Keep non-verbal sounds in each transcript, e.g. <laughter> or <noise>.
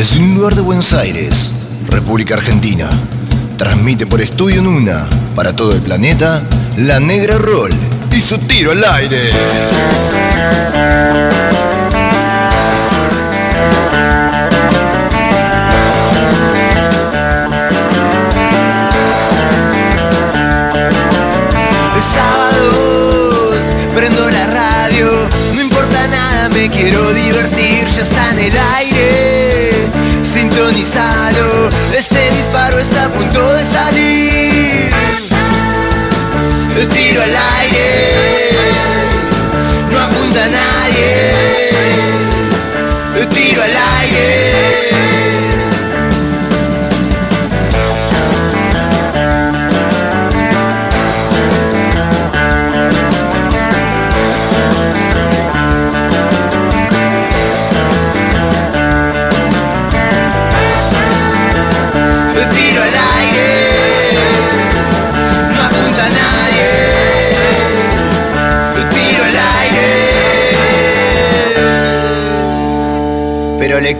Desde un lugar de Buenos Aires, República Argentina, transmite por Estudio Nuna para todo el planeta La Negra Roll y su tiro al aire. Punto de salir. Tiro al aire,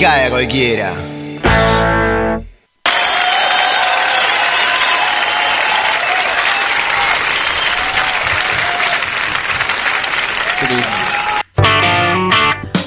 cae a cualquiera.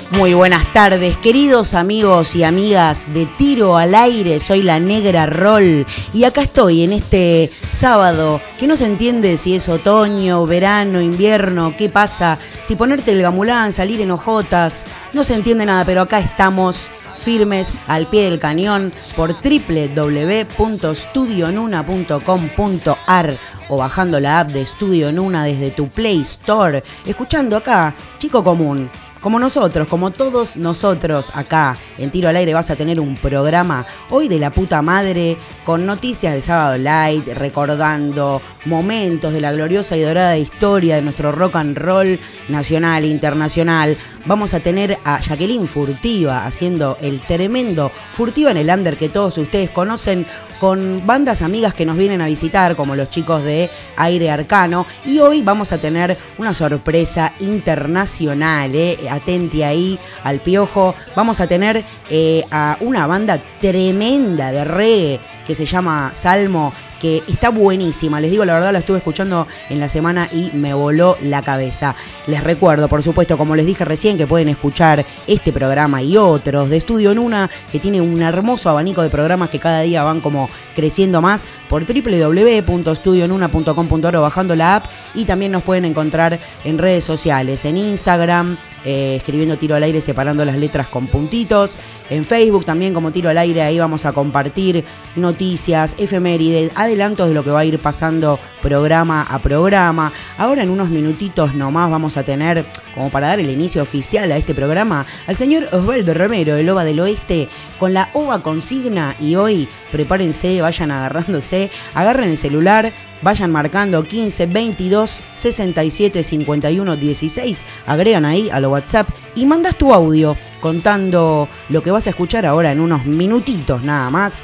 Muy buenas tardes, queridos amigos y amigas de Tiro al Aire. Soy la Negra Roll y acá estoy en este sábado que no se entiende si es otoño, verano, invierno, qué pasa, si ponerte el gamulán, salir en hojotas, no se entiende nada, pero acá estamos firmes al pie del cañón por www.studionuna.com.ar o bajando la app de Studio Nuna desde tu Play Store, escuchando acá, Chico Común, como nosotros, como todos nosotros acá en Tiro al Aire vas a tener un programa hoy de la puta madre con noticias de Sábado Light, recordando momentos de la gloriosa y dorada historia de nuestro rock and roll nacional internacional. Vamos a tener a Jacqueline Furtiva haciendo el tremendo Furtiva en el Under que todos ustedes conocen con bandas amigas que nos vienen a visitar, como los chicos de Aire Arcano. Y hoy vamos a tener una sorpresa internacional, ¿eh? atenti ahí al piojo. Vamos a tener eh, a una banda tremenda de reggae que se llama Salmo, que está buenísima. Les digo la verdad, la estuve escuchando en la semana y me voló la cabeza. Les recuerdo, por supuesto, como les dije recién, que pueden escuchar este programa y otros de Estudio Nuna, que tiene un hermoso abanico de programas que cada día van como creciendo más por www.studionuna.com.ar bajando la app y también nos pueden encontrar en redes sociales, en Instagram, eh, escribiendo tiro al aire separando las letras con puntitos, en Facebook también como tiro al aire, ahí vamos a compartir noticias, efemérides, adelantos de lo que va a ir pasando programa a programa. Ahora en unos minutitos nomás vamos a tener, como para dar el inicio oficial a este programa, al señor Osvaldo Romero, el OVA del Oeste, con la OVA consigna y hoy prepárense, vayan agarrándose, agarren el celular, vayan marcando 15 22 67 51 16, agregan ahí a lo WhatsApp y mandas tu audio contando lo que vas a escuchar ahora en unos minutitos nada más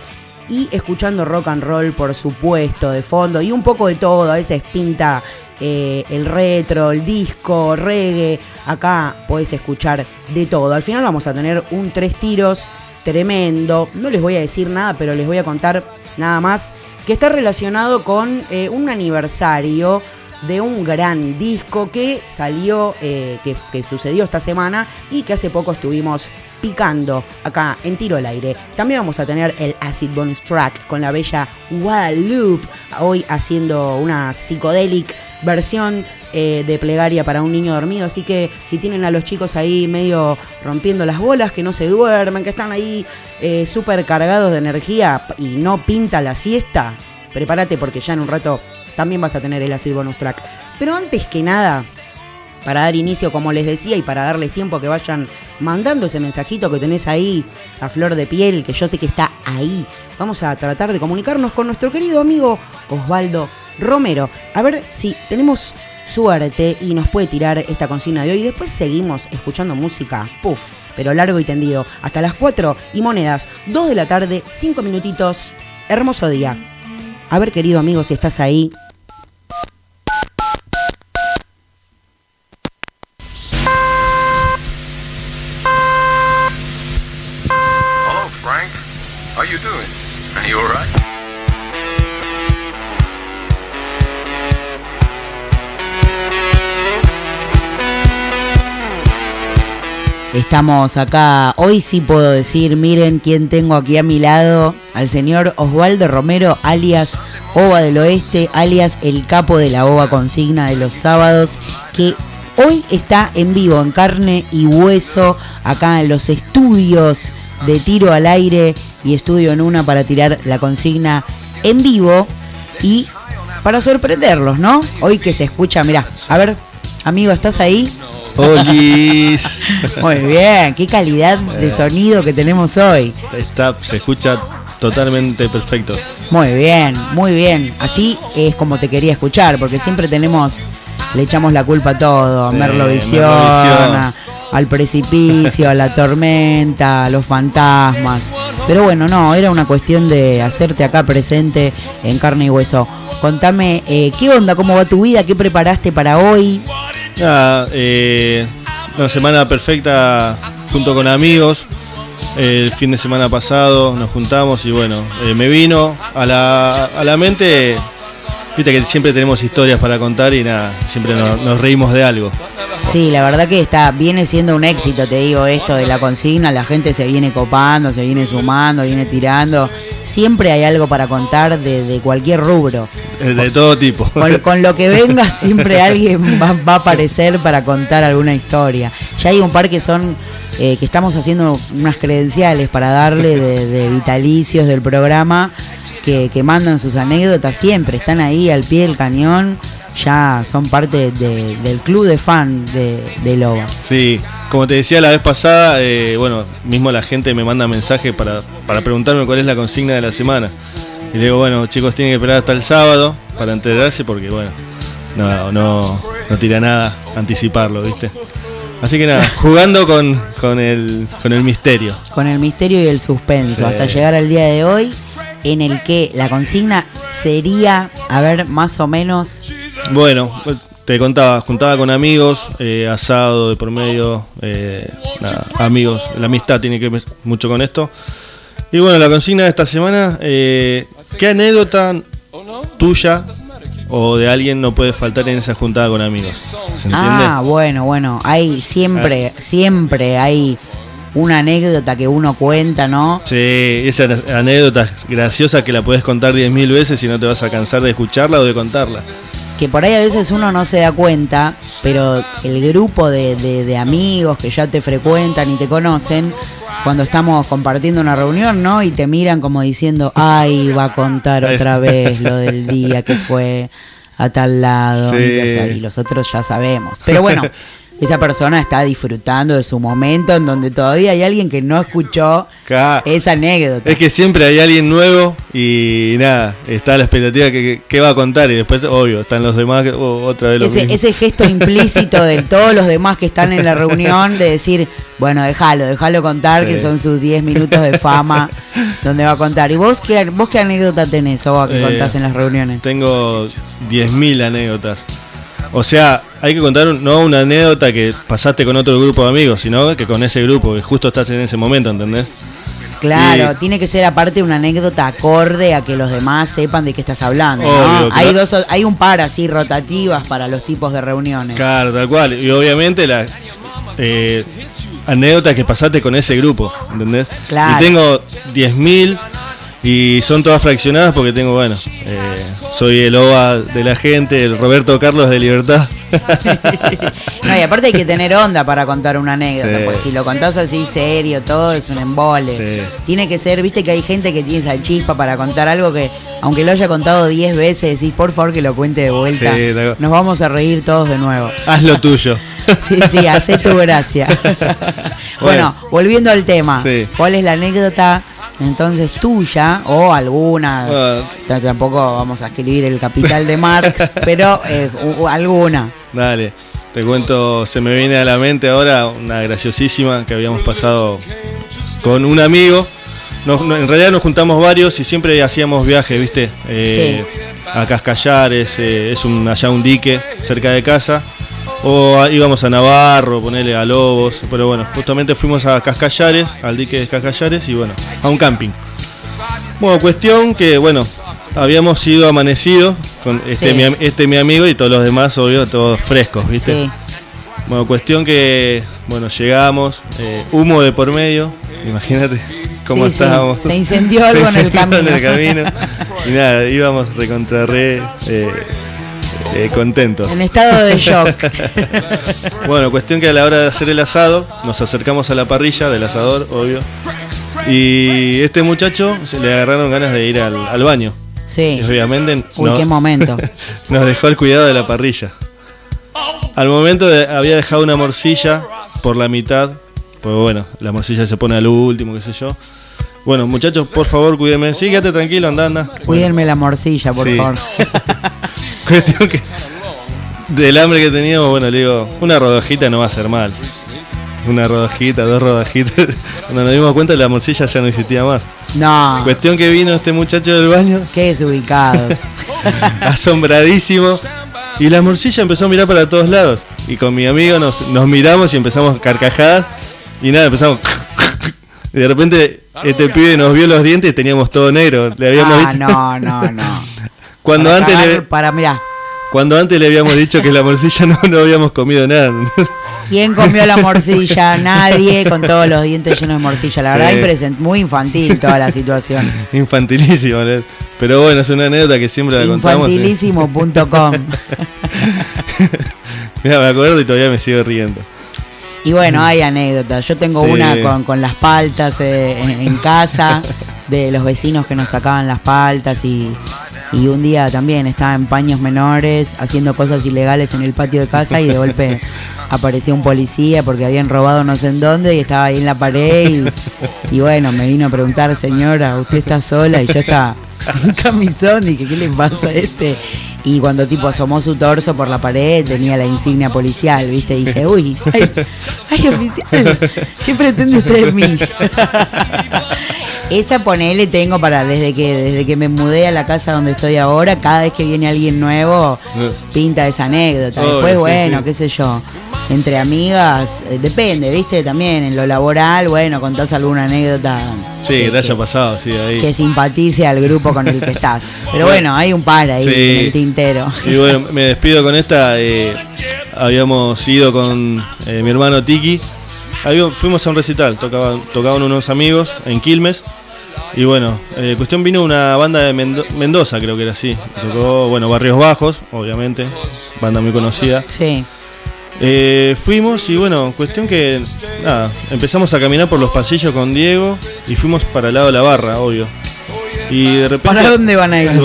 y escuchando rock and roll por supuesto de fondo y un poco de todo, a veces pinta eh, el retro, el disco, reggae, acá podés escuchar de todo. Al final vamos a tener un tres tiros tremendo, no les voy a decir nada, pero les voy a contar nada más que está relacionado con eh, un aniversario de un gran disco que salió, eh, que, que, sucedió esta semana y que hace poco estuvimos picando acá en Tiro al Aire. También vamos a tener el Acid Bonus Track con la bella Guadalupe, hoy haciendo una psicodélica versión eh, de plegaria para un niño dormido. Así que si tienen a los chicos ahí medio rompiendo las bolas, que no se duermen, que están ahí eh, súper cargados de energía y no pinta la siesta, prepárate porque ya en un rato también vas a tener el Acid Bonus Track. Pero antes que nada, para dar inicio, como les decía, y para darles tiempo que vayan mandando ese mensajito que tenés ahí a flor de piel, que yo sé que está ahí, vamos a tratar de comunicarnos con nuestro querido amigo Osvaldo Romero. A ver si tenemos suerte y nos puede tirar esta consigna de hoy. Después seguimos escuchando música, puff, pero largo y tendido, hasta las 4 y monedas, 2 de la tarde, 5 minutitos. Hermoso día. A ver, querido amigo, si estás ahí, doing? Are you alright? Estamos acá, hoy sí puedo decir, miren quién tengo aquí a mi lado, al señor Osvaldo Romero, alias Ova del Oeste, alias el capo de la Ova Consigna de los sábados, que hoy está en vivo, en carne y hueso, acá en los estudios de tiro al aire y estudio en una para tirar la consigna en vivo y para sorprenderlos, ¿no? Hoy que se escucha, mirá, a ver, amigo, ¿estás ahí? ¡Holis! <laughs> Muy bien, qué calidad de sonido que tenemos hoy. Está, se escucha totalmente perfecto. Muy bien, muy bien. Así es como te quería escuchar, porque siempre tenemos, le echamos la culpa a todo, a Sí, Merlovisión. Al precipicio, a la tormenta, a los fantasmas. Pero bueno, no, era una cuestión de hacerte acá presente en carne y hueso. Contame, eh, ¿qué onda? ¿Cómo va tu vida? ¿Qué preparaste para hoy? Eh, una semana perfecta junto con amigos. El fin de semana pasado nos juntamos y bueno, eh, me vino a la, a la mente, viste que siempre tenemos historias para contar y nada, siempre nos, nos reímos de algo. Sí, la verdad que está, viene siendo un éxito, te digo, esto de la consigna, la gente se viene copando, se viene sumando, viene tirando. Siempre hay algo para contar de, de cualquier rubro. Eh, De todo tipo. Con, con lo que venga <laughs> siempre alguien va, va a aparecer para contar alguna historia. Ya hay un par que son, eh, que estamos haciendo unas credenciales para darle de, vitalicios del programa, que, que mandan sus anécdotas siempre, están ahí al pie del cañón, ya son parte de- del club de fan de, de Loba. Sí, como te decía la vez pasada, eh, bueno, mismo la gente me manda mensajes para, para preguntarme cuál es la consigna de la semana. Y digo, bueno, chicos, tienen que esperar hasta el sábado para enterarse porque, bueno, no, no, no tira nada anticiparlo, ¿viste? Así que nada, jugando con, con, el, con el misterio. con el misterio y el suspenso, Sí. hasta llegar al día de hoy, en el que la consigna sería, a ver, más o menos, Bueno, te contaba, juntaba con amigos, eh, asado de por medio, eh, nada, amigos, la amistad tiene que ver mucho con esto. Y bueno, la consigna de esta semana, eh, ¿qué anécdota tuya o de alguien no puede faltar en esa juntada con amigos? ¿Se entiende? Ah, bueno, bueno. Hay siempre, siempre hay una anécdota que uno cuenta, ¿no? Sí, esa anécdota graciosa que la puedes contar 10.000 veces y no te vas a cansar de escucharla o de contarla. Que por ahí a veces uno no se da cuenta, pero el grupo de, de- de amigos que ya te frecuentan y te conocen, cuando estamos compartiendo una reunión, ¿no? Y te miran como diciendo, ay, va a contar otra vez lo del día que fue a tal lado. Sí. Y, los, y los otros ya sabemos. Pero bueno, <laughs> esa persona está disfrutando de su momento en donde todavía hay alguien que no escuchó esa anécdota. Es que siempre hay alguien nuevo y nada, está la expectativa que, que- que va a contar y después, obvio, están los demás que oh, otra vez lo ese, mismo. ese gesto <laughs> implícito de todos los demás que están en la reunión de decir, bueno, déjalo, déjalo contar, Sí. que son sus 10 minutos de fama donde va a contar. ¿Y vos qué, vos qué anécdota tenés, o que Eh, contás en las reuniones? Tengo 10.000 anécdotas. O sea, hay que contar un- no una anécdota que pasaste con otro grupo de amigos, sino que con ese grupo, que justo estás en ese momento, ¿entendés? Claro, y- tiene que ser aparte una anécdota acorde a que los demás sepan de qué estás hablando. ¿no? Obvio, hay, dos, hay un par así rotativas para los tipos de reuniones. Claro, tal cual. Y obviamente la eh, anécdotas que pasaste con ese grupo, ¿entendés? Claro. Y tengo 10.000 y son todas fraccionadas porque tengo, bueno, eh, soy el OVA de la gente, el Roberto Carlos de Libertad. <laughs> No, y aparte hay que tener onda para contar una anécdota, Sí. porque si lo contás así serio, todo es un embole. Sí. Tiene que ser, viste que hay gente que tiene esa chispa para contar algo que, aunque lo haya contado 10 veces, decís, por favor que lo cuente de vuelta. Sí. Nos vamos a reír todos de nuevo. Haz lo tuyo. <laughs> Sí, sí, hace tu gracia. <laughs> bueno, volviendo al tema. ¿cuál es la anécdota entonces tuya o alguna? Ah. Tampoco vamos a escribir el capital de Marx, <laughs> pero eh, alguna. Dale, te cuento, se me viene a la mente ahora una graciosísima que habíamos pasado con un amigo. Nos- no, en realidad nos juntamos varios y siempre hacíamos viajes, ¿viste? Eh, A Cascallares, eh, es un, allá un dique cerca de casa. O íbamos a Navarro, ponerle a Lobos. Pero bueno, justamente fuimos a Cascallares, al dique de Cascallares y bueno, a un camping. Bueno, cuestión que, bueno, habíamos sido amanecidos con este, Sí. mi, este mi amigo y todos los demás, obvio, todos frescos, ¿viste? Sí. Bueno, cuestión que, bueno, llegamos, eh, humo de por medio, imagínate cómo Sí, estábamos. se incendió algo <laughs> en el incendió en el camino. camino. Y nada, íbamos recontra re eh, eh, contentos. En estado de shock. <laughs> Bueno, cuestión que a la hora de hacer el asado, nos acercamos a la parrilla del asador, obvio. Y este muchacho se le agarraron ganas de ir al, al baño. Sí. Y obviamente Uy, no- qué momento. <laughs> nos dejó el cuidado de la parrilla. Al momento de- había dejado una morcilla por la mitad. Pues bueno, la morcilla se pone al último, qué sé yo. Bueno, muchachos, por favor, cuídenme. Sí, quédate tranquilo, anda, anda. Cuídenme la morcilla, por Sí. favor. <laughs> cuestión que del hambre que teníamos, bueno, le digo, una rodajita no va a ser mal. Una rodajita, dos rodajitas. <laughs> Cuando nos dimos cuenta, la morcilla ya no existía más. No, Cuestión que vino este muchacho del baño, qué desubicados. <laughs> asombradísimo. Y la morcilla empezó a mirar para todos lados. Y con mi amigo nos, nos miramos y empezamos carcajadas. Y nada, empezamos. <laughs> Y de repente este pibe nos vio los dientes y teníamos todo negro. Le habíamos Ah, dicho- no, no, no. Cuando Para antes le, Para, mirá, cuando antes le habíamos dicho que la morcilla no, no habíamos comido nada. ¿quién comió la morcilla? <laughs> Nadie, con todos los dientes llenos de morcilla. La Sí. verdad, muy infantil toda la situación. Infantilísimo. Pero bueno, es una anécdota que siempre la contamos. ¿eh? Infantilísimo.com. <laughs> Mira, me acuerdo y todavía me sigo riendo. Y bueno, hay anécdotas. Yo tengo Sí. una con, con las paltas eh, en, en casa, de los vecinos que nos sacaban las paltas y, y un día también estaba en paños menores haciendo cosas ilegales en el patio de casa y de golpe <laughs> apareció un policía porque habían robado no sé en dónde y estaba ahí en la pared y, y bueno, me vino a preguntar, señora, ¿usted está sola? Y yo estaba en camisón, dije, ¿qué le pasa a este? Y cuando tipo asomó su torso por la pared, tenía la insignia policial, ¿viste? Y dije, uy, ay, ay, oficial, ¿qué pretende usted de mí? <laughs> Esa ponele tengo para desde que desde que me mudé a la casa donde estoy ahora, cada vez que viene alguien nuevo, pinta esa anécdota. Después, sí, bueno, sí. qué sé yo. Entre amigas, eh, depende, ¿viste? También en lo laboral, bueno, contás alguna anécdota Sí, que- que te haya que- pasado, sí, ahí. que simpatice al grupo con el que estás. Pero bueno, hay un par ahí Sí. en el tintero. Y bueno, me despido con esta. eh, habíamos ido con eh, mi hermano Tiki. Habíamos- fuimos a un recital, tocaban, tocaban unos amigos en Quilmes. Y bueno, eh, cuestión vino una banda de Mendo- Mendoza, creo que era así. Tocó, bueno, Barrios Bajos, obviamente, banda muy conocida. Sí. Eh, fuimos y bueno, cuestión que nada, empezamos a caminar por los pasillos con Diego y fuimos para el lado de la barra, obvio. Y de repente. ¿Para dónde van a ir? <laughs>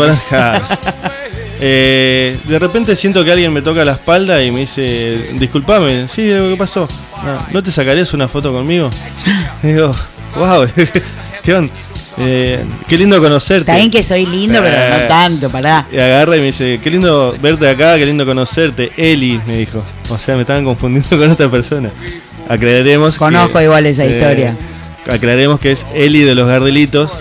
Eh, de repente siento que alguien me toca la espalda y me dice, disculpame, sí, ¿qué pasó? No, ¿no te sacarías una foto conmigo? Y <laughs> digo, wow, <laughs> ¿qué onda? Eh, qué lindo conocerte. Saben que soy lindo, pero no Eh, tanto, pará. Y agarra y me dice, qué lindo verte acá, qué lindo conocerte. Eli, me dijo. O sea, me estaban confundiendo <laughs> con otra persona. Aclararemos Conozco que, igual esa eh, historia. Aclararemos que es Eli de los Gardelitos,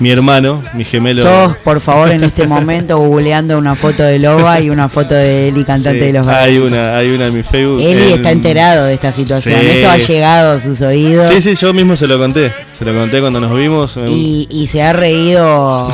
mi hermano, mi gemelo. Todos, por favor, en este momento googleando una foto de Loba y una foto de Eli, cantante Sí, de los hay una, hay una en mi Facebook. Eli en- está enterado de esta situación. Sí. Esto ha llegado a sus oídos. Sí, sí, yo mismo se lo conté. Se lo conté cuando nos vimos. Y, y se ha reído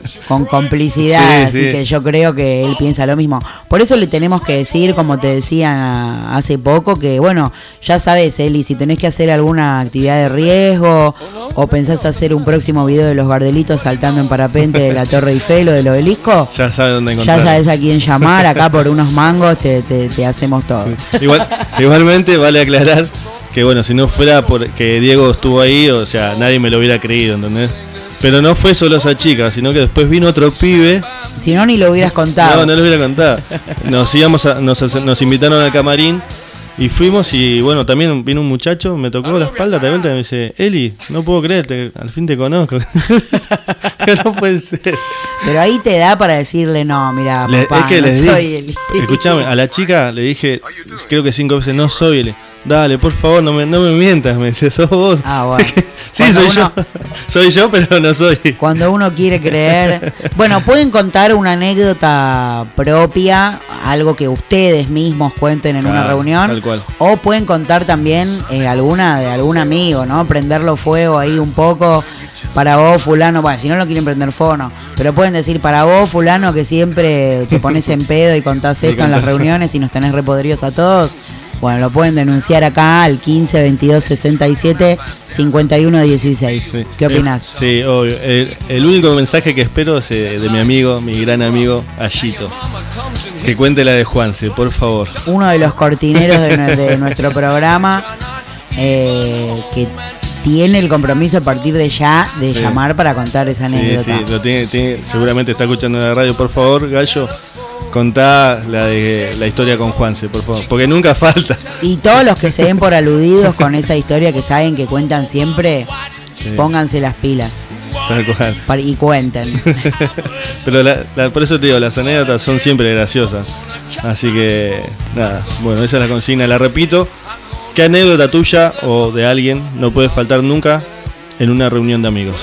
<laughs> con complicidad, Sí, así sí. que yo creo que él piensa lo mismo. Por eso le tenemos que decir, como te decía hace poco, que bueno, ya sabes, Eli, si tenés que hacer alguna actividad de riesgo o pensás hacer un próximo video de los gardelitos saltando en parapente de la Torre Eiffel o del obelisco, <laughs> Ya sabe dónde encontrar. ya sabes a quién llamar, acá por unos mangos te, te- te hacemos todo. Igual, igualmente vale aclarar que bueno, si no fuera porque Diego estuvo ahí, o sea, nadie me lo hubiera creído, ¿entendés? Pero no fue solo esa chica, sino que después vino otro pibe. Si no, ni lo hubieras contado. No, no lo hubiera contado. Nos íbamos a- nos, nos invitaron al camarín y fuimos y bueno, también vino un muchacho, me tocó la espalda de vuelta y me dice, Eli, no puedo creerte, al fin te conozco. <laughs> no puede ser. Pero ahí te da para decirle, no, mira, papá, es que no les soy Eli. escuchame, a la chica le dije, creo que cinco veces, no soy él. Dale, por favor, no me, no me mientas, me dice, sos vos. Ah, <laughs> bueno. sí, Cuando soy uno- yo. <laughs> Soy yo, pero no soy. Cuando uno quiere creer. Bueno, pueden contar una anécdota propia, algo que ustedes mismos cuenten en una reunión. tal cual. O pueden contar también eh, alguna de algún amigo, ¿no? Prenderlo fuego ahí un poco. para vos, fulano, bueno, si no lo quieren prender fuego, no. Pero pueden decir, para vos, fulano, que siempre te pones en pedo y contás <laughs> esto en las reuniones y nos tenés repodridos a todos. Bueno, lo pueden denunciar acá al 15 22 67 51 16. ¿Qué opinas? sí, obvio. El, único mensaje que espero es eh, de mi amigo, mi gran amigo, Ayito. Que cuente la de Juanse, por favor. Uno de los cortineros de, <laughs> nuestro programa, eh, que tiene el compromiso a partir de ya de llamar para contar esa anécdota. Sí, sí, lo tiene, seguramente está escuchando en la radio. Por favor, Gallo, contá la de la historia con Juanse, por favor, porque nunca falta. Y todos los que se den por aludidos con esa historia que saben que cuentan siempre, pónganse las pilas. Tal cual. Y cuenten. <laughs> Pero por eso te digo, las anécdotas son siempre graciosas. Así que, nada, bueno, esa es la consigna, la repito. ¿Qué anécdota tuya o de alguien no puede faltar nunca en una reunión de amigos?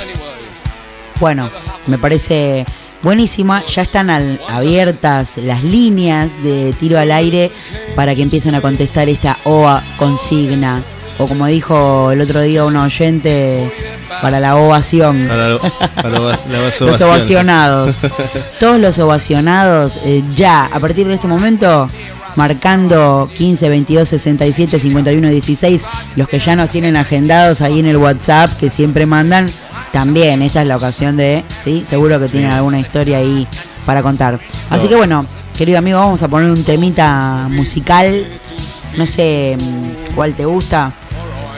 Bueno, me parece buenísima. Ya están abiertas las líneas de tiro al aire para que empiecen a contestar esta OA consigna. O como dijo el otro día un oyente, para la ovación. Para, <laughs> los ovacionados. <laughs> Todos los ovacionados, eh, ya, a partir de este momento, marcando 15, 22, 67, 51, 16, los que ya nos tienen agendados ahí en el WhatsApp, que siempre mandan, también, esta es la ocasión de, sí, seguro que tienen alguna historia ahí para contar. Así que bueno, querido amigo, vamos a poner un temita musical, no sé mm, cuál te gusta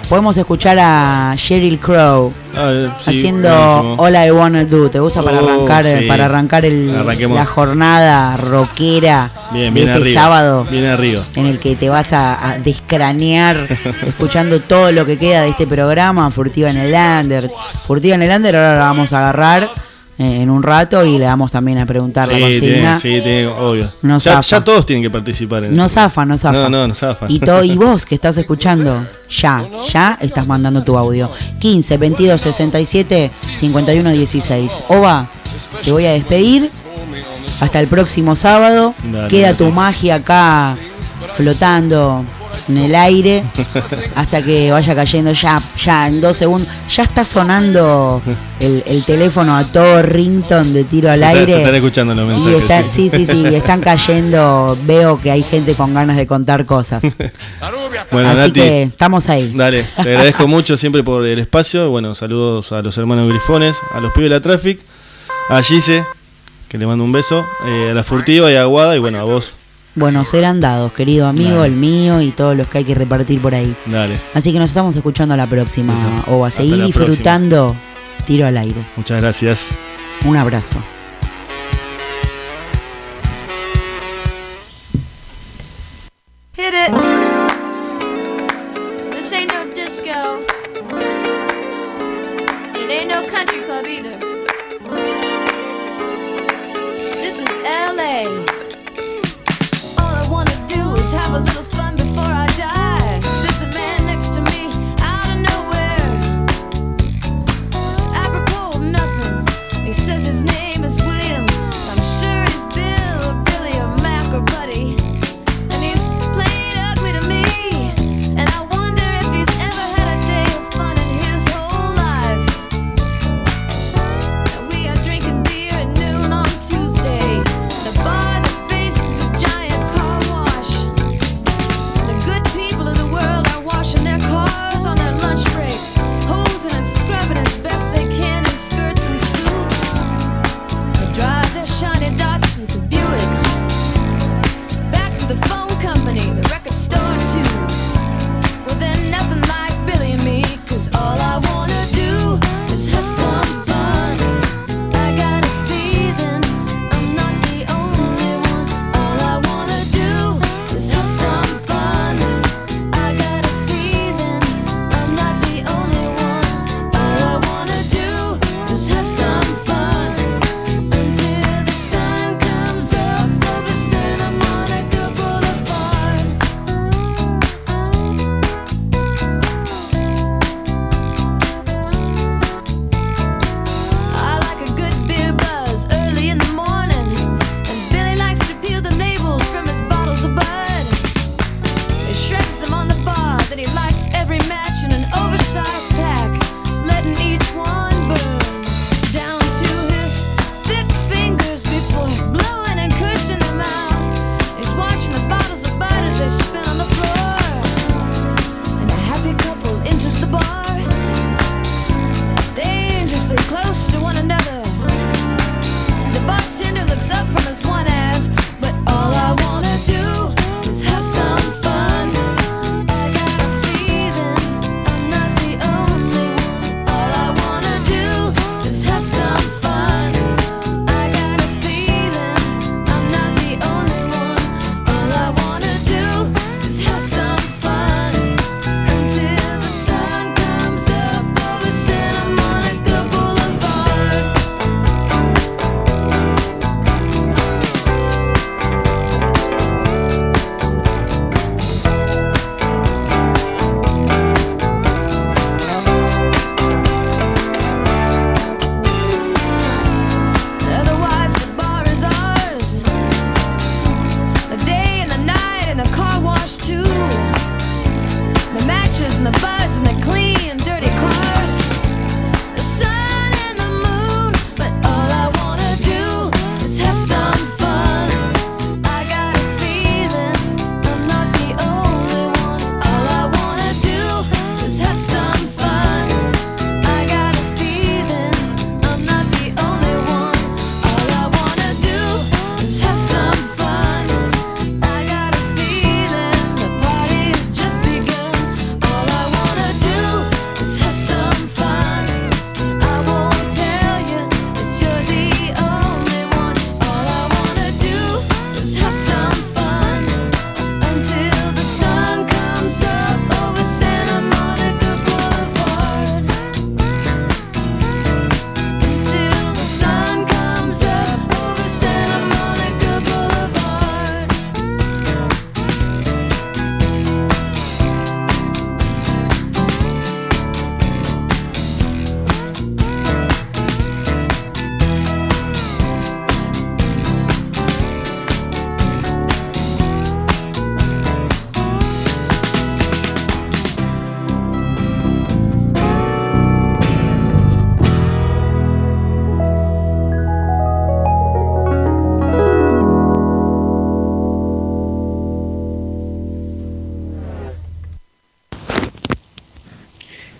podemos escuchar a Sheryl Crow ah, haciendo All I Wanna Do. ¿Te gusta para oh, arrancar para arrancar la jornada rockera de este sábado? arriba. En el que te vas a, descranear <laughs> escuchando todo lo que queda de este programa. Furtiva en el Lander. Furtiva en el Lander, ahora la vamos a agarrar en un rato y le vamos también a preguntar la consigna. sí, obvio. ya, todos tienen que participar. En no zafa, no zafa. No, no, no zafa. Y, y <laughs> vos que estás escuchando, ya, ya estás mandando tu audio. 15 22 67 51 16. Ova, te voy a despedir. Hasta el próximo sábado. Queda tu magia acá flotando en el aire hasta que vaya cayendo ya, ya en dos segundos. Ya está sonando el, teléfono a todo Rington de tiro al aire. se están escuchando los mensajes. sí, sí, sí, están cayendo. Veo que hay gente con ganas de contar cosas. bueno, Así que estamos ahí. Dale, te agradezco mucho siempre por el espacio. Bueno, saludos a los hermanos Grifones, a los pibes de la Traffic, a Gise, que le mando un beso, eh, a la Furtiva y a Aguada, y bueno, a vos bueno, serán dados, querido amigo, el mío y todos los que hay que repartir por ahí. Dale. Así que nos estamos escuchando a la próxima. O a seguir disfrutando tiro al aire. Muchas gracias. Un abrazo. Hit it. This ain't no disco. It ain't no country have a little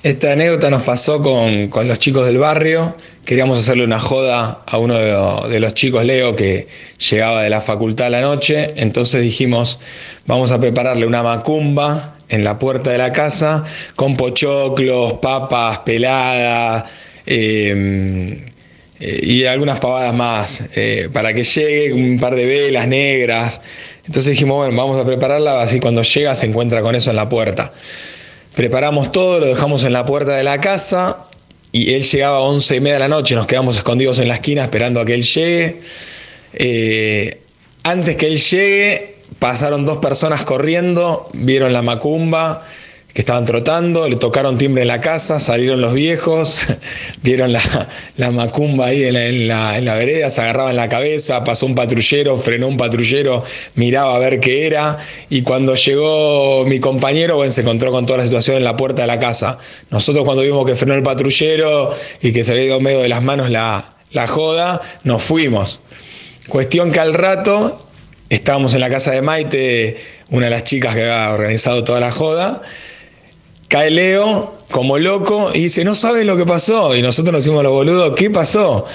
Esta anécdota nos pasó con, los chicos del barrio. Queríamos hacerle una joda a uno de, los chicos, Leo, que llegaba de la facultad a la noche. Entonces dijimos, vamos a prepararle una macumba en la puerta de la casa con pochoclos, papas peladas em, eh, y algunas pavadas más eh, para que llegue un par de velas negras. Entonces dijimos, bueno, vamos a prepararla así cuando llega se encuentra con eso en la puerta. Preparamos todo, lo dejamos en la puerta de la casa y él llegaba a once y media de la noche, nos quedamos escondidos en la esquina esperando a que él llegue. Eh, antes que él llegue, pasaron dos personas corriendo, vieron la macumba, que estaban trotando, le tocaron timbre en la casa, salieron los viejos, <laughs> vieron la, macumba ahí en la, vereda, se agarraban la cabeza, pasó un patrullero, frenó un patrullero, miraba a ver qué era, y cuando llegó mi compañero, bueno, se encontró con toda la situación en la puerta de la casa. Nosotros cuando vimos que frenó el patrullero y que se había ido medio de las manos la, la joda, nos fuimos. Cuestión que al rato estábamos en la casa de Maite, una de las chicas que había organizado toda la joda, Cae Leo como loco y dice, no sabe lo que pasó. Y nosotros nos hicimos los boludos, ¿qué pasó?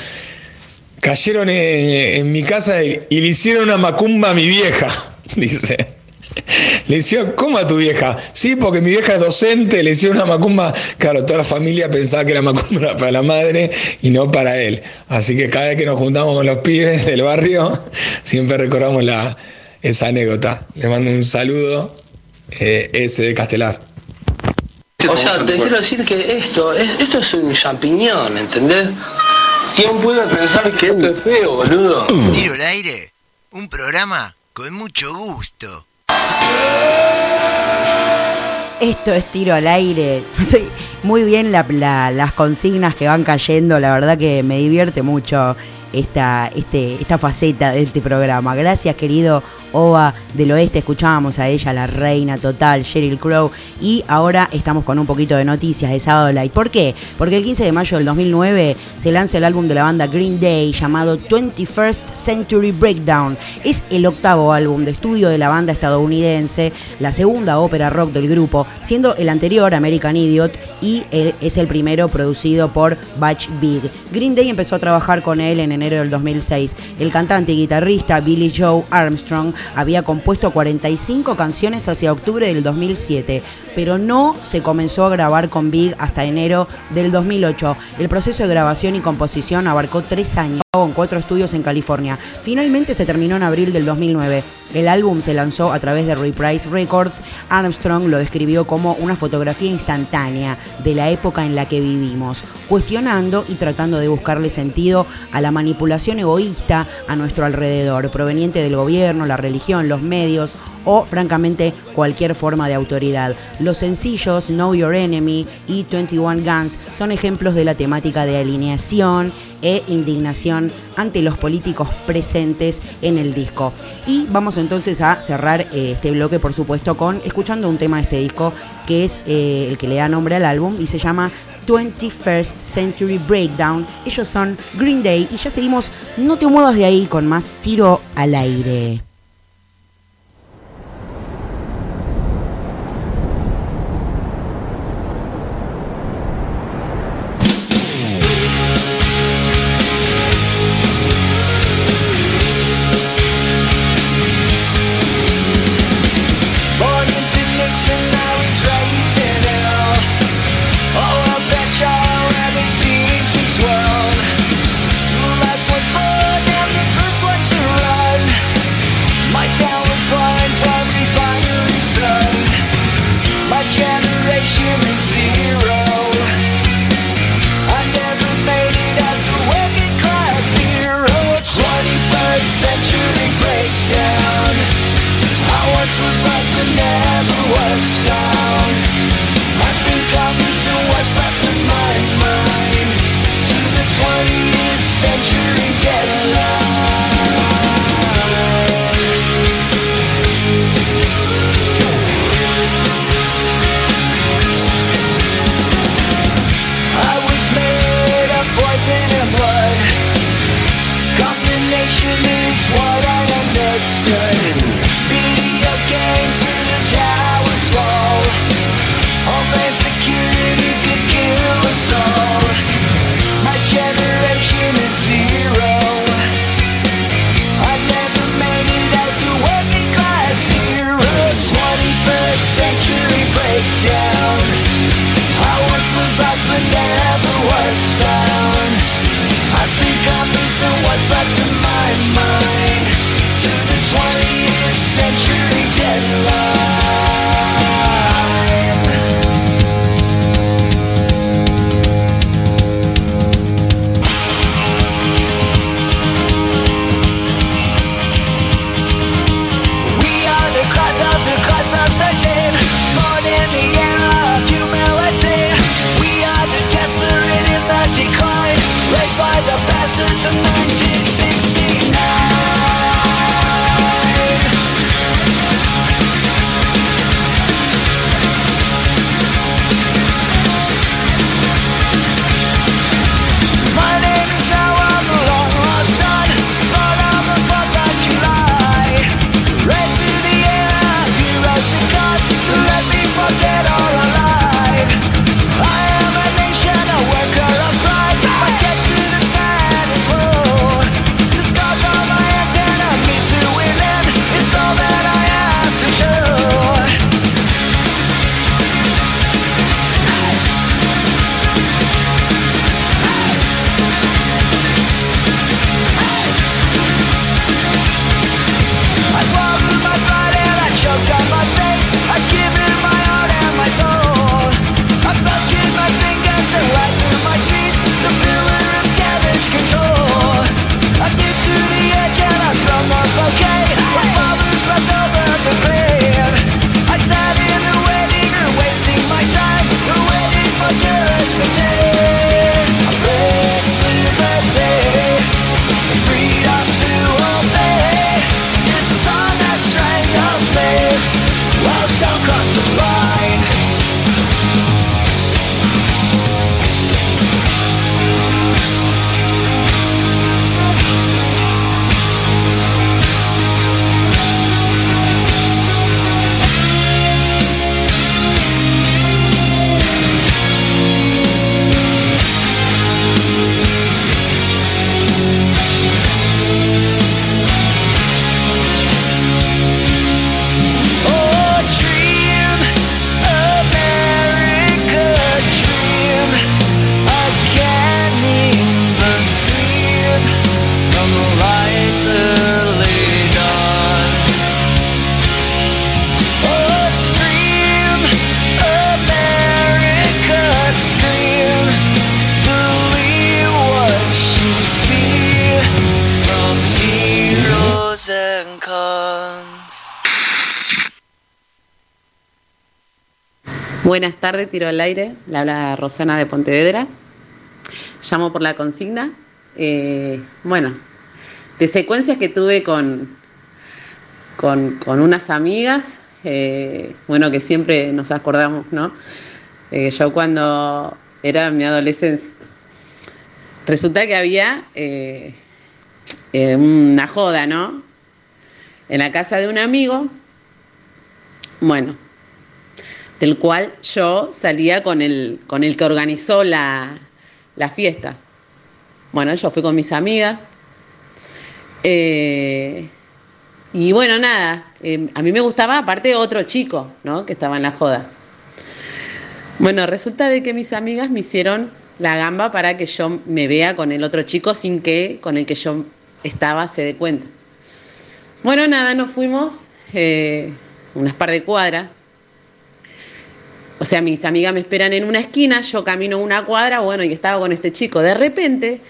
Cayeron en, mi casa y, le hicieron una macumba a mi vieja, <laughs> dice. Le hicieron, ¿cómo a tu vieja? Sí, porque mi vieja es docente, le hicieron una macumba. Claro, toda la familia pensaba que la macumba era para la madre y no para él. Así que cada vez que nos juntamos con los pibes del barrio, <laughs> siempre recordamos la, esa anécdota. Le mando un saludo, eh, ese de Castelar. O sea, te quiero decir que esto, es, esto es un champiñón, ¿entendés? ¿Quién puede pensar que esto es feo, boludo? Tiro el aire, un programa con mucho gusto. Esto es tiro al aire. <laughs> Muy bien las consignas que van cayendo, la verdad que me divierte mucho esta, este, esta faceta de este programa. Gracias, querido Ova del Oeste. Escuchábamos a ella, la reina total, Sheryl Crow. Y ahora estamos con un poquito de noticias de Sábado Light. ¿Por qué? Porque el 15 de mayo del 2009 se lanza el álbum de la banda Green Day llamado 21st Century Breakdown. Es el octavo álbum de estudio de la banda estadounidense, la segunda ópera rock del grupo, siendo el anterior American Idiot y es el primero producido por Batch Big. Green Day empezó a trabajar con él en enero del 2006. El cantante y guitarrista Billy Joe Armstrong había compuesto 45 canciones hacia octubre del 2007, pero no se comenzó a grabar con Big hasta enero del 2008. El proceso de grabación y composición abarcó tres años con cuatro estudios en California. Finalmente se terminó en abril del 2009. El álbum se lanzó a través de Reprise Records. Armstrong lo describió como una fotografía instantánea de la época en la que vivimos, cuestionando y tratando de buscarle sentido a la manipulación egoísta a nuestro alrededor, proveniente del gobierno, la religión, los medios o francamente cualquier forma de autoridad. Los sencillos Know Your Enemy y 21 Guns son ejemplos de la temática de alineación e indignación ante los políticos presentes en el disco. Y vamos entonces a cerrar eh, este bloque, por supuesto, con escuchando un tema de este disco que es eh, el que le da nombre al álbum y se llama 21st Century Breakdown. Ellos son Green Day y ya seguimos, no te muevas de ahí con más tiro al aire. Tiro al aire. Le habla Rosana de Pontevedra. Llamo por la consigna. Eh, bueno, de secuencias que tuve con, con, unas amigas, eh, bueno, que siempre nos acordamos, ¿no? Eh, yo cuando era mi adolescencia, resulta que había una joda, ¿no? En la casa de un amigo, bueno, del cual yo salía con el, con el que organizó la, fiesta. Bueno, yo fui con mis amigas. Eh, y bueno, nada, eh, a mí me gustaba aparte otro chico, ¿no? Que estaba en la joda. Bueno, resulta de que mis amigas me hicieron la gamba para que yo me vea con el otro chico sin que con el que yo estaba se dé cuenta. Bueno, nada, nos fuimos eh, unas par de cuadras o sea, mis amigas me esperan en una esquina, yo camino una cuadra, bueno, y estaba con este chico. De repente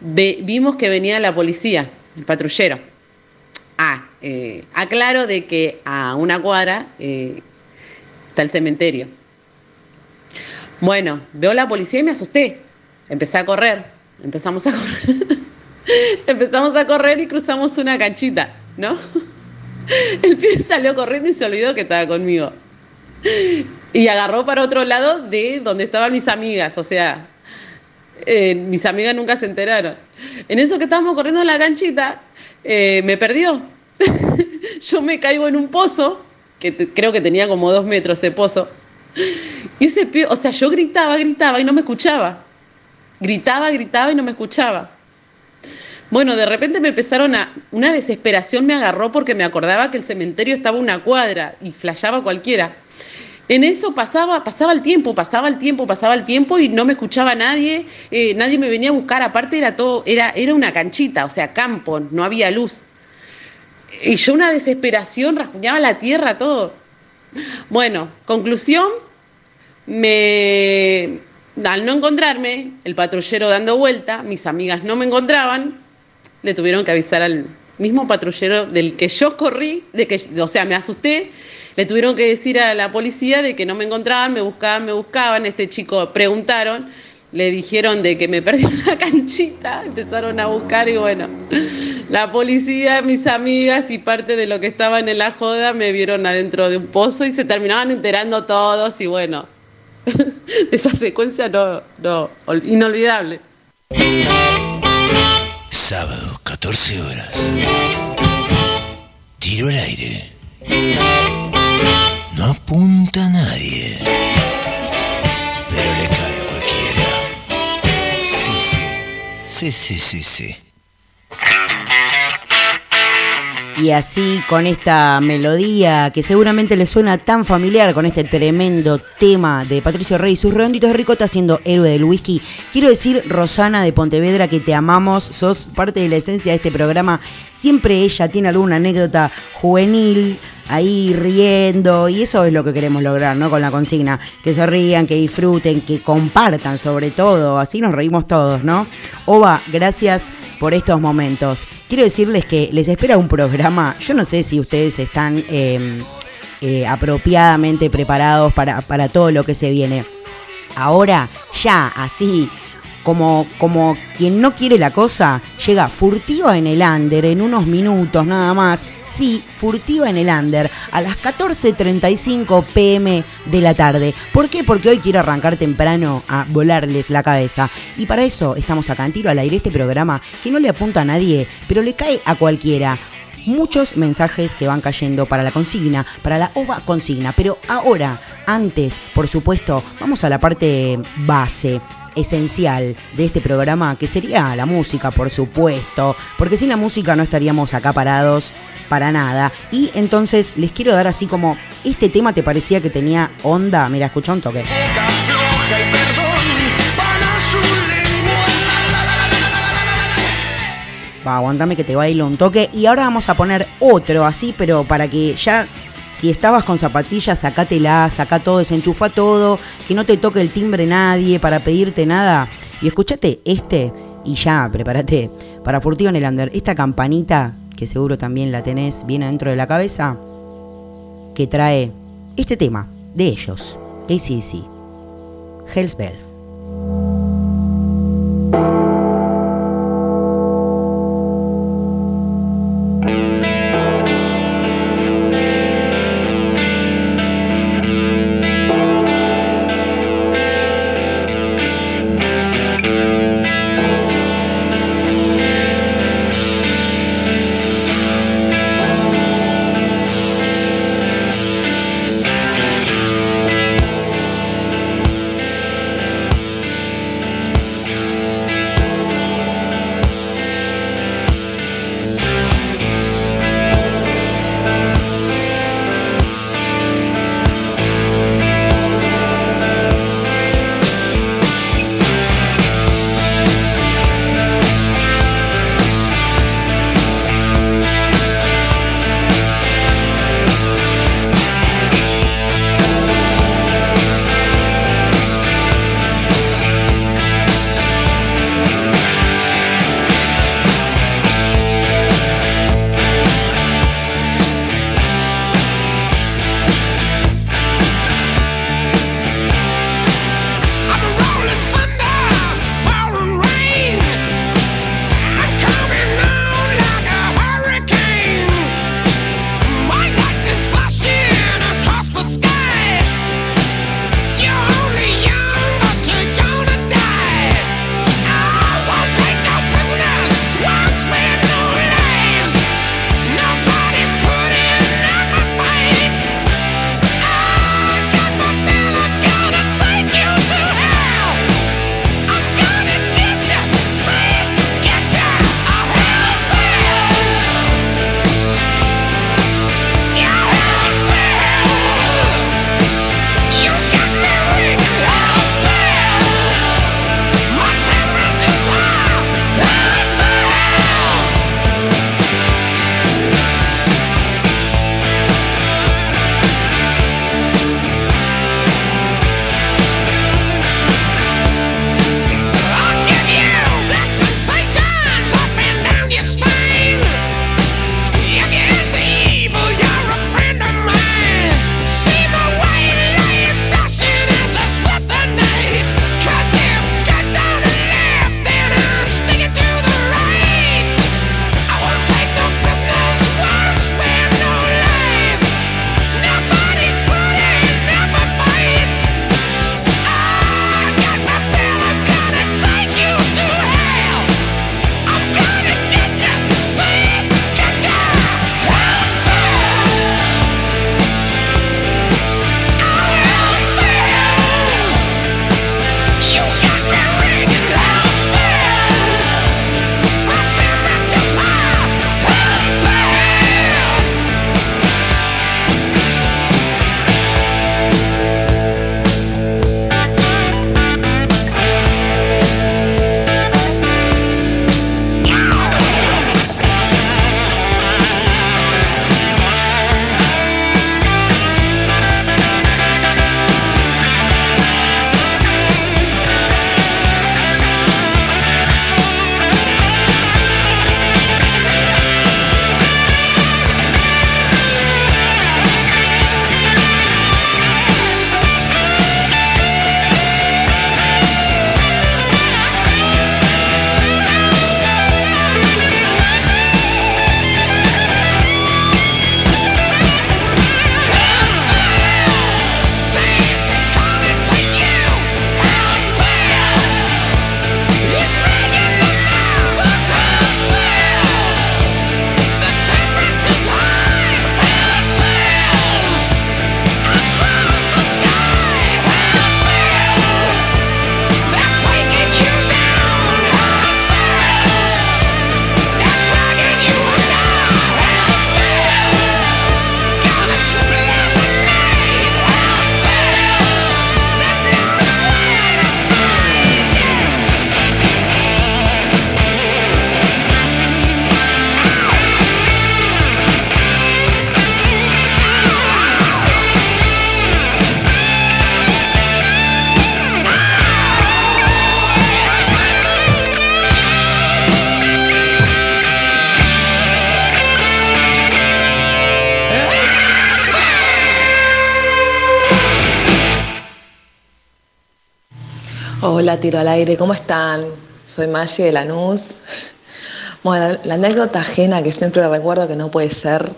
vimos que venía la policía, el patrullero. Ah, eh, aclaro de que a una cuadra eh, está el cementerio. Bueno, veo la policía y me asusté. Empecé a correr. Empezamos a correr. <laughs> Empezamos a correr y cruzamos una canchita, ¿no? <laughs> El pibe salió corriendo y se olvidó que estaba conmigo y agarró para otro lado de donde estaban mis amigas, o sea, eh, mis amigas nunca se enteraron. En eso que estábamos corriendo en la canchita, eh, me perdió. <laughs> Yo me caigo en un pozo, que creo que tenía como dos metros ese pozo, y ese pie, o sea, yo gritaba, gritaba y no me escuchaba. Gritaba, gritaba y no me escuchaba. Bueno, de repente me empezaron a. Una desesperación me agarró porque me acordaba que el cementerio estaba una cuadra y flashaba cualquiera. En eso pasaba, pasaba el tiempo, pasaba el tiempo, pasaba el tiempo y no me escuchaba nadie, eh, nadie me venía a buscar, aparte era todo, era, era una canchita, o sea, campo, no había luz. Y yo una desesperación, rasguñaba la tierra, todo. Bueno, conclusión, al no encontrarme, el patrullero dando vuelta, mis amigas no me encontraban, le tuvieron que avisar al mismo patrullero del que yo corrí, de que, o sea, me asusté le tuvieron que decir a la policía de que no me encontraban, me buscaban, me buscaban. Este chico preguntaron, le dijeron de que me perdí una <laughs> canchita, empezaron a buscar y bueno, la policía, mis amigas y parte de lo que estaban en la joda me vieron adentro de un pozo y se terminaban enterando todos y bueno, <laughs> esa secuencia no, no, inolvidable. Sábado, 14 horas. Tiro al aire. No apunta a nadie, pero le cae a cualquiera. Sí, sí, sí, sí, sí, sí. Y así con esta melodía que seguramente le suena tan familiar con este tremendo tema de Patricio Rey y sus redonditos de ricota siendo héroe del whisky. Quiero decir, Rosana de Pontevedra, que te amamos, sos parte de la esencia de este programa. Siempre ella tiene alguna anécdota juvenil, ahí riendo y eso es lo que queremos lograr, ¿no? Con la consigna, que se rían, que disfruten, que compartan sobre todo, así nos reímos todos, ¿no? Oba, gracias por estos momentos. Quiero decirles que les espera un programa, yo no sé si ustedes están em, eh, apropiadamente preparados para, para todo lo que se viene. Ahora, ya, así, como, como quien no quiere la cosa, llega furtiva en el under en unos minutos nada más. Sí, furtiva en el under a las 14.35 pm de la tarde. ¿Por qué? Porque hoy quiero arrancar temprano a volarles la cabeza. Y para eso estamos acá en tiro al aire este programa que no le apunta a nadie, pero le cae a cualquiera muchos mensajes que van cayendo para la consigna, para la OVA consigna. Pero ahora, antes, por supuesto, vamos a la parte base esencial de este programa, que sería la música, por supuesto, porque sin la música no estaríamos acá parados para nada. Y entonces les quiero dar así como, este tema te parecía que tenía onda, mira, escucha un toque. Va, aguantame que te bailo un toque. Y ahora vamos a poner otro así, pero para que ya si estabas con zapatillas, sacátela, saca todo, desenchufa todo, que no te toque el timbre nadie para pedirte nada. Y escúchate este y ya, prepárate para Furtivo en el Under. Esta campanita, que seguro también la tenés bien adentro de la cabeza, que trae este tema de ellos, ACC. Hells Bells. Tiro al aire, ¿cómo están? Soy Maggie de Lanús. Bueno, la anécdota ajena que siempre recuerdo que no puede ser.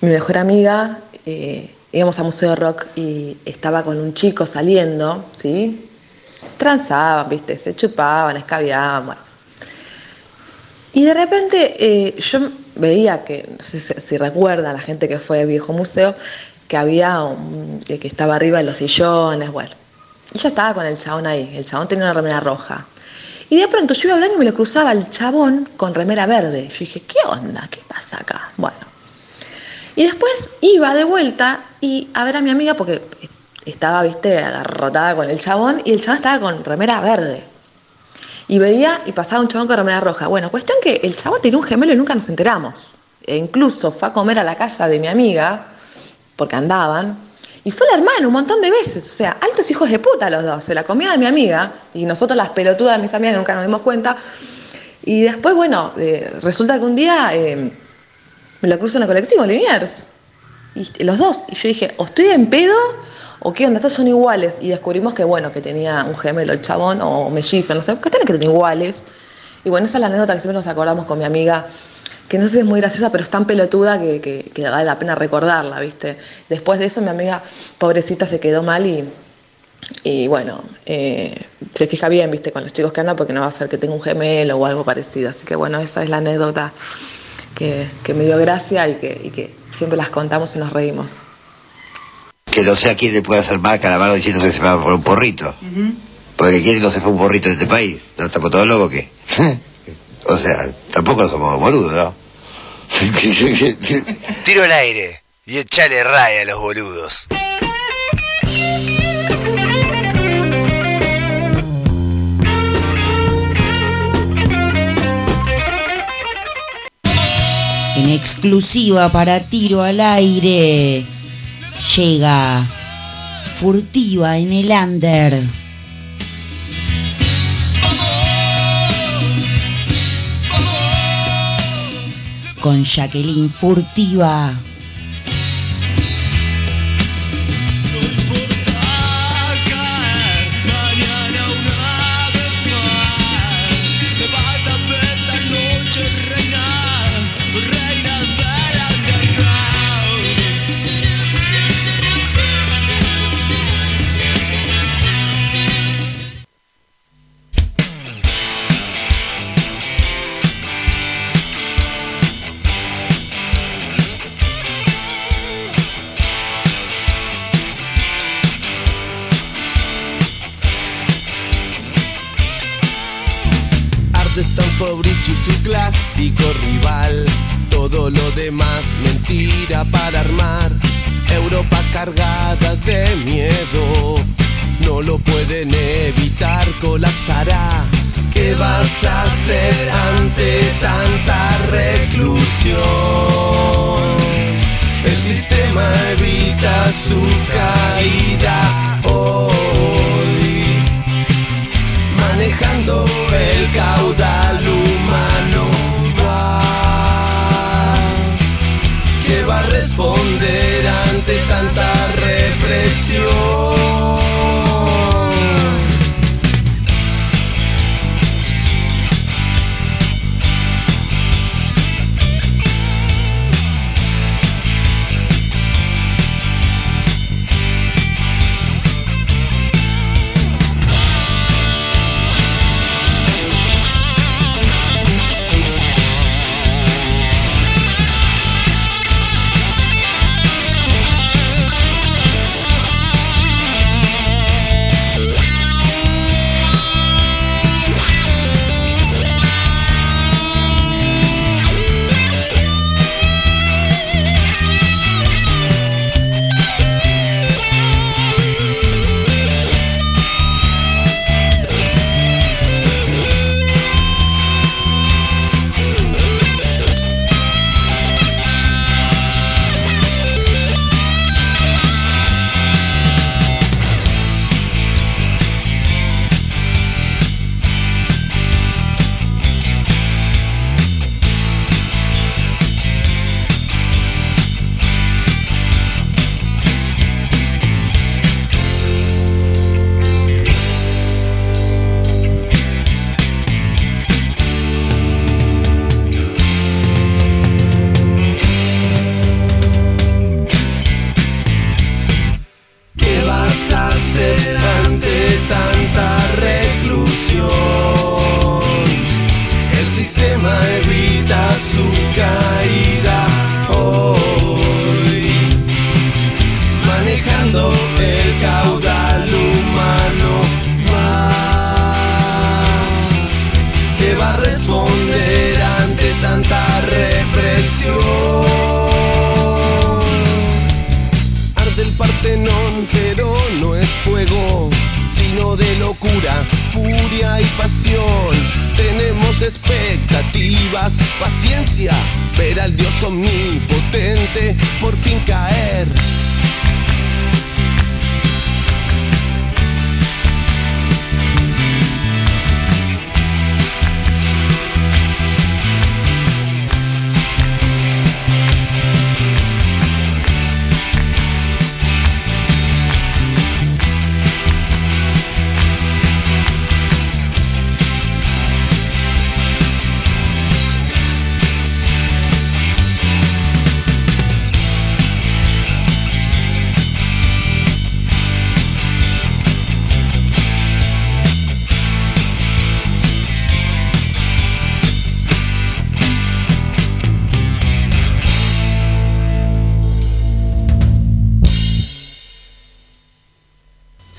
Mi mejor amiga, eh, íbamos a Museo de Rock y estaba con un chico saliendo, ¿sí? Transaban, ¿viste? Se chupaban, escabiaban, bueno. Y de repente eh, yo veía que, no sé si, recuerdan la gente que fue al viejo museo, que había un, que estaba arriba en los sillones, bueno. Yo estaba con el chabón ahí, el chabón tenía una remera roja. Y de pronto yo iba hablando y me lo cruzaba el chabón con remera verde. Yo dije, ¿qué onda? ¿Qué pasa acá? Bueno. Y después iba de vuelta y a ver a mi amiga porque estaba, viste, agarrotada con el chabón y el chabón estaba con remera verde. Y veía y pasaba un chabón con remera roja. Bueno, cuestión que el chabón tenía un gemelo y nunca nos enteramos. E incluso fue a comer a la casa de mi amiga, porque andaban, y fue el hermano un montón de veces. O sea, altos hijos de puta los dos. Se la comían a mi amiga, y nosotros las pelotudas de mis amigas nunca nos dimos cuenta. Y después, bueno, eh, resulta que un día eh, me lo cruzo en el colectivo, Liniers. Y los dos. Y yo dije, o estoy en pedo o qué onda, estos son iguales. Y descubrimos que, bueno, que tenía un gemelo el chabón o mellizo, no sé, que tienen que tener iguales. Y bueno, esa es la anécdota que siempre nos acordamos con mi amiga, que no sé si es muy graciosa, pero es tan pelotuda que, que, vale la pena recordarla, ¿viste? Después de eso, mi amiga, pobrecita, se quedó mal y, y bueno, eh, se fija bien, ¿viste? Con los chicos que andan, porque no va a ser que tenga un gemelo o algo parecido. Así que bueno, esa es la anécdota que, me dio gracia y que, y que siempre las contamos y nos reímos que no sé a quién le puede hacer mal a diciendo que se va por un porrito. Porque quién no se fue un porrito de este país. ¿No estamos todos locos que <laughs> o sea, tampoco somos boludos, ¿no? <laughs> Tiro al aire y echale raya a los boludos. En exclusiva para tiro al aire llega furtiva en el under. Con Jacqueline Furtiva. Demás mentira para armar. Europa cargada de miedo. No lo pueden evitar, colapsará. ¿Qué vas a hacer ante tanta reclusión? El sistema evita su caída hoy, manejando el caudal responder ante tanta represión.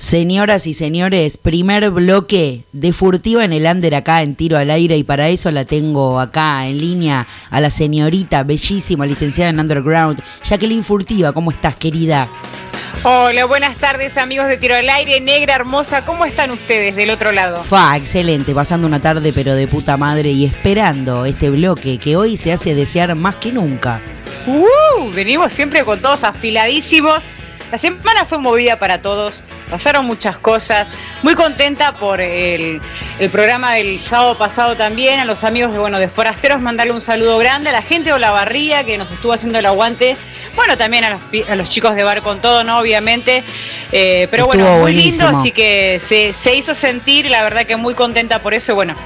Señoras y señores, primer bloque de Furtiva en el Under acá en Tiro al Aire y para eso la tengo acá en línea a la señorita bellísima licenciada en Underground, Jacqueline Furtiva, ¿cómo estás querida? Hola, buenas tardes amigos de Tiro al Aire, negra hermosa, ¿cómo están ustedes del otro lado? Fa, excelente, pasando una tarde pero de puta madre y esperando este bloque que hoy se hace desear más que nunca. Uh, venimos siempre con todos afiladísimos. La semana fue movida para todos, pasaron muchas cosas. Muy contenta por el, el programa del sábado pasado también, a los amigos de, bueno, de Forasteros, mandarle un saludo grande, a la gente de Olavarría que nos estuvo haciendo el aguante. Bueno, también a los, a los chicos de Bar con Todo, ¿no? Obviamente. Eh, pero Estuvo bueno, muy lindo, así que se, se hizo sentir, la verdad que muy contenta por eso. y Bueno,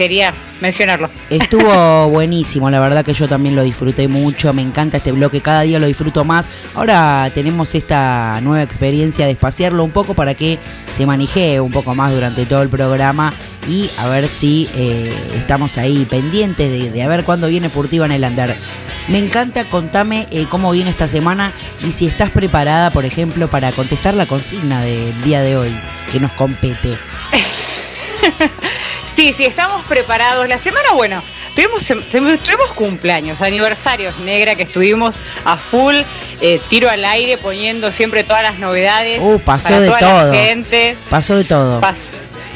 quería mencionarlo. Estuvo <laughs> buenísimo, la verdad que yo también lo disfruté mucho, me encanta este bloque, cada día lo disfruto más. Ahora tenemos esta nueva experiencia de espaciarlo un poco para que se manejee un poco más durante todo el programa y a ver si eh, estamos ahí pendientes de, de a ver cuándo viene Furtiva en el Andar. Me encanta, contame eh, cómo viene esta semana y si estás preparada, por ejemplo, para contestar la consigna del día de hoy que nos compete. <laughs> Sí, sí, estamos preparados. La semana, bueno, tuvimos, tuvimos cumpleaños, aniversarios negra que estuvimos a full, eh, tiro al aire, poniendo siempre todas las novedades. Uh, pasó para de toda todo. La gente. Pasó de todo. Pas-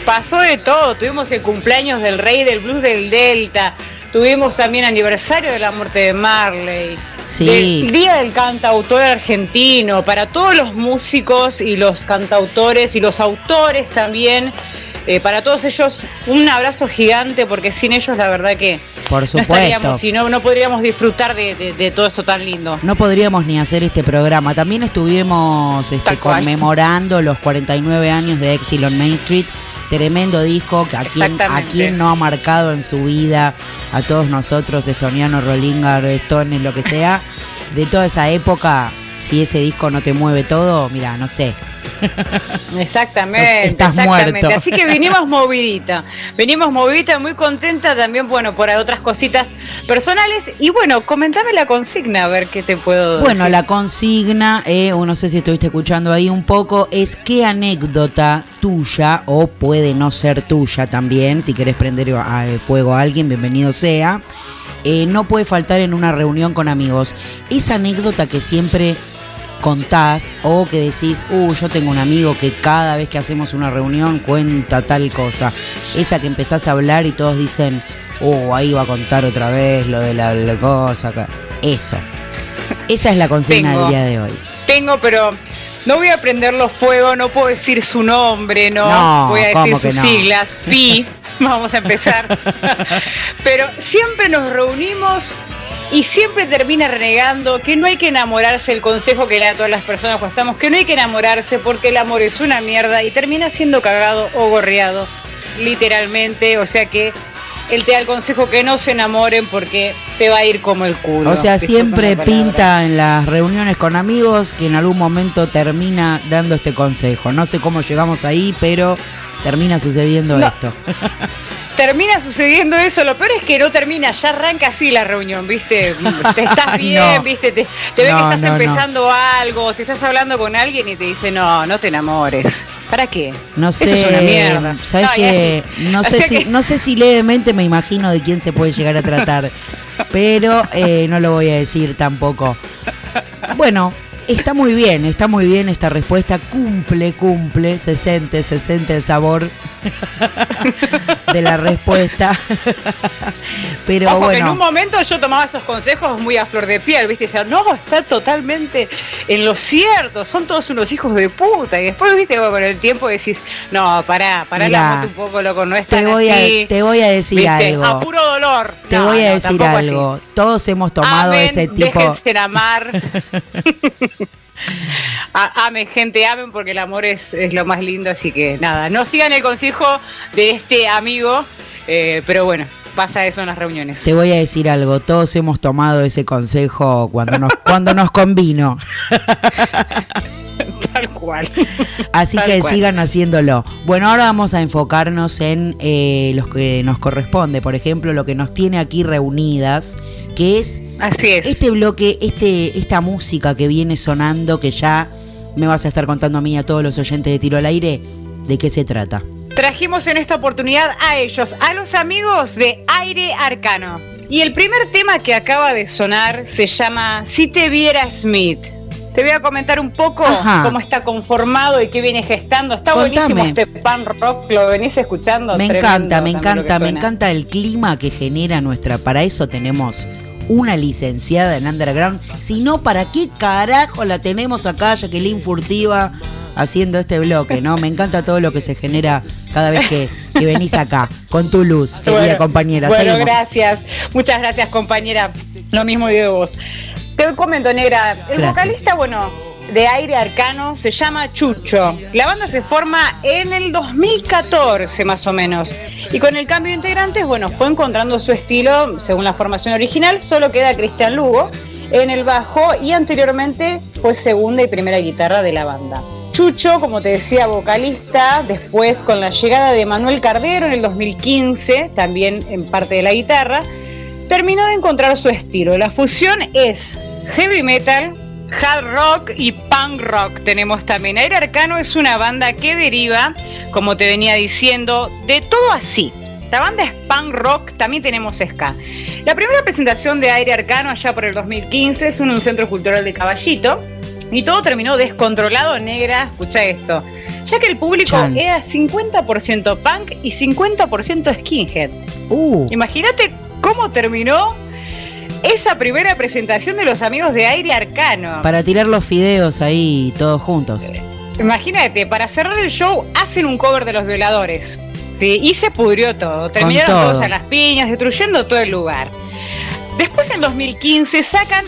pasó de todo. Tuvimos el cumpleaños del rey del blues del Delta. Tuvimos también aniversario de la muerte de Marley. Sí. Del Día del Cantautor Argentino. Para todos los músicos y los cantautores y los autores también. Eh, para todos ellos, un abrazo gigante porque sin ellos la verdad que Por no estaríamos no, no podríamos disfrutar de, de- de todo esto tan lindo. No podríamos ni hacer este programa. También estuvimos este, conmemorando los 49 años de Exile on Main Street. Tremendo disco que a quien, a Exactamente. quien no ha marcado en su vida, a todos nosotros, estoniano, Rollingar, Stones, lo que sea, de toda esa época, si ese disco no te mueve todo, mira, no sé. <laughs> Exactamente, Estás exactamente. muerto. Así que venimos movidita, venimos movidita, muy contenta también, bueno, por otras cositas personales. Y bueno, comentame la consigna, a ver qué te puedo Bueno, decir. la consigna, eh, o no sé si estuviste escuchando ahí un poco, es qué anécdota tuya, o puede no ser tuya también, si querés prender a- fuego a alguien, bienvenido sea, eh, no puede faltar en una reunión con amigos. Esa anécdota que siempre contás o que decís, uh, yo tengo un amigo que cada vez que hacemos una reunión cuenta tal cosa. Esa que empezás a hablar y todos dicen, uh, ahí va a contar otra vez lo de la, la cosa. acá". Eso. Esa es la consigna Tengo. del día de hoy. Tengo, pero no voy a prenderlo fuego, no puedo decir su nombre, no, No, voy a decir ¿cómo que sus no? siglas, PI, <laughs> <laughs> vamos a empezar. pero siempre nos reunimos y siempre termina renegando que no hay que enamorarse, el consejo que le da a todas las personas cuando estamos, que no hay que enamorarse porque el amor es una mierda y termina siendo cagado o gorreado, literalmente, o sea que él te da el consejo que no se enamoren porque te va a ir como el culo. O sea, siempre pinta en las reuniones con amigos que en algún momento termina dando este consejo. No sé cómo llegamos ahí, pero termina sucediendo No. esto. <laughs> termina sucediendo eso, lo peor es que no termina, ya arranca así la reunión, ¿viste? Te estás <laughs> bien, No. ¿viste? Te, te No, que estás no, empezando algo, te estás hablando con alguien y te dice, no, no te enamores. ¿Para qué? No sé, Eso es una mierda. ¿sabes No, qué? <laughs> O sé sea si que- no sé si levemente me imagino de quién se puede llegar a tratar, pero eh, no lo voy a decir tampoco. Bueno, Está muy bien, está muy bien esta respuesta. Cumple, cumple, se siente, se siente el sabor <laughs> de la respuesta. Pero Ojo, que bueno. en un momento yo tomaba esos consejos muy a flor de piel, ¿viste? Decía, no, está totalmente en lo cierto, son todos unos hijos de puta. Y después, ¿viste? Con el tiempo decís, no, pará, pará Mirá, la moto un poco, loco, no es te tan voy a- te voy a decir ¿Viste? algo. A puro dolor. Te No, voy a no, decir así. algo. Todos hemos tomado ese tipo. Déjense amar. <laughs> <laughs> A- Amen, gente, amen porque el amor es, es lo más lindo. Así que nada, no sigan el consejo de este amigo, eh, pero bueno, pasa eso en las reuniones. Te voy a decir algo. Todos hemos tomado ese consejo cuando nos, cuando nos convino. <laughs> Tal cual. Así Tal que cual. sigan haciéndolo. Bueno, ahora vamos a enfocarnos en eh, los que nos corresponde. Por ejemplo, lo que nos tiene aquí reunidas, que es Así es. este bloque, este, esta música que viene sonando, que ya me vas a estar contando a mí y a todos los oyentes de Tiro al Aire, ¿de qué se trata? Trajimos en esta oportunidad a ellos, a los amigos de Aire Arcano. Y el primer tema que acaba de sonar se llama Si te viera Smith. Te voy a comentar un poco Ajá. cómo está conformado y qué viene gestando. Está Contame. buenísimo este pan rock, lo venís escuchando. Me Tremendo encanta, me encanta, me encanta el clima que genera nuestra. Para eso tenemos una licenciada en Underground. Si no, ¿para qué carajo la tenemos acá, Jacqueline Furtiva, haciendo este bloque, ¿no? Me encanta todo lo que se genera cada vez que, que venís acá, con tu luz, querida Bueno, compañera. Bueno, Seguimos. gracias. Muchas gracias, compañera. Lo mismo digo de vos. Te comento, negra. El Gracias. vocalista, bueno, de aire arcano se llama Chucho. La banda se forma en el 2014, más o menos. Y con el cambio de integrantes, bueno, fue encontrando su estilo según la formación original. Solo queda Cristian Lugo en el bajo y anteriormente fue segunda y primera guitarra de la banda. Chucho, como te decía, vocalista, después con la llegada de Manuel Cardero en el 2015, también en parte de la guitarra, terminó de encontrar su estilo. La fusión es heavy metal, hard rock y punk rock. Tenemos también. Aire Arcano es una banda que deriva, como te venía diciendo, de todo así. La banda es punk rock, también tenemos ska. La primera presentación de Aire Arcano allá por el 2015 es en un centro cultural de Caballito. Y todo terminó descontrolado, negra. Escucha esto. Ya que el público Chan. era 50% punk y 50% skinhead. Uh, Imagínate cómo terminó esa primera presentación de los amigos de Aire Arcano. para tirar los fideos ahí todos juntos. Imagínate, para cerrar el show hacen un cover de los violadores. Sí, y se pudrió todo. Terminaron todo. todos a las piñas, destruyendo todo el lugar. Después en 2015 sacan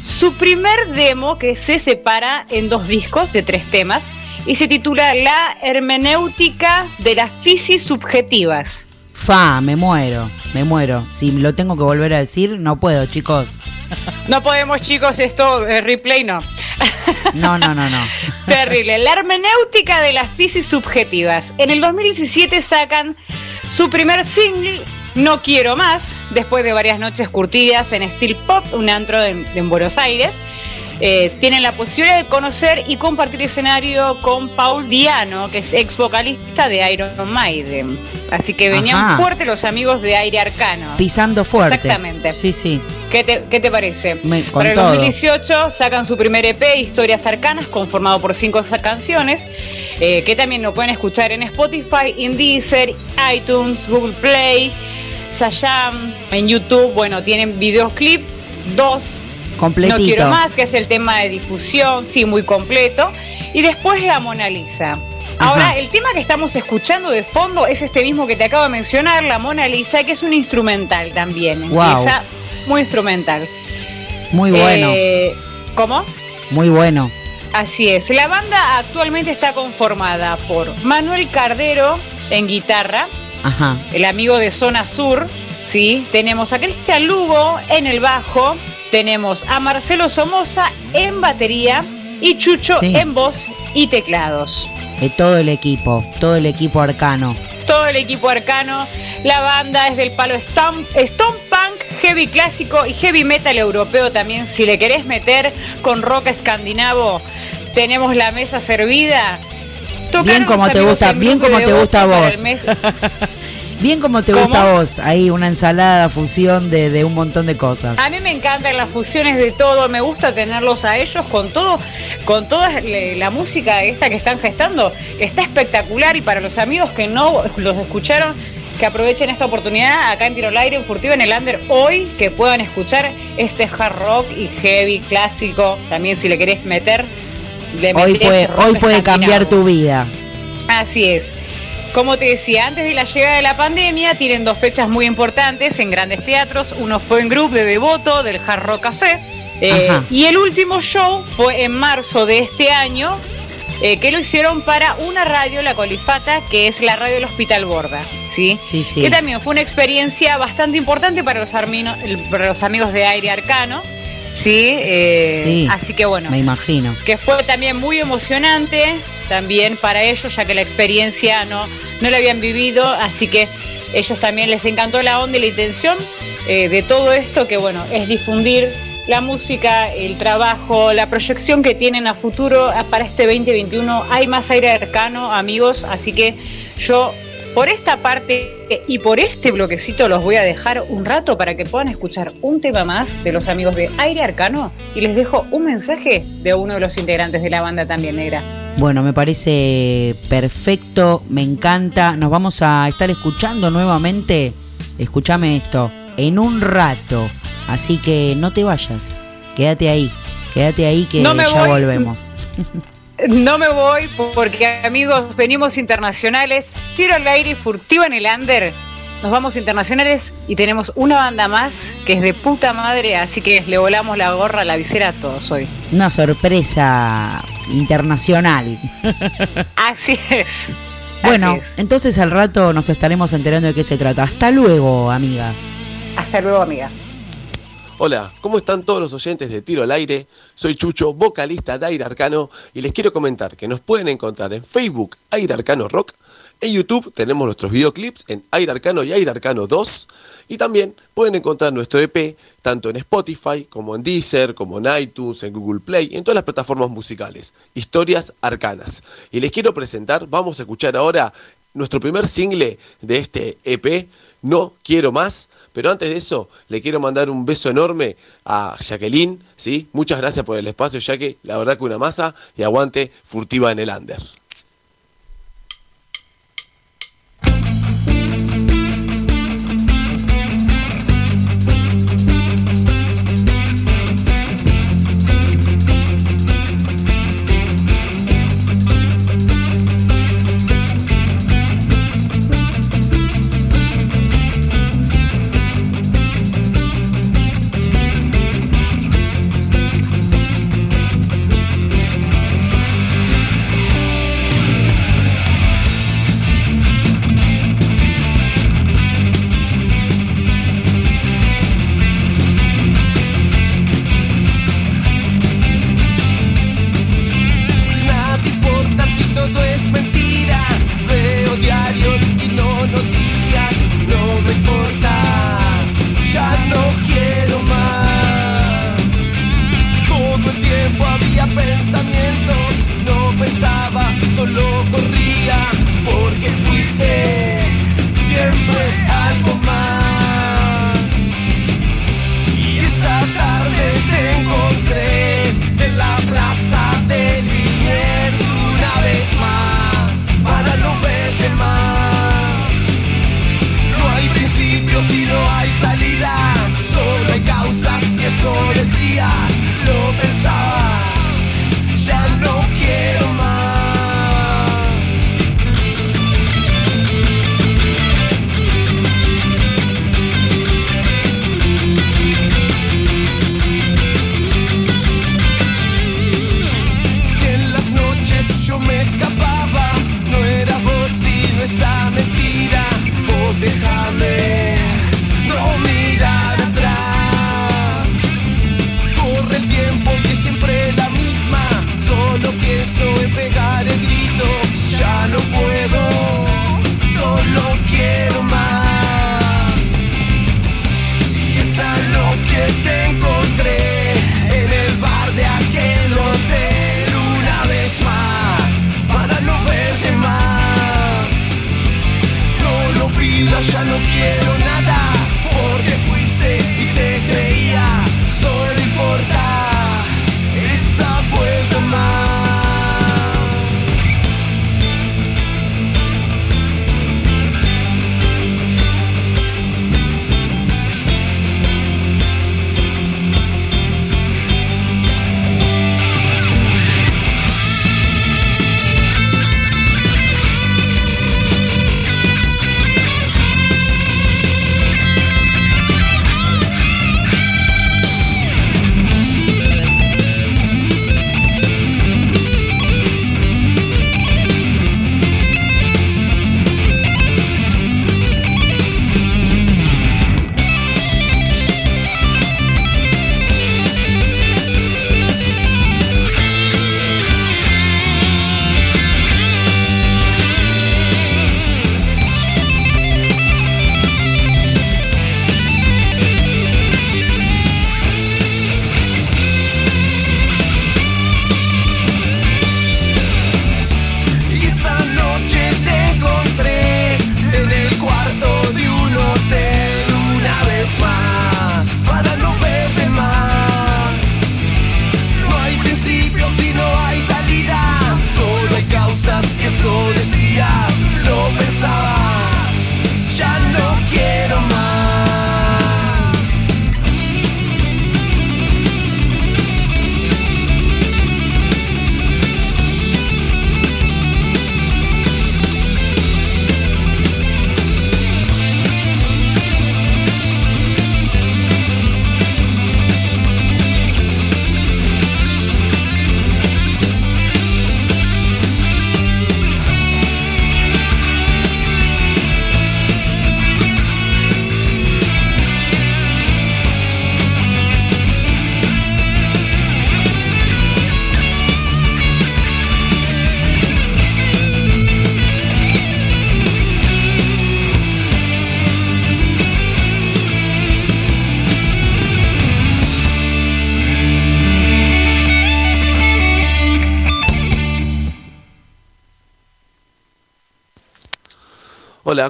su primer demo que se separa en dos discos de tres temas y se titula La hermenéutica de las fisis subjetivas. Fa, me muero, me muero. Si lo tengo que volver a decir, no puedo, chicos. No podemos, chicos, esto, eh, replay no. No, no, no, no. <laughs> Terrible. La hermenéutica de las fisis subjetivas. En el 2017 sacan su primer single, No Quiero Más, después de varias noches curtidas en Steel Pop, un antro en Buenos Aires. Eh, tienen la posibilidad de conocer y compartir escenario con Paul Diano, que es ex vocalista de Iron Maiden. Así que venían Ajá. fuertes los amigos de Aire Arcano. Pisando fuerte. Exactamente. Sí, sí. ¿Qué te, qué te parece? Me- Para el todo. 2018 sacan su primer EP, Historias Arcanas, conformado por cinco canciones, eh, que también lo pueden escuchar en Spotify, en Deezer, iTunes, Google Play, Sayam, en YouTube. Bueno, tienen videoclip, dos. Completito. No quiero más, que es el tema de difusión, sí, muy completo. Y después la Mona Lisa. Ahora, Ajá. el tema que estamos escuchando de fondo es este mismo que te acabo de mencionar, la Mona Lisa, que es un instrumental también. Empieza muy instrumental. Muy bueno, Eh, ¿Cómo? muy bueno. Así es. La banda actualmente está conformada por Manuel Cardero en guitarra, Ajá. el amigo de Zona Sur, ¿sí? Tenemos a Cristian Lugo en el bajo, tenemos a Marcelo Somoza en batería y Chucho Sí. en voz y teclados. De todo el equipo, todo el equipo arcano. Todo el equipo arcano, la banda es del palo Stone, Stone Punk, heavy clásico y heavy metal europeo también. Si le querés meter con rock escandinavo, tenemos la mesa servida. Tocaron Bien como te gusta, en bien como te gusta a vos. <laughs> Bien como te gusta a vos, ahí una ensalada, fusión de, de, un montón de cosas. A mí me encantan las fusiones de todo, me gusta tenerlos a ellos con todo, con toda la música esta que están gestando. Está espectacular y para los amigos que no los escucharon, que aprovechen esta oportunidad acá en Tiro al Aire, en Furtivo en el Under, hoy que puedan escuchar este hard rock y heavy clásico, también si le querés meter. hoy puede, hoy puede cambiar tu vida. Así es. Como te decía, antes de la llegada de la pandemia, tienen dos fechas muy importantes en grandes teatros. Uno fue en Group de Devoto, del Hard Rock Café. Eh, y el último show fue en marzo de este año, eh, que lo hicieron para una radio, la Colifata, que es la radio del Hospital Borda. ¿sí? Sí, sí. Que también fue una experiencia bastante importante para los, para los amigos de Aire Arcano. ¿Sí? Eh, sí. Así que bueno. Me imagino. Que fue también muy emocionante también para ellos, ya que la experiencia no, no la habían vivido, así que ellos también les encantó la onda y la intención eh, de todo esto, que bueno, es difundir la música, el trabajo, la proyección que tienen a futuro para este 2021. Hay más aire arcano, amigos, así que yo por esta parte y por este bloquecito los voy a dejar un rato para que puedan escuchar un tema más de los amigos de Aire Arcano y les dejo un mensaje de uno de los integrantes de la banda también negra. Bueno, me parece perfecto, me encanta. Nos vamos a estar escuchando nuevamente. Escúchame esto, en un rato. Así que no te vayas. Quédate ahí. Quédate ahí que no ya volvemos. <laughs> No me voy porque amigos, venimos internacionales. Tiro al aire y furtivo en el under. Nos vamos internacionales y tenemos una banda más que es de puta madre, así que le volamos la gorra, la visera a todos hoy. Una sorpresa internacional. <laughs> Así es. Bueno, Así es. entonces al rato nos estaremos enterando de qué se trata. Hasta luego, amiga. Hasta luego, amiga. Hola, ¿cómo están todos los oyentes de Tiro al Aire? Soy Chucho, vocalista de Aire Arcano, y les quiero comentar que nos pueden encontrar en Facebook Aire Arcano Rock, en YouTube tenemos nuestros videoclips en Aire Arcano y Aire Arcano 2, y también pueden encontrar nuestro EP tanto en Spotify como en Deezer, como en iTunes, en Google Play, en todas las plataformas musicales. Historias arcanas. Y les quiero presentar, vamos a escuchar ahora nuestro primer single de este EP, No Quiero Más. Pero antes de eso, le quiero mandar un beso enorme a Jacqueline, ¿sí? Muchas gracias por el espacio, ya que la verdad que una masa y aguante furtiva en el under.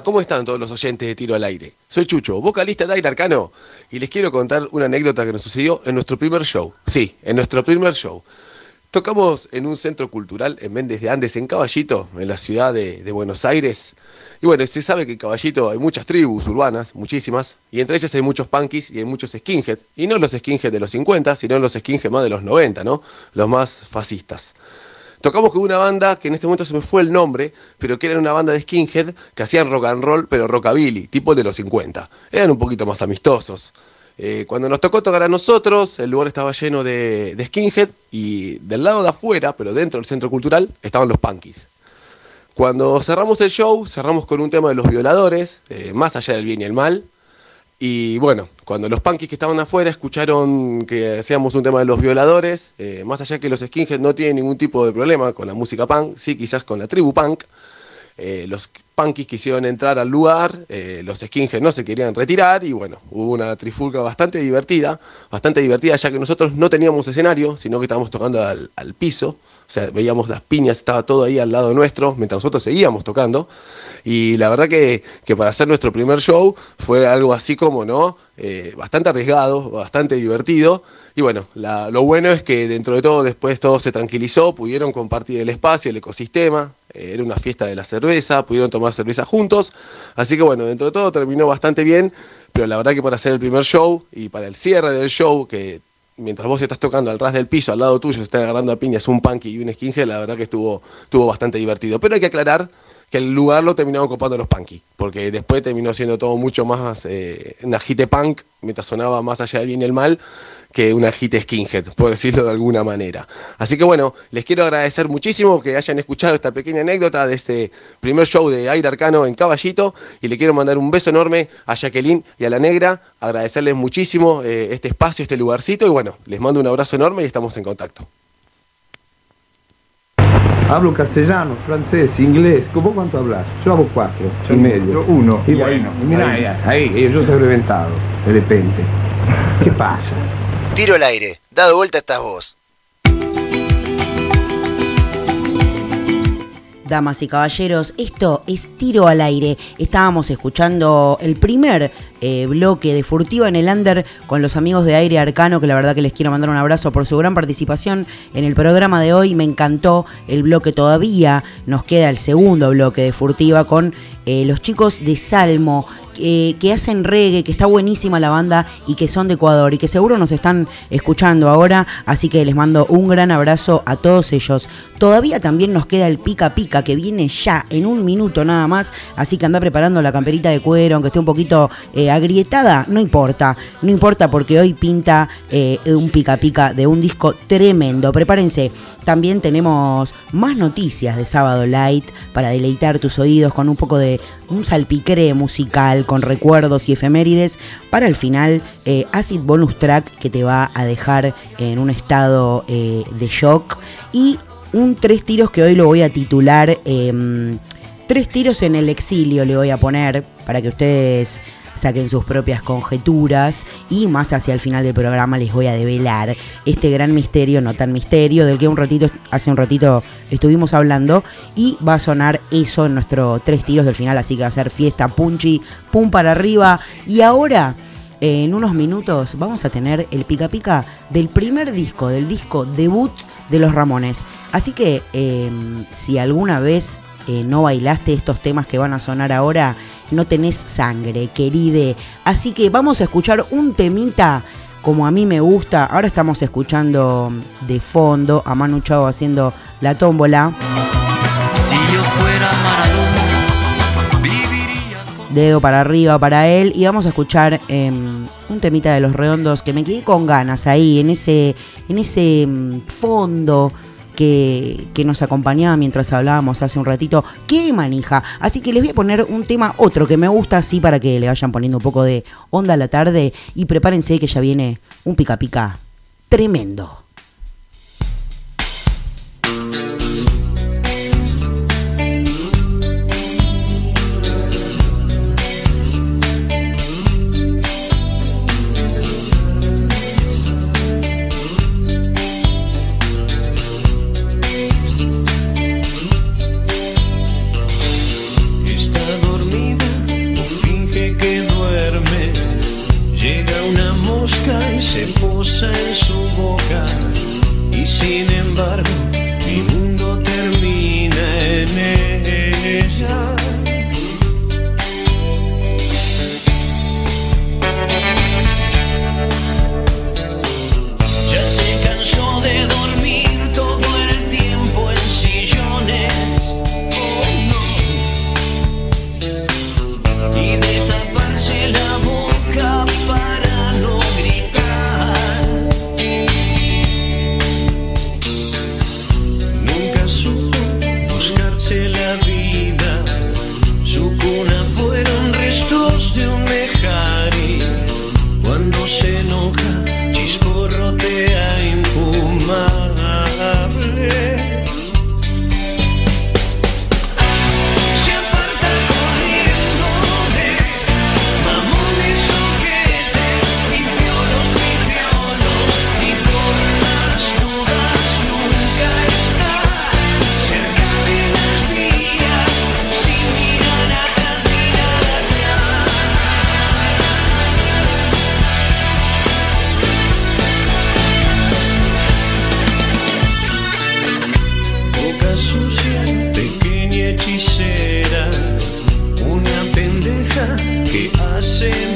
¿Cómo están todos los oyentes de Tiro al Aire? Soy Chucho, vocalista de Aire Arcano, y les quiero contar una anécdota que nos sucedió en nuestro primer show. Sí, en nuestro primer show. Tocamos en un centro cultural en Méndez de Andes, en Caballito, en la ciudad de, Buenos Aires. Y bueno, se sabe que en Caballito hay muchas tribus urbanas, muchísimas, y entre ellas hay muchos punkies y hay muchos skinheads. Y no los skinheads de los 50, sino los skinheads más de los 90, ¿no? Los más fascistas. Tocamos con una banda que en este momento se me fue el nombre, pero que era una banda de skinhead que hacían rock and roll, pero rockabilly, tipo de los 50. Eran un poquito más amistosos. Eh, cuando nos tocó tocar a nosotros, el lugar estaba lleno de, skinhead y del lado de afuera, pero dentro del centro cultural, estaban los punkies. Cuando cerramos el show, cerramos con un tema de los violadores, eh, más allá del bien y el mal. Y bueno, cuando los punkies que estaban afuera escucharon que hacíamos un tema de los violadores, eh, más allá que los skinheads no tienen ningún tipo de problema con la música punk, sí quizás con la tribu punk, eh, los punkies quisieron entrar al lugar, eh, los skinheads no se querían retirar y bueno, hubo una trifulca bastante divertida, bastante divertida ya que nosotros no teníamos escenario, sino que estábamos tocando al, piso, o sea, veíamos las piñas, estaba todo ahí al lado nuestro, mientras nosotros seguíamos tocando. Y la verdad que, que para hacer nuestro primer show fue algo así como, ¿no? Eh, bastante arriesgado, bastante divertido. Y bueno, lo bueno es que dentro de todo después todo se tranquilizó, pudieron compartir el espacio, el ecosistema, era una fiesta de la cerveza, pudieron tomar cerveza juntos. Así que bueno, dentro de todo terminó bastante bien, pero la verdad que para hacer el primer show y para el cierre del show, que mientras vos estás tocando al ras del piso, al lado tuyo se están agarrando a piñas un punky y un skinhead, la verdad que estuvo, estuvo bastante divertido. Pero hay que aclarar que el lugar lo terminaron ocupando los punky, porque después terminó siendo todo mucho más eh, una hit punk, mientras sonaba más allá del bien y el mal, que una hit skinhead, por decirlo de alguna manera. Así que bueno, les quiero agradecer muchísimo que hayan escuchado esta pequeña anécdota de este primer show de Aire Arcano en Caballito y le quiero mandar un beso enorme a Jacqueline y a la negra, agradecerles muchísimo eh, este espacio, este lugarcito y bueno, les mando un abrazo enorme y estamos en contacto. Hablo castellano, francés, inglés. ¿Vos cuánto hablas? Yo hablo cuatro, en medio. yo uno, Y y bueno, ahí no, mira, ahí ahí, ahí, yo soy reventado, de repente. ¿Qué pasa? Tiro al aire, dado vuelta estás vos. Damas y caballeros, esto es tiro al aire. Estábamos escuchando el primer eh, bloque de Furtiva en el Under con los amigos de Aire Arcano, que la verdad que les quiero mandar un abrazo por su gran participación en el programa de hoy. Me encantó el bloque todavía. Nos queda el segundo bloque de Furtiva con eh, los chicos de Salmo que hacen reggae, que está buenísima la banda y que son de Ecuador y que seguro nos están escuchando ahora, así que les mando un gran abrazo a todos ellos. Todavía también nos queda el pica pica que viene ya en un minuto nada más, así que anda preparando la camperita de cuero, aunque esté un poquito eh, agrietada, no importa, no importa porque hoy pinta eh, un pica pica de un disco tremendo. Prepárense, también tenemos más noticias de Sábado Light para deleitar tus oídos con un poco de un salpicre musical con recuerdos y efemérides para el final eh, acid bonus track que te va a dejar en un estado eh, de shock y un tres tiros que hoy lo voy a titular em, tres tiros en el exilio le voy a poner para que ustedes saquen sus propias conjeturas y más hacia el final del programa les voy a develar este gran misterio, no tan misterio, del que un ratito, hace un ratito estuvimos hablando y va a sonar eso en nuestro tres tiros del final, así que va a ser fiesta, punchi, pum para arriba y ahora... En unos minutos vamos a tener el pica pica del primer disco, del disco debut de los Ramones. Así que eh, si alguna vez eh, no bailaste estos temas que van a sonar ahora, no tenés sangre, queride. Así que vamos a escuchar un temita como a mí me gusta. Ahora estamos escuchando de fondo a Manu Chao haciendo la tómbola. Si yo fuera Dedo para arriba para él. Y vamos a escuchar em, un temita de los redondos que me quedé con ganas ahí, en ese, en ese em, fondo que, que, nos acompañaba mientras hablábamos hace un ratito. ¡Qué manija! Así que les voy a poner un tema, otro que me gusta así para que le vayan poniendo un poco de onda a la tarde. Y prepárense que ya viene un pica pica tremendo. Que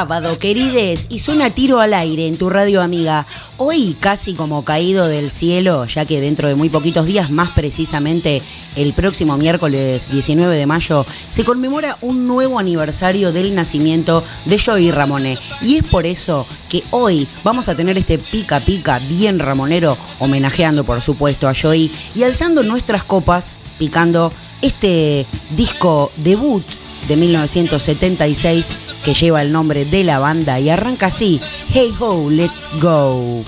sábado, querides, y suena tiro al aire en tu radio amiga. Hoy casi como caído del cielo, ya que dentro de muy poquitos días, más precisamente el próximo miércoles 19 de mayo, se conmemora un nuevo aniversario del nacimiento de Joey Ramone. Y es por eso que hoy vamos a tener este pica pica bien ramonero, homenajeando por supuesto a Joey y alzando nuestras copas, picando este disco debut de 1976 que lleva el nombre de la banda y arranca así, Hey Ho, Let's Go.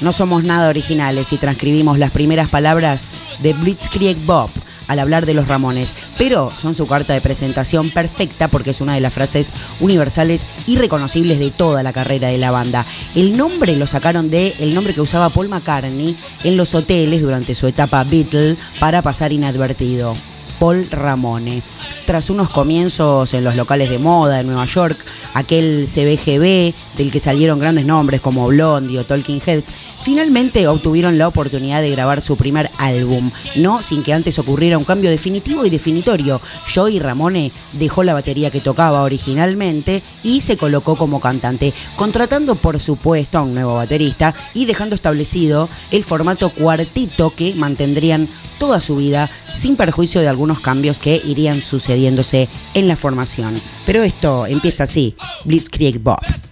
No somos nada originales y transcribimos las primeras palabras de Blitzkrieg Bob al hablar de los Ramones, pero son su carta de presentación perfecta porque es una de las frases universales y reconocibles de toda la carrera de la banda. El nombre lo sacaron de el nombre que usaba Paul McCartney en los hoteles durante su etapa Beatle para pasar inadvertido. Paul Ramone. Tras unos comienzos en los locales de moda de Nueva York, aquel CBGB del que salieron grandes nombres como Blondie o Talking Heads, finalmente obtuvieron la oportunidad de grabar su primer álbum, no sin que antes ocurriera un cambio definitivo y definitorio. Joey Ramone dejó la batería que tocaba originalmente y se colocó como cantante, contratando por supuesto a un nuevo baterista y dejando establecido el formato cuartito que mantendrían toda su vida sin perjuicio de algunos cambios que irían sucediéndose en la formación. Pero esto empieza así, Blitzkrieg Bob.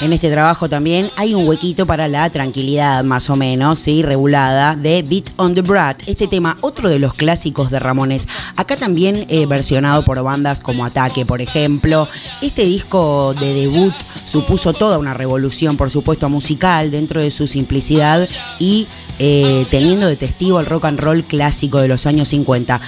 En este trabajo también hay un huequito para la tranquilidad, más o menos, ¿sí? regulada, de Beat on the Brat. Este tema, otro de los clásicos de Ramones. Acá también eh, versionado por bandas como Ataque, por ejemplo. Este disco de debut supuso toda una revolución, por supuesto, musical, dentro de su simplicidad y eh, teniendo de testigo el rock and roll clásico de los años 50.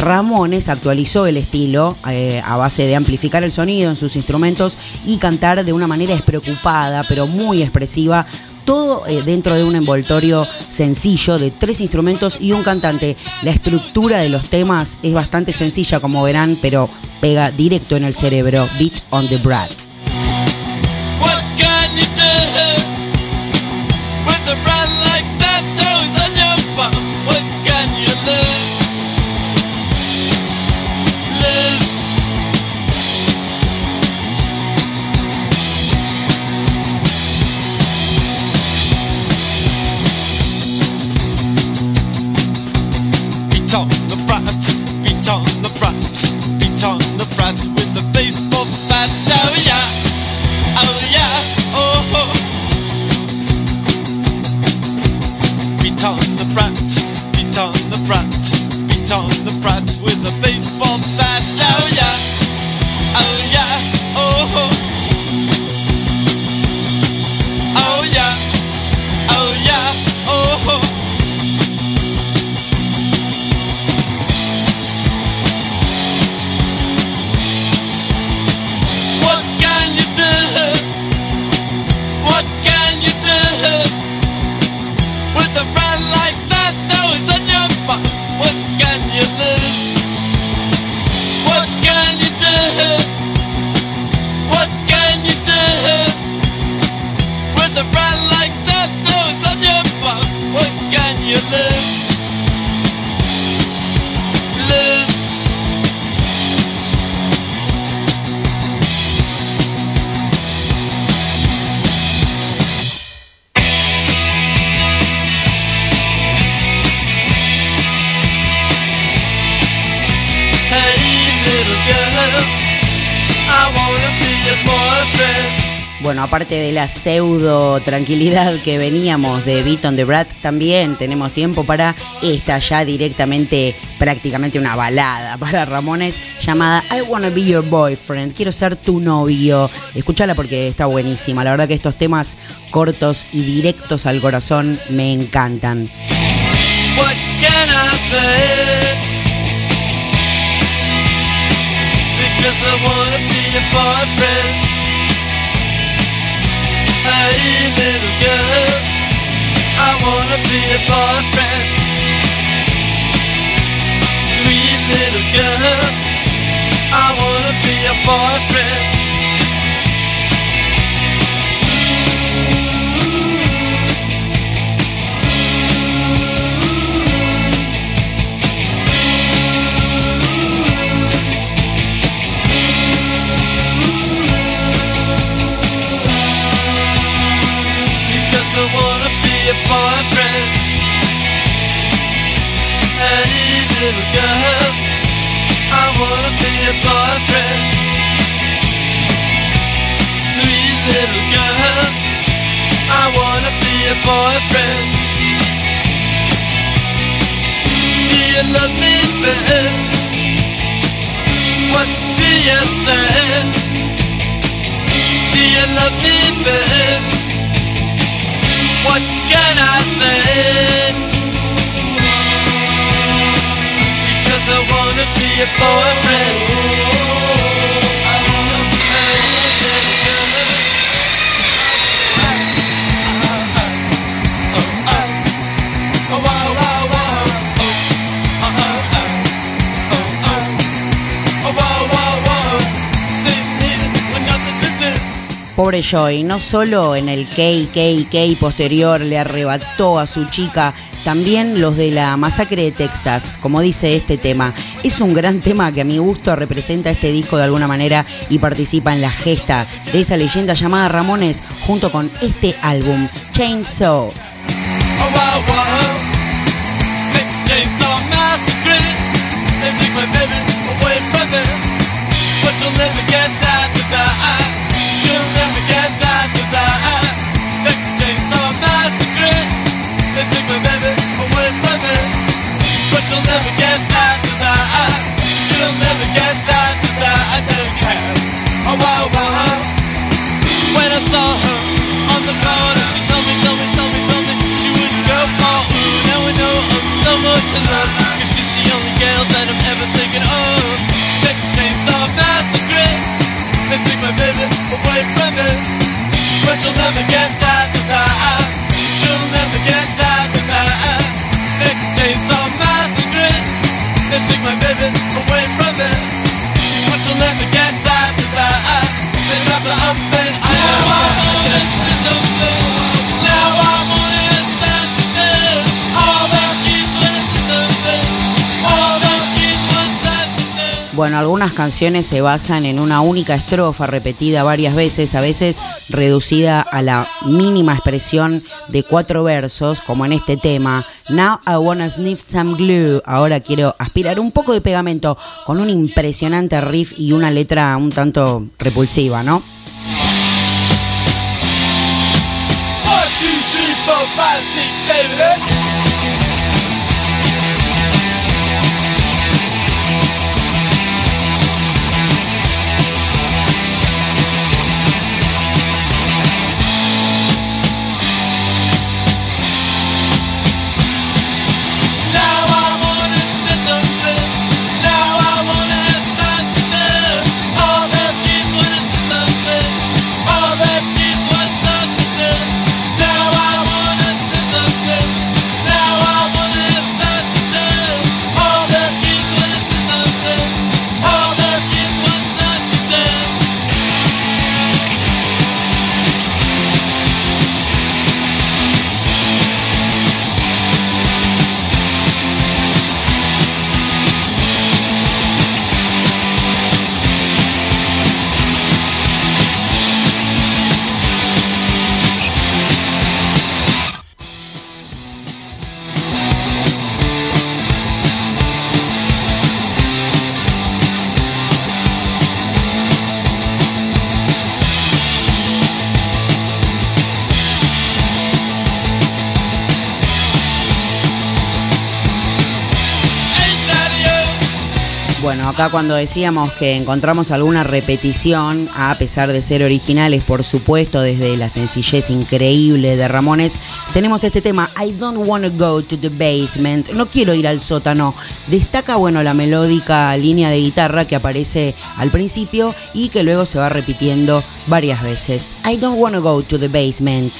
Ramones actualizó el estilo eh, a base de amplificar el sonido en sus instrumentos y cantar de una manera despreocupada, pero muy expresiva. Todo eh, dentro de un envoltorio sencillo de tres instrumentos y un cantante. La estructura de los temas es bastante sencilla, como verán, pero pega directo en el cerebro. Beat on the Brat. De la pseudo tranquilidad que veníamos de Beat on the también tenemos tiempo para esta ya directamente, prácticamente una balada <laughs> para Ramones llamada I Wanna Be Your Boyfriend. Quiero ser tu novio. Escúchala porque está buenísima. La verdad que estos temas cortos y directos al corazón me encantan. Boyfriend. Hey, little girl, I wanna be your boyfriend. Sweet little girl, I wanna be your boyfriend. A boyfriend Hey little girl I wanna be a boyfriend Sweet little girl I wanna be a boyfriend Do you love me, babe? What do you say? Do you love me, babe? What can I say? Because I wanna be a boyfriend. Pobre Joy, no solo en el KKK posterior le arrebató a su chica, también los de la masacre de Texas, como dice este tema. Es un gran tema que a mi gusto representa este disco de alguna manera y participa en la gesta de esa leyenda llamada Ramones junto con este álbum, Chainsaw. Bueno, algunas canciones se basan en una única estrofa repetida varias veces, a veces reducida a la mínima expresión de cuatro versos, como en este tema. Now I wanna sniff some glue. Ahora quiero aspirar un poco de pegamento con un impresionante riff y una letra un tanto repulsiva, ¿no? Acá cuando decíamos que encontramos alguna repetición, a pesar de ser originales, por supuesto, desde la sencillez increíble de Ramones, tenemos este tema, I don't wanna go to the basement, no quiero ir al sótano. Destaca, bueno, la melódica línea de guitarra que aparece al principio y que luego se va repitiendo varias veces. I don't wanna go to the basement.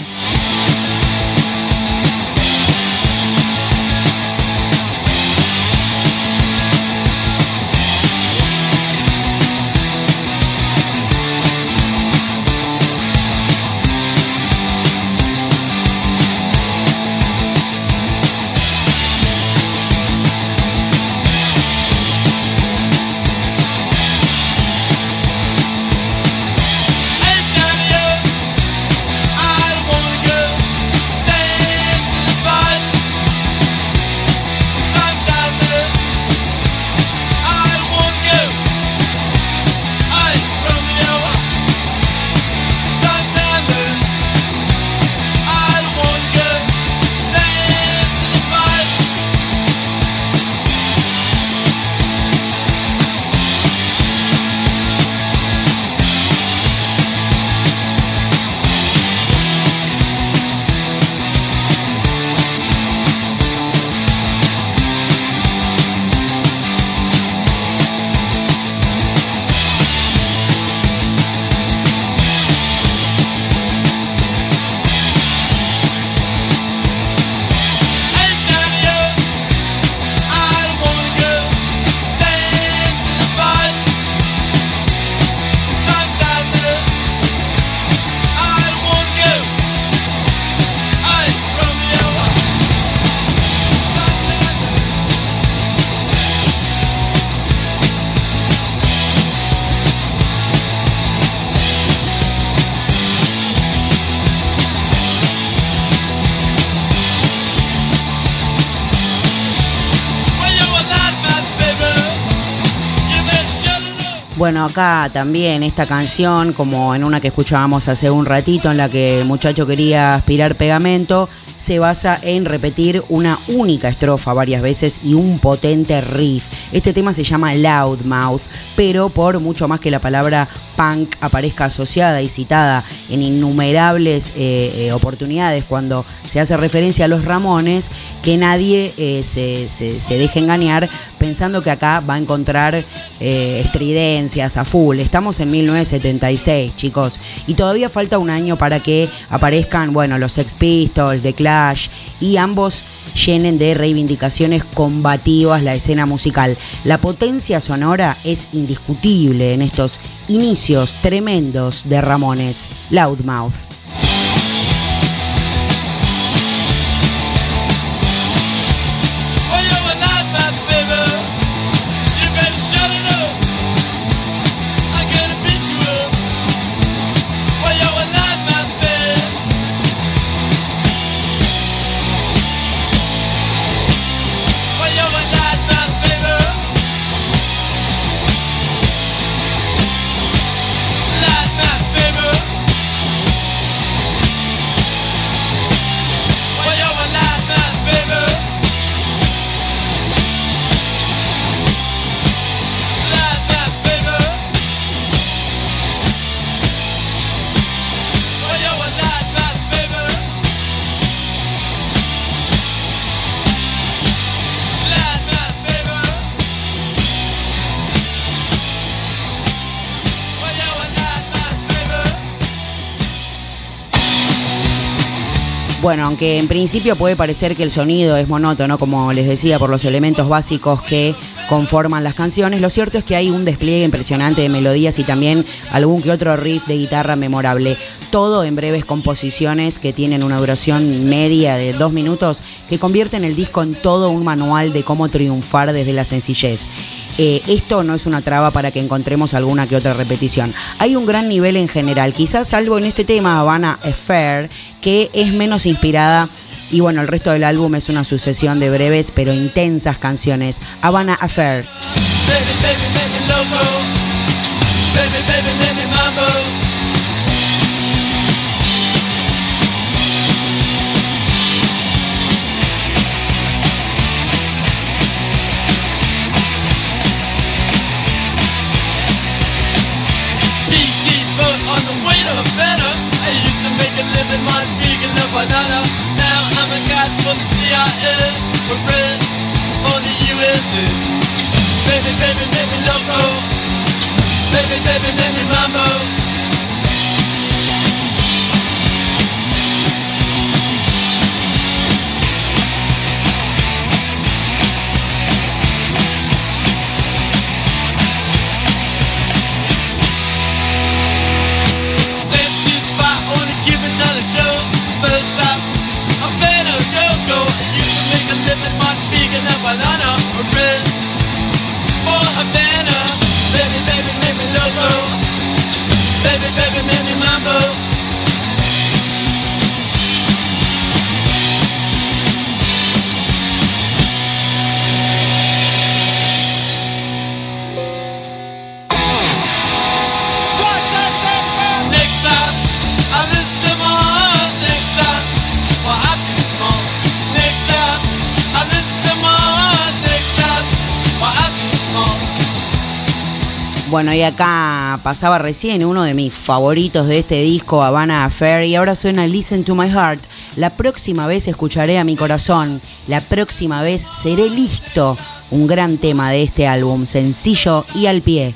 Acá también esta canción, como en una que escuchábamos hace un ratito, en la que el muchacho quería aspirar pegamento, se basa en repetir una única estrofa varias veces y un potente riff. Este tema se llama Loudmouth, pero por mucho más que la palabra punk aparezca asociada y citada en innumerables eh, eh, oportunidades cuando se hace referencia a los Ramones, que nadie eh, se deje engañar pensando que acá va a encontrar eh, estridencias a full. Estamos en 1976, chicos, y todavía falta un año para que aparezcan, bueno, los Sex Pistols, The Clash, y ambos llenen de reivindicaciones combativas la escena musical. La potencia sonora es indiscutible en estos inicios tremendos de Ramones. Loudmouth. Bueno, aunque en principio puede parecer que el sonido es monótono, como les decía, por los elementos básicos que conforman las canciones, lo cierto es que hay un despliegue impresionante de melodías y también algún que otro riff de guitarra memorable. Todo en breves composiciones que tienen una duración media de dos minutos que convierten el disco en todo un manual de cómo triunfar desde la sencillez. Eh, esto no es una traba para que encontremos alguna que otra repetición. Hay un gran nivel en general, quizás salvo en este tema Havana Affair, que es menos inspirada. Y bueno, el resto del álbum es una sucesión de breves pero intensas canciones. Havana Affair. Baby, Acá pasaba recién uno de mis favoritos de este disco, Havana Affair, y ahora suena Listen to My Heart. La próxima vez escucharé a mi corazón, la próxima vez seré listo. Un gran tema de este álbum, sencillo y al pie.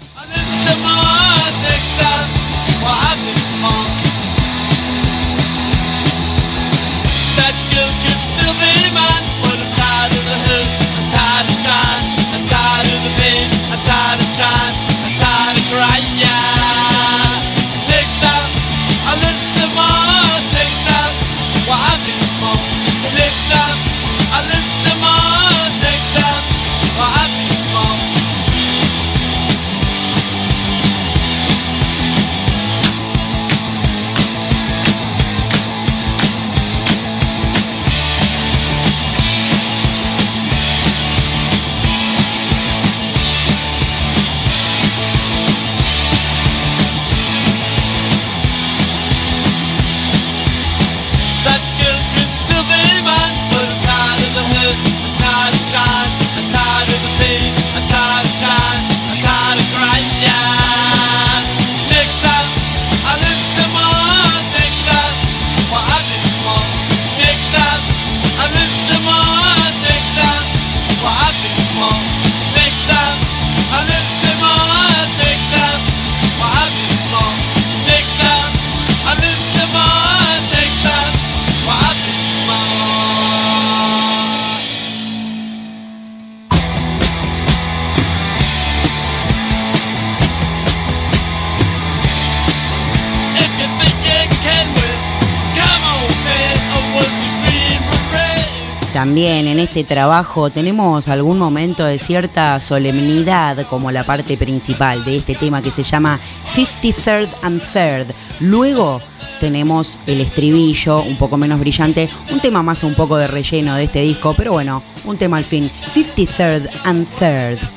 Este trabajo tenemos algún momento de cierta solemnidad como la parte principal de este tema que se llama 53rd and Third. Luego tenemos el estribillo un poco menos brillante, un tema más un poco de relleno de este disco, pero bueno, un tema al fin, 53rd and Third.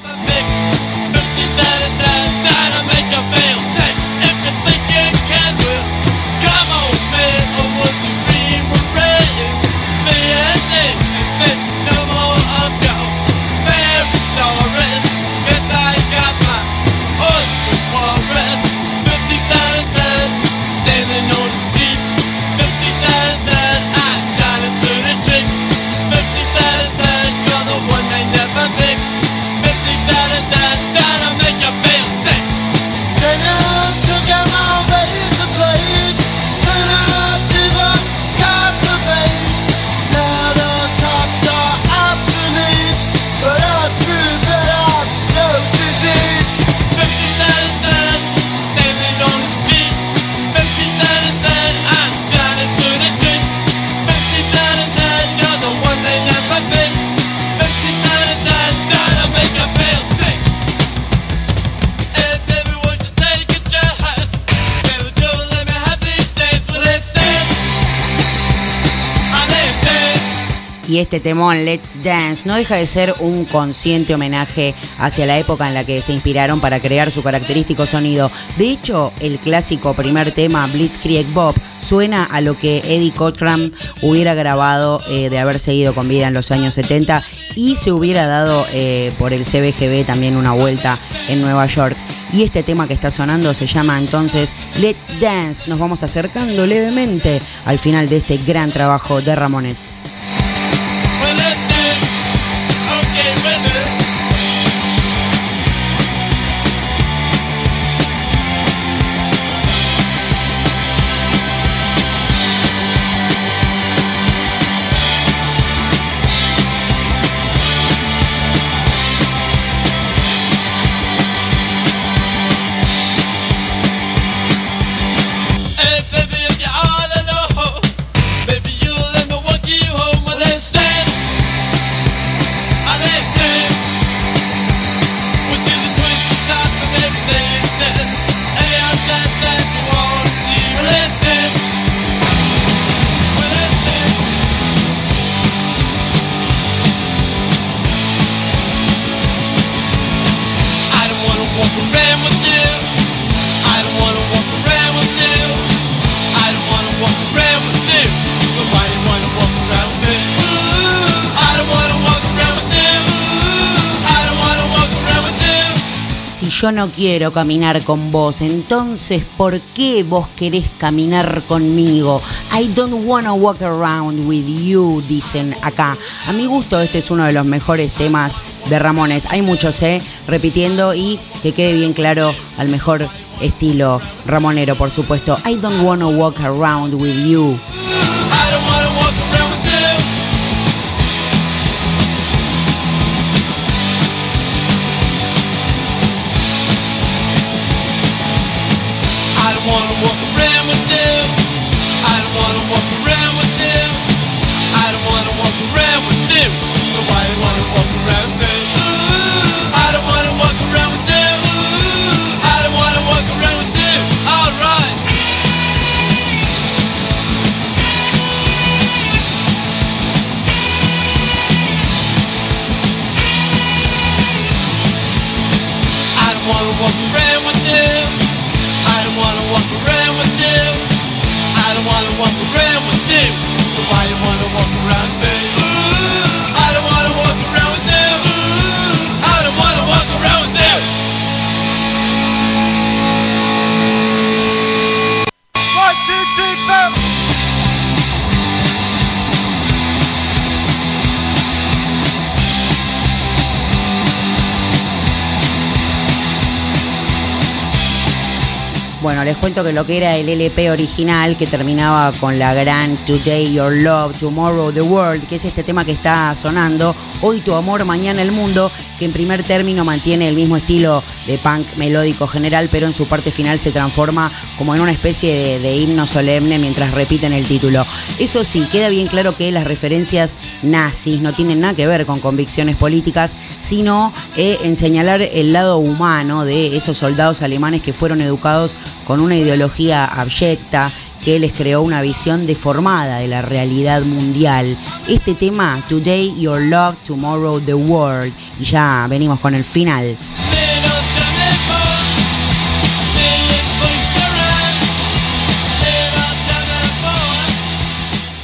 Este temón Let's Dance no deja de ser un consciente homenaje hacia la época en la que se inspiraron para crear su característico sonido. De hecho, el clásico primer tema Blitzkrieg Bob suena a lo que Eddie Cochran hubiera grabado eh, de haber seguido con vida en los años 70 y se hubiera dado eh, por el CBGB también una vuelta en Nueva York. Y este tema que está sonando se llama entonces Let's Dance. Nos vamos acercando levemente al final de este gran trabajo de Ramones. Yo no quiero caminar con vos. Entonces, ¿por qué vos querés caminar conmigo? I don't wanna walk around with you, dicen acá. A mi gusto, este es uno de los mejores temas de Ramones. Hay muchos, ¿eh? Repitiendo y que quede bien claro al mejor estilo ramonero, por supuesto. I don't wanna walk around with you. Cuento que lo que era el LP original que terminaba con la gran Today Your Love, Tomorrow the World, que es este tema que está sonando, Hoy tu amor, mañana el mundo, que en primer término mantiene el mismo estilo de punk melódico general, pero en su parte final se transforma como en una especie de, himno solemne mientras repiten el título. Eso sí, queda bien claro que las referencias nazis no tienen nada que ver con convicciones políticas, sino eh, en señalar el lado humano de esos soldados alemanes que fueron educados con una ideología abyecta que les creó una visión deformada de la realidad mundial. Este tema, Today Your Love, Tomorrow the World, y ya venimos con el final.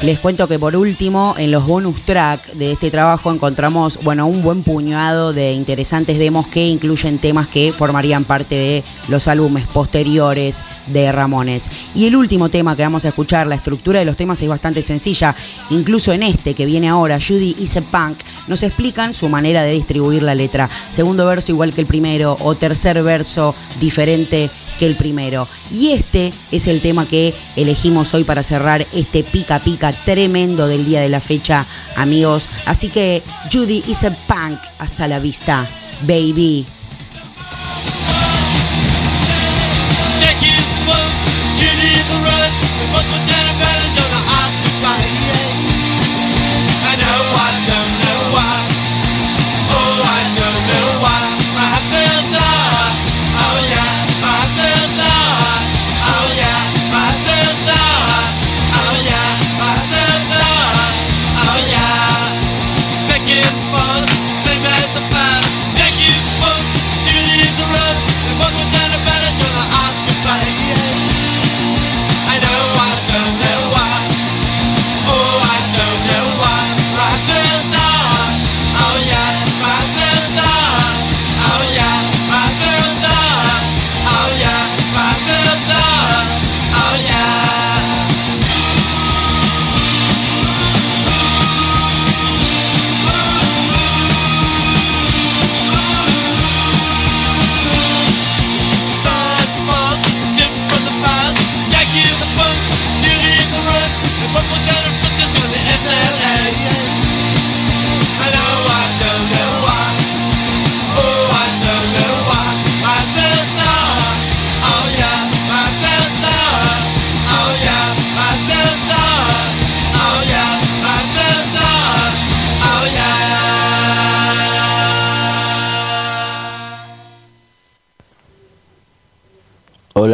Les cuento que por último, en los bonus track de este trabajo encontramos, bueno, un buen puñado de interesantes demos que incluyen temas que formarían parte de los álbumes posteriores de Ramones. Y el último tema que vamos a escuchar, la estructura de los temas es bastante sencilla, incluso en este que viene ahora, Judy is a Punk, nos explican su manera de distribuir la letra. Segundo verso igual que el primero o tercer verso diferente que el primero. Y este es el tema que elegimos hoy para cerrar este pica pica tremendo del día de la fecha, amigos. Así que Judy is a punk. Hasta la vista, baby.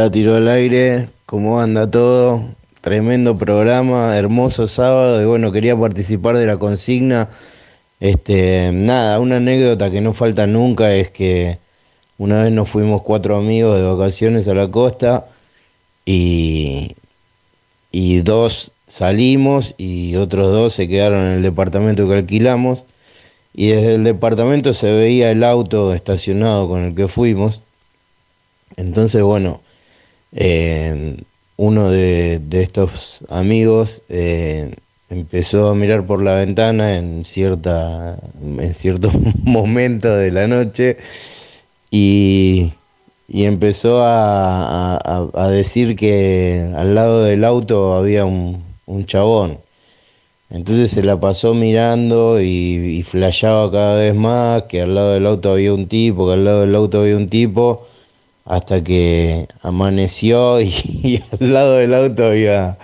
Hola, tiro al aire, ¿cómo anda todo? Tremendo programa, hermoso sábado y bueno, quería participar de la consigna. Este, nada, una anécdota que no falta nunca es que una vez nos fuimos cuatro amigos de vacaciones a la costa y, y dos salimos y otros dos se quedaron en el departamento que alquilamos y desde el departamento se veía el auto estacionado con el que fuimos Entonces, bueno, eh, uno de, estos amigos eh, empezó a mirar por la ventana en cierta en cierto <laughs> momento de la noche y, empezó a, decir que al lado del auto había un, un chabón. Entonces se la pasó mirando y, y flasheaba cada vez más que al lado del auto había un tipo, que al lado del auto había un tipo, hasta que amaneció <laughs> y, al lado del auto había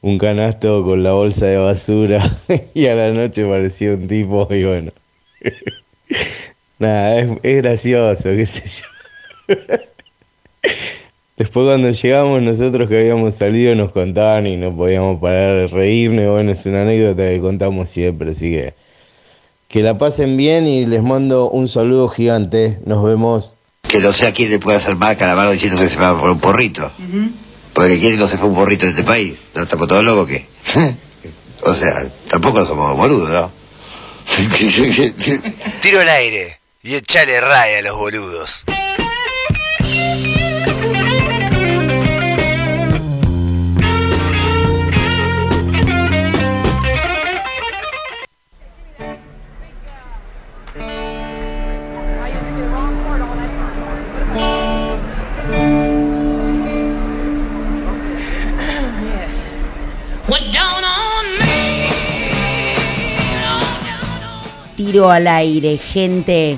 un canasto con la bolsa de basura <laughs> y a la noche parecía un tipo y bueno. <laughs> Nada, es, es gracioso, qué sé yo. Después cuando llegamos nosotros que habíamos salido nos contaban y no podíamos parar de reírnos. Bueno, es una anécdota que contamos siempre, así que que la pasen bien y les mando un saludo gigante. Nos vemos. Que no sé a quién le puede hacer marca la mano diciendo que se va por un porrito. Porque quién no se fue un porrito de este país. ¿No estamos todos locos que <laughs> O sea, tampoco somos boludos, ¿no? <laughs> <laughs> Tiro al aire y echale raya a los boludos. Al aire, gente.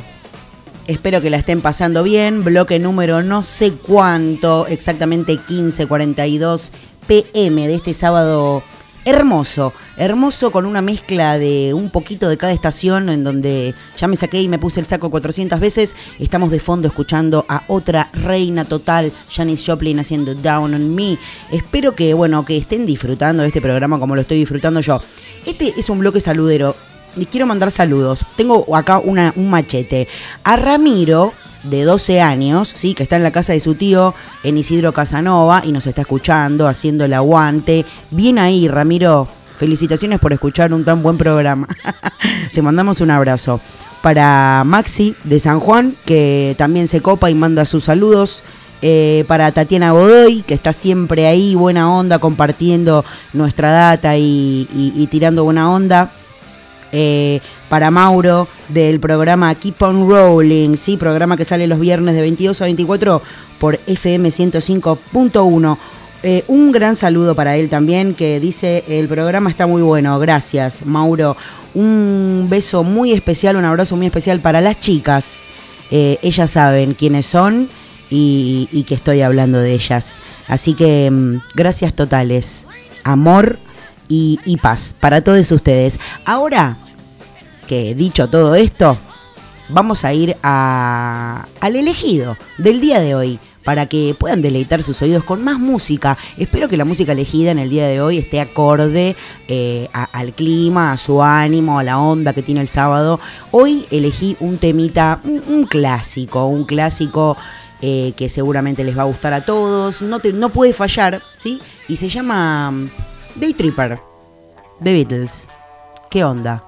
Espero que la estén pasando bien. Bloque número no sé cuánto, exactamente 15:42 pm de este sábado hermoso. Hermoso con una mezcla de un poquito de cada estación en donde ya me saqué y me puse el saco 400 veces. Estamos de fondo escuchando a otra reina total, Janis Joplin haciendo Down on Me. Espero que, bueno, que estén disfrutando de este programa como lo estoy disfrutando yo. Este es un bloque saludero y quiero mandar saludos. Tengo acá una- un machete. A Ramiro, de 12 años, sí, que está en la casa de su tío en Isidro Casanova y nos está escuchando, haciendo el aguante. Bien ahí, Ramiro. Felicitaciones por escuchar un tan buen programa. <laughs> Te mandamos un abrazo. Para Maxi de San Juan, que también se copa y manda sus saludos. Eh, para Tatiana Godoy, que está siempre ahí, buena onda, compartiendo nuestra data y tirando buena onda eh, para Mauro del programa Keep on Rolling, sí, programa que sale los viernes de 22 a 24 por FM 105.1. Eh, un gran saludo para él también, que dice, el programa está muy bueno, gracias Mauro. Un beso muy especial, un abrazo muy especial para las chicas. Eh, ellas saben quiénes son y, que estoy hablando de ellas. Así que mm, gracias totales. Amor y paz para todos ustedes. Ahora que dicho todo esto, vamos a ir al elegido del día de hoy para que puedan deleitar sus oídos con más música. Espero que la música elegida en el día de hoy esté acorde eh, al clima, a su ánimo, a la onda que tiene el sábado. Hoy elegí un temita, un, un clásico, un clásico eh, que seguramente les va a gustar a todos. No, te- no puede fallar, ¿sí? Y se llama mm, Day Tripper, The Beatles. ¿Qué onda?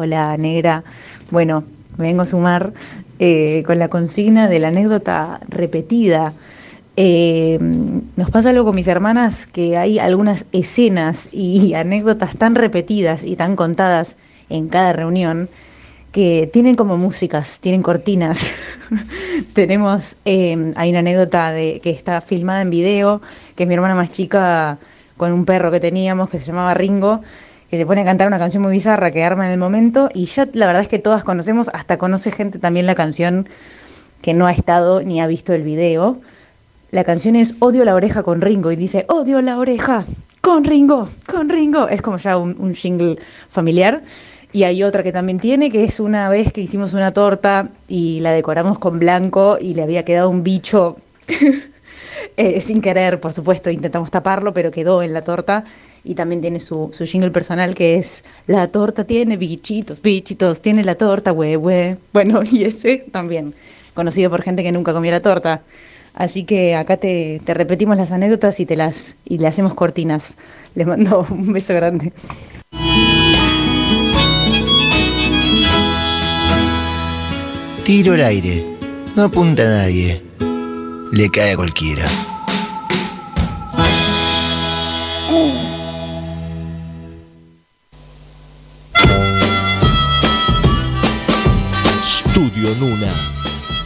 Hola, negra. Bueno, vengo a sumar eh, con la consigna de la anécdota repetida. Eh, nos pasa algo con mis hermanas que hay algunas escenas y <laughs> anécdotas tan repetidas y tan contadas en cada reunión que tienen como músicas, tienen cortinas. <laughs> Tenemos, eh, hay una anécdota de que está filmada en video, que es mi hermana más chica con un perro que teníamos que se llamaba Ringo, que se pone a cantar una canción muy bizarra que arma en el momento y ya la verdad es que todas conocemos, hasta conoce gente también la canción que no ha estado ni ha visto el video. La canción es Odio la oreja con Ringo y dice Odio la oreja con Ringo, con Ringo. Es como ya un, un jingle familiar. Y hay otra que también tiene, que es una vez que hicimos una torta y la decoramos con blanco y le había quedado un bicho <laughs> eh, sin querer, por supuesto, intentamos taparlo, pero quedó en la torta. Y también tiene su, su jingle personal que es La torta tiene bichitos, bichitos, tiene la torta, hue, hue. <laughs> Bueno, y ese también, conocido por gente que nunca comió la torta. Así que acá te, te repetimos las anécdotas y te las y le hacemos cortinas. Les mando <laughs> un beso grande. Tiro al aire. No apunta a nadie. Le cae a cualquiera.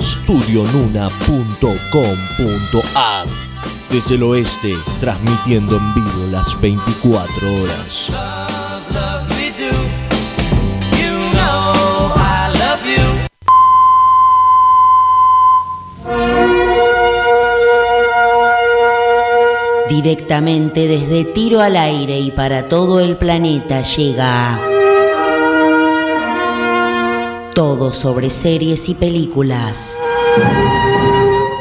Studio Nuna. Desde el oeste, transmitiendo en vivo las 24 horas. Directamente desde Tiro al Aire y para todo el planeta llega todo sobre series y películas.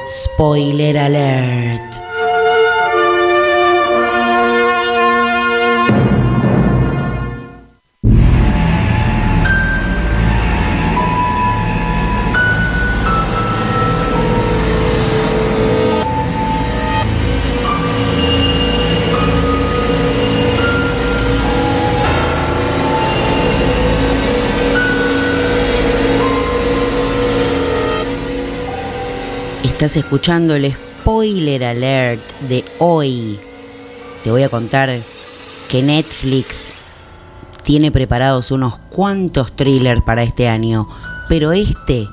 Spoiler alert. Estás escuchando el spoiler alert de hoy. Te voy a contar que Netflix tiene preparados unos cuantos thrillers para este año, pero este,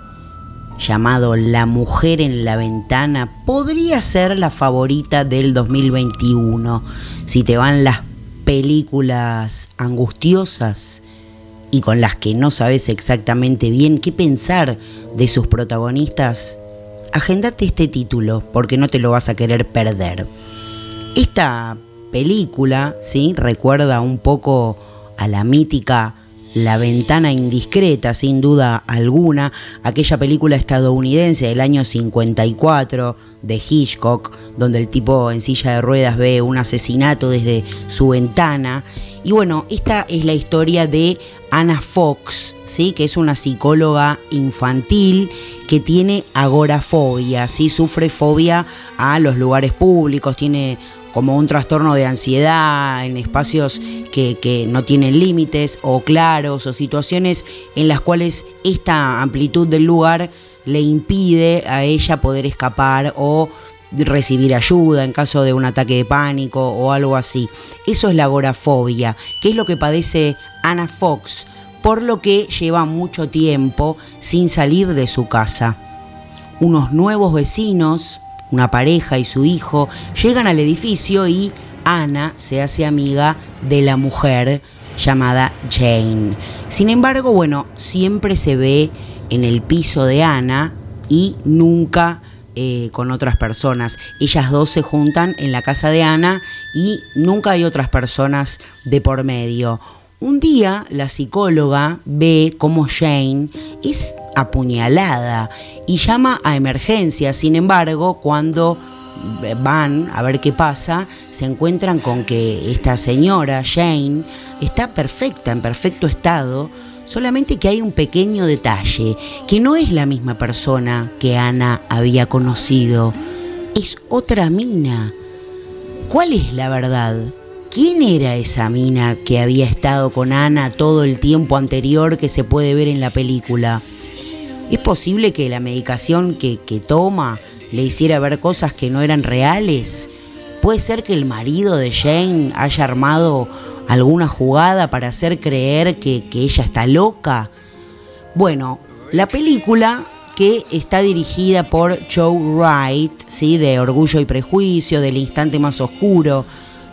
llamado La mujer en la ventana, podría ser la favorita del 2021. Si te van las películas angustiosas y con las que no sabes exactamente bien qué pensar de sus protagonistas, agendate este título porque no te lo vas a querer perder. Esta película, ¿sí? Recuerda un poco a la mítica La ventana indiscreta, sin duda alguna, aquella película estadounidense del año 54 de Hitchcock, donde el tipo en silla de ruedas ve un asesinato desde su ventana. Y bueno, esta es la historia de Anna Fox, ¿sí? que es una psicóloga infantil que tiene agorafobia, ¿sí? sufre fobia a los lugares públicos, tiene como un trastorno de ansiedad en espacios que, que no tienen límites o claros o situaciones en las cuales esta amplitud del lugar le impide a ella poder escapar o recibir ayuda en caso de un ataque de pánico o algo así. Eso es la agorafobia, que es lo que padece Anna Fox, por lo que lleva mucho tiempo sin salir de su casa. Unos nuevos vecinos, una pareja y su hijo, llegan al edificio y Ana se hace amiga de la mujer llamada Jane. Sin embargo, bueno, siempre se ve en el piso de Ana y nunca eh, con otras personas. Ellas dos se juntan en la casa de Ana y nunca hay otras personas de por medio. Un día la psicóloga ve cómo Jane es apuñalada y llama a emergencia. Sin embargo, cuando van a ver qué pasa, se encuentran con que esta señora, Jane, está perfecta, en perfecto estado, solamente que hay un pequeño detalle, que no es la misma persona que Ana había conocido, es otra mina. ¿Cuál es la verdad? ¿Quién era esa mina que había estado con Ana todo el tiempo anterior que se puede ver en la película? ¿Es posible que la medicación que, que toma le hiciera ver cosas que no eran reales? ¿Puede ser que el marido de Jane haya armado alguna jugada para hacer creer que, que ella está loca? Bueno, la película que está dirigida por Joe Wright, ¿sí? de Orgullo y Prejuicio, del instante más oscuro.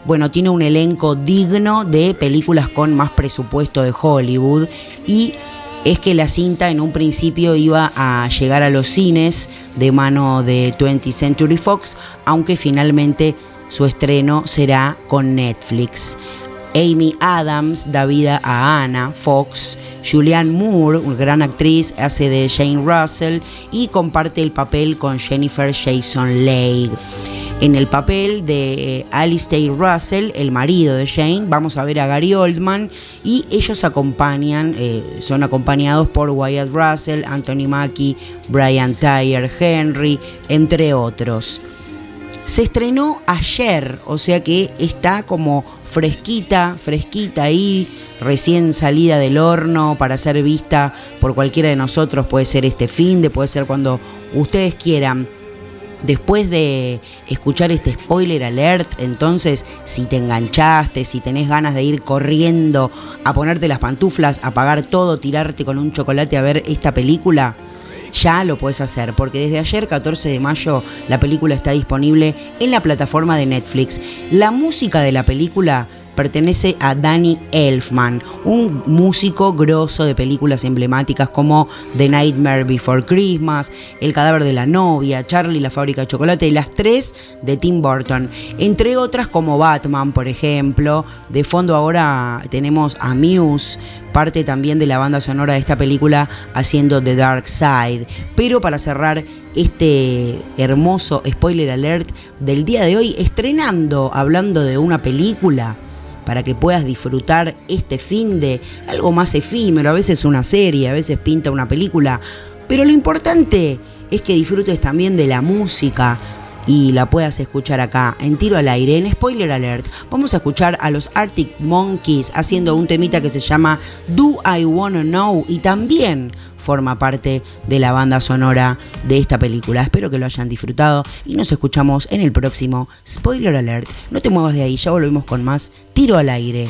Bueno, tiene un elenco digno de películas con más presupuesto de Hollywood y es que la cinta en un principio iba a llegar a los cines de mano de 20th Century Fox, aunque finalmente su estreno será con Netflix. Amy Adams da vida a Anna Fox, Julianne Moore, una gran actriz, hace de Jane Russell y comparte el papel con Jennifer Jason Leigh. En el papel de Alistair Russell, el marido de Jane, vamos a ver a Gary Oldman y ellos acompañan, eh, son acompañados por Wyatt Russell, Anthony Mackie, Brian Tyler, Henry, entre otros. Se estrenó ayer, o sea que está como fresquita, fresquita ahí, recién salida del horno para ser vista por cualquiera de nosotros. Puede ser este fin de, puede ser cuando ustedes quieran. Después de escuchar este spoiler alert, entonces si te enganchaste, si tenés ganas de ir corriendo a ponerte las pantuflas, apagar todo, tirarte con un chocolate a ver esta película, ya lo puedes hacer, porque desde ayer 14 de mayo la película está disponible en la plataforma de Netflix. La música de la película pertenece a Danny Elfman, un músico grosso de películas emblemáticas como The Nightmare Before Christmas, El cadáver de la novia, Charlie la fábrica de chocolate y las tres de Tim Burton, entre otras como Batman, por ejemplo. De fondo ahora tenemos a Muse, parte también de la banda sonora de esta película haciendo The Dark Side. Pero para cerrar este hermoso spoiler alert del día de hoy, estrenando, hablando de una película para que puedas disfrutar este fin de algo más efímero, a veces una serie, a veces pinta una película, pero lo importante es que disfrutes también de la música y la puedas escuchar acá en tiro al aire, en spoiler alert. Vamos a escuchar a los Arctic Monkeys haciendo un temita que se llama Do I Wanna Know y también forma parte de la banda sonora de esta película. Espero que lo hayan disfrutado y nos escuchamos en el próximo Spoiler Alert. No te muevas de ahí, ya volvemos con más Tiro al aire.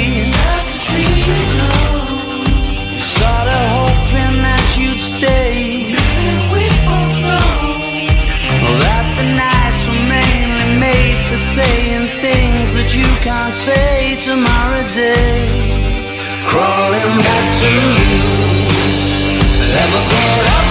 Can't say tomorrow day. Crawling back to you. Never thought of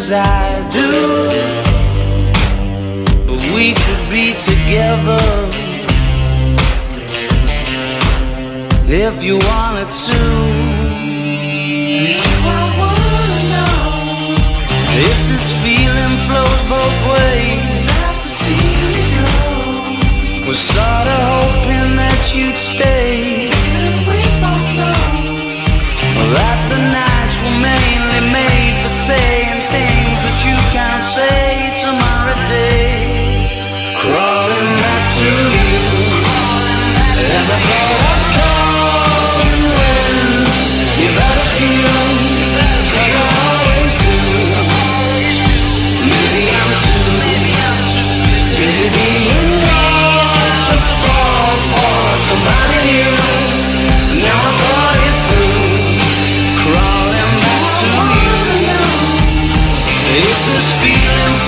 as I do. But we could be together if you wanted to. I wanna know if this feeling flows both ways. Sad to see you go. Was sorta hoping that you'd stay. Didn't we both know that the nights were mainly made for saying say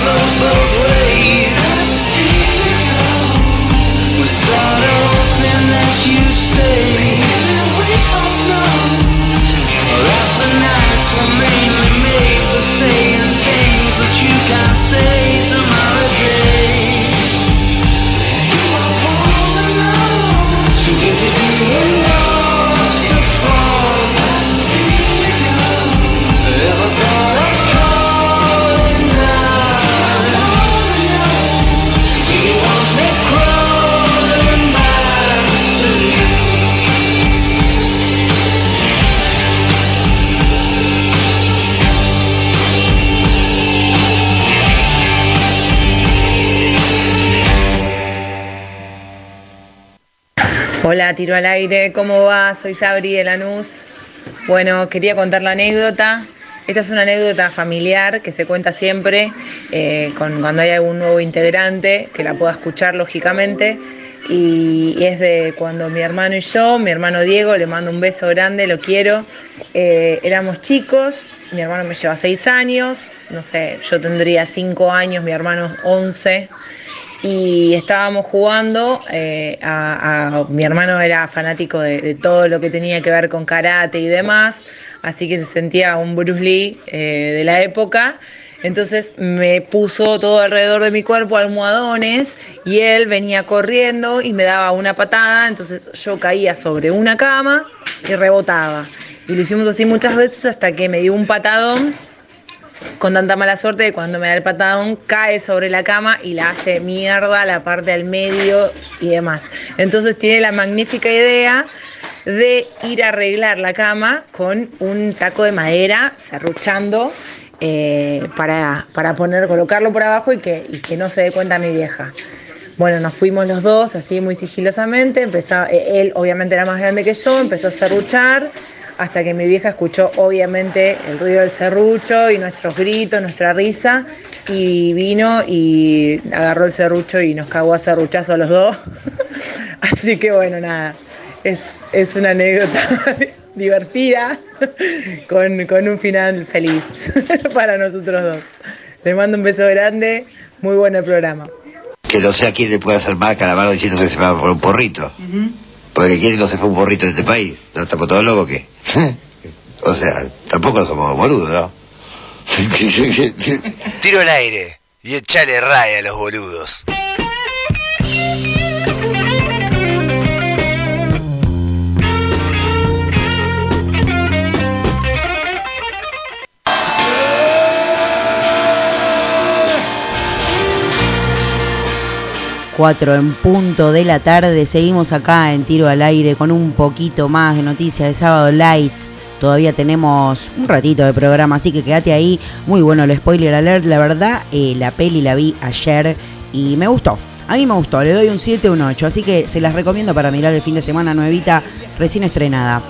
flows both ways. With sorrow that you. Hola, tiro al aire, ¿cómo va? Soy Sabri de Lanús. Bueno, quería contar la anécdota. Esta es una anécdota familiar que se cuenta siempre eh, con, cuando hay algún nuevo integrante que la pueda escuchar lógicamente. Y, es de cuando mi hermano y yo, mi hermano Diego, le mando un beso grande, lo quiero. eh, éramos chicos, mi hermano me lleva seis años, no sé, yo tendría cinco años, mi hermano 11 y estábamos jugando, eh, a, mi hermano era fanático de, de todo lo que tenía que ver con karate y demás, así que se sentía un Bruce Lee eh, de la época. Entonces me puso todo alrededor de mi cuerpo almohadones y él venía corriendo y me daba una patada, entonces yo caía sobre una cama y rebotaba. Y lo hicimos así muchas veces hasta que me dio un patadón con tanta mala suerte que cuando me da el patadón cae sobre la cama y la hace mierda la parte del medio y demás. Entonces tiene la magnífica idea de ir a arreglar la cama con un taco de madera serruchando eh, para, para poner, colocarlo por abajo y que, y que no se dé cuenta mi vieja. Bueno, nos fuimos los dos así muy sigilosamente, empezó, eh, él obviamente era más grande que yo, empezó a serruchar hasta que mi vieja escuchó obviamente el ruido del serrucho y nuestros gritos, nuestra risa y vino y agarró el serrucho y nos cagó a serruchazo a los dos. <laughs> Así que bueno, nada, es, es una anécdota <laughs> divertida con, con un final feliz <laughs> para nosotros dos. Les mando un beso grande, muy bueno el programa. Que no sé a quién le puede hacer mal Calamaro diciendo que se va por un porrito. Porque quién no se fue un porrito de este país. ¿No estamos todos locos qué? <laughs> o sea, tampoco somos boludos, ¿no? <laughs> Tiro al aire y echale raya a los boludos. Cuatro en punto de la tarde. Seguimos acá en Tiro al Aire con un poquito más de noticias de sábado light. Todavía tenemos un ratito de programa, así que quédate ahí. Muy bueno el spoiler alert. La verdad, eh, la peli la vi ayer y me gustó. A mí me gustó, le doy un 7, un 8. Así que se las recomiendo para mirar el fin de semana nuevita, recién estrenada.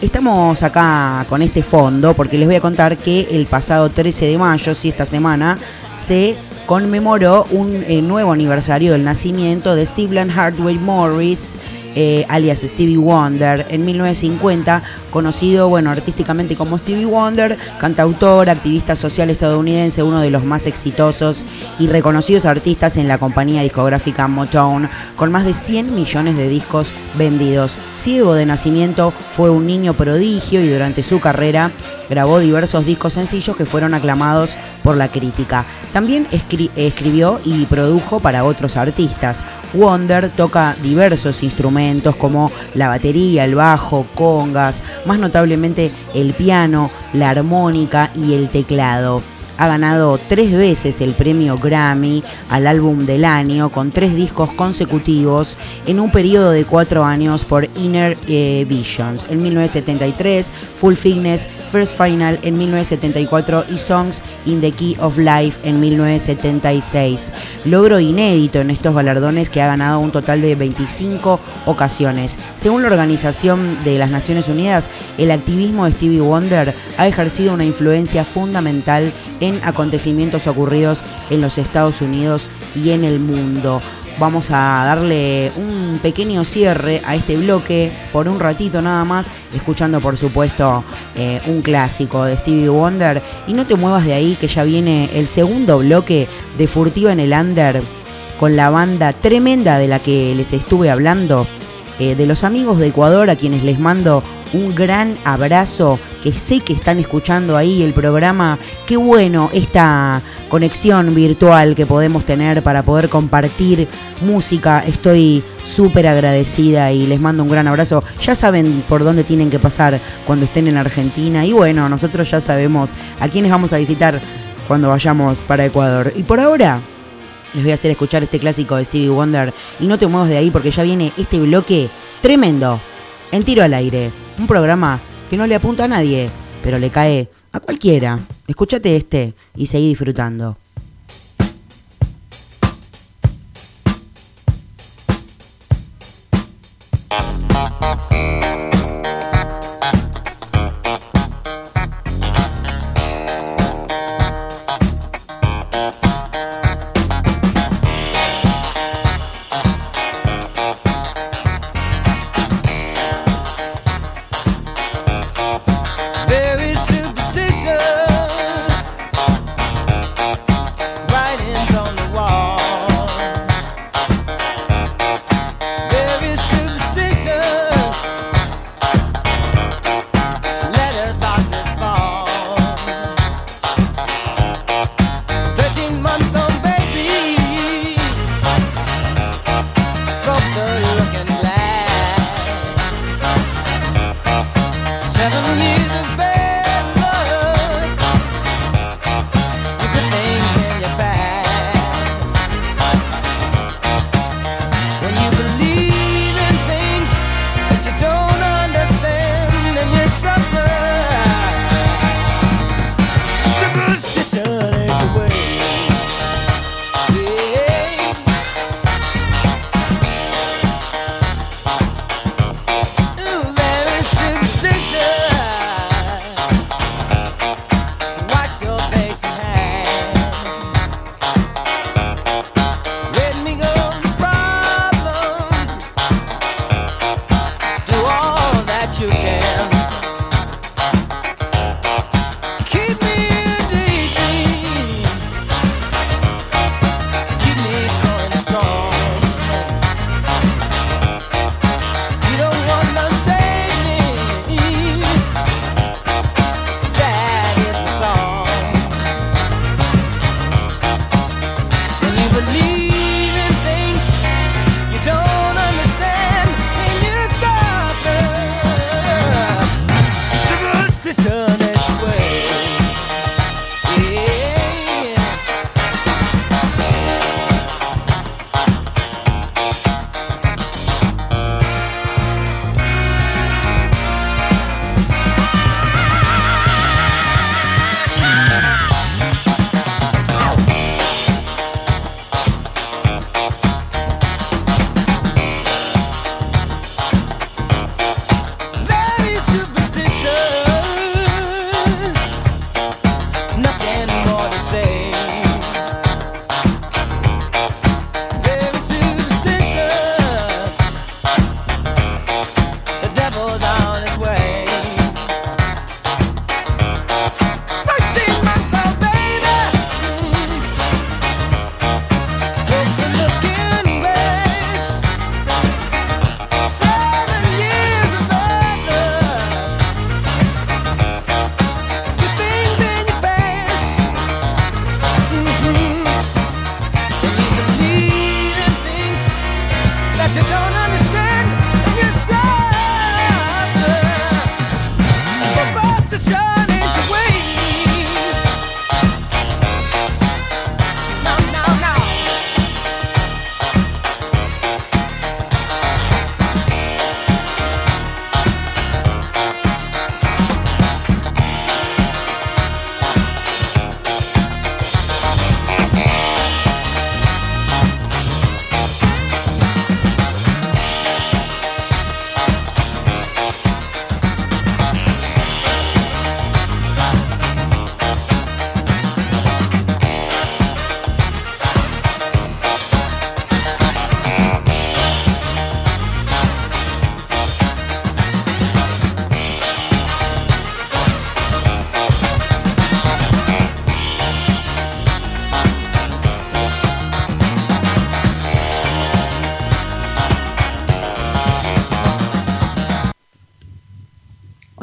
Estamos acá con este fondo porque les voy a contar que el pasado 13 de mayo, si esta semana, se conmemoró un eh, nuevo aniversario del nacimiento de Stephen Hardway Morris, eh, alias Stevie Wonder, en 1950, conocido bueno, artísticamente como Stevie Wonder, cantautor, activista social estadounidense, uno de los más exitosos y reconocidos artistas en la compañía discográfica Motown, con más de 100 millones de discos vendidos. Ciego de nacimiento, fue un niño prodigio y durante su carrera grabó diversos discos sencillos que fueron aclamados por la crítica. También escri- escribió y produjo para otros artistas. Wonder toca diversos instrumentos como la batería, el bajo, congas, más notablemente el piano, la armónica y el teclado. Ha ganado tres veces el premio Grammy al álbum del año con tres discos consecutivos en un periodo de cuatro años por Inner eh, Visions en 1973, Full Fitness, First Final en 1974 y Songs in the Key of Life en 1976. Logro inédito en estos galardones que ha ganado un total de 25 ocasiones. Según la Organización de las Naciones Unidas, el activismo de Stevie Wonder ha ejercido una influencia fundamental en acontecimientos ocurridos en los Estados Unidos y en el mundo. Vamos a darle un pequeño cierre a este bloque por un ratito nada más, escuchando por supuesto eh, un clásico de Stevie Wonder. Y no te muevas de ahí que ya viene el segundo bloque de Furtiva en el Under con la banda tremenda de la que les estuve hablando, eh, de los amigos de Ecuador a quienes les mando un gran abrazo, que sé que están escuchando ahí el programa. Qué bueno esta conexión virtual que podemos tener para poder compartir música. Estoy súper agradecida y les mando un gran abrazo. Ya saben por dónde tienen que pasar cuando estén en Argentina y bueno, nosotros ya sabemos a quiénes vamos a visitar cuando vayamos para Ecuador. Y por ahora les voy a hacer escuchar este clásico de Stevie Wonder y no te muevas de ahí porque ya viene este bloque tremendo en tiro al aire. Un programa que no le apunta a nadie, pero le cae a cualquiera. Escúchate este y seguí disfrutando.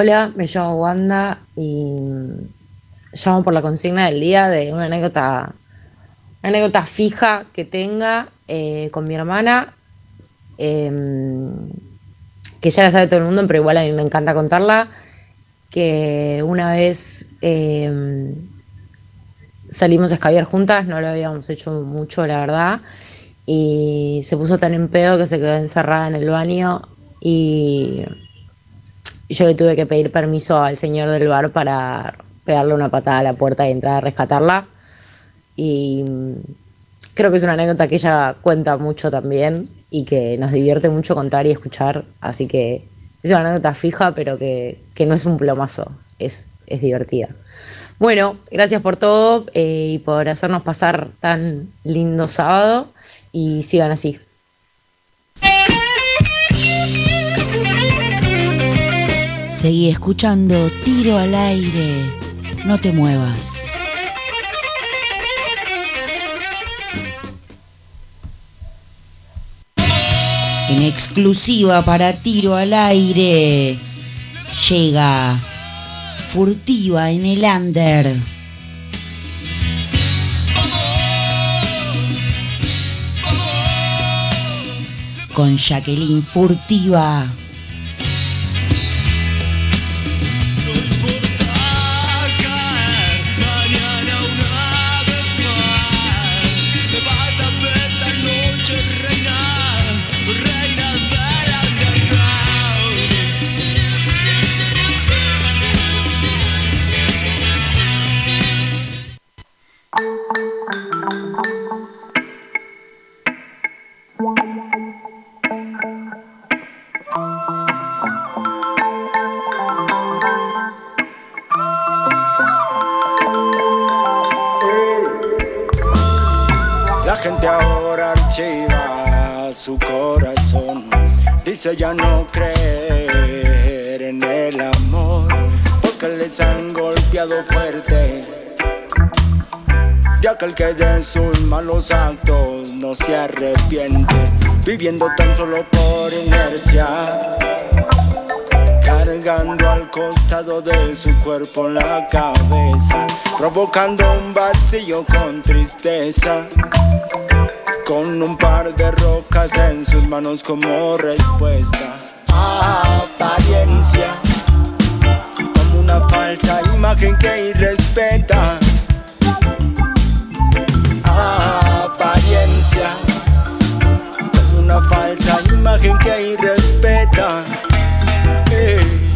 Hola, me llamo Wanda y llamo por la consigna del día de una anécdota, anécdota fija que tenga eh, con mi hermana, em, que ya la sabe todo el mundo, pero igual a mí me encanta contarla, que una vez em, salimos a escabiar juntas, no lo habíamos hecho mucho, la verdad, y se puso tan en pedo que se quedó encerrada en el baño y yo le tuve que pedir permiso al señor del bar para pegarle una patada a la puerta y entrar a rescatarla. Y mm, creo que es una anécdota que ella cuenta mucho también y que nos divierte mucho contar y escuchar. Así que es una anécdota fija, pero que, que no es un plomazo, es, es divertida. Bueno, gracias por todo eh, y por hacernos pasar tan lindo sábado y sigan así. Seguí escuchando Tiro al aire. No te muevas. En exclusiva para Tiro al aire. Llega furtiva en el under. Con Jacqueline Furtiva. Dice ya no creer en el amor. Porque les han golpeado fuerte. Y aquel que de sus malos actos no se arrepiente. Viviendo tan solo por inercia. Cargando al costado de su cuerpo la cabeza. Provocando un vacío con tristeza con un par de rocas en sus manos como respuesta. Apariencia, como una falsa imagen que irrespeta. Apariencia, como una falsa imagen que irrespeta. Ey,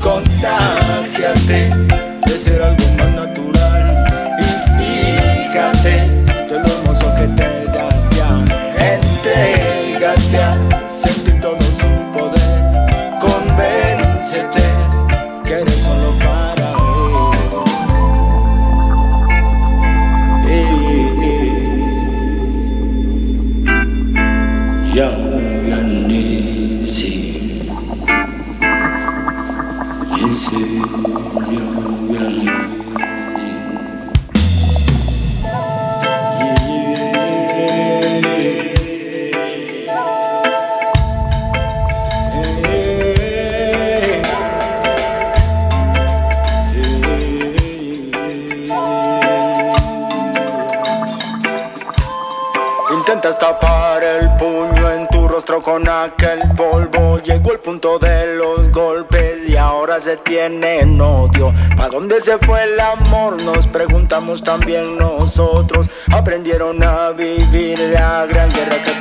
contágiate de ser algo más natural se fue el amor? Nos preguntamos también nosotros. Aprendieron a vivir la gran guerra que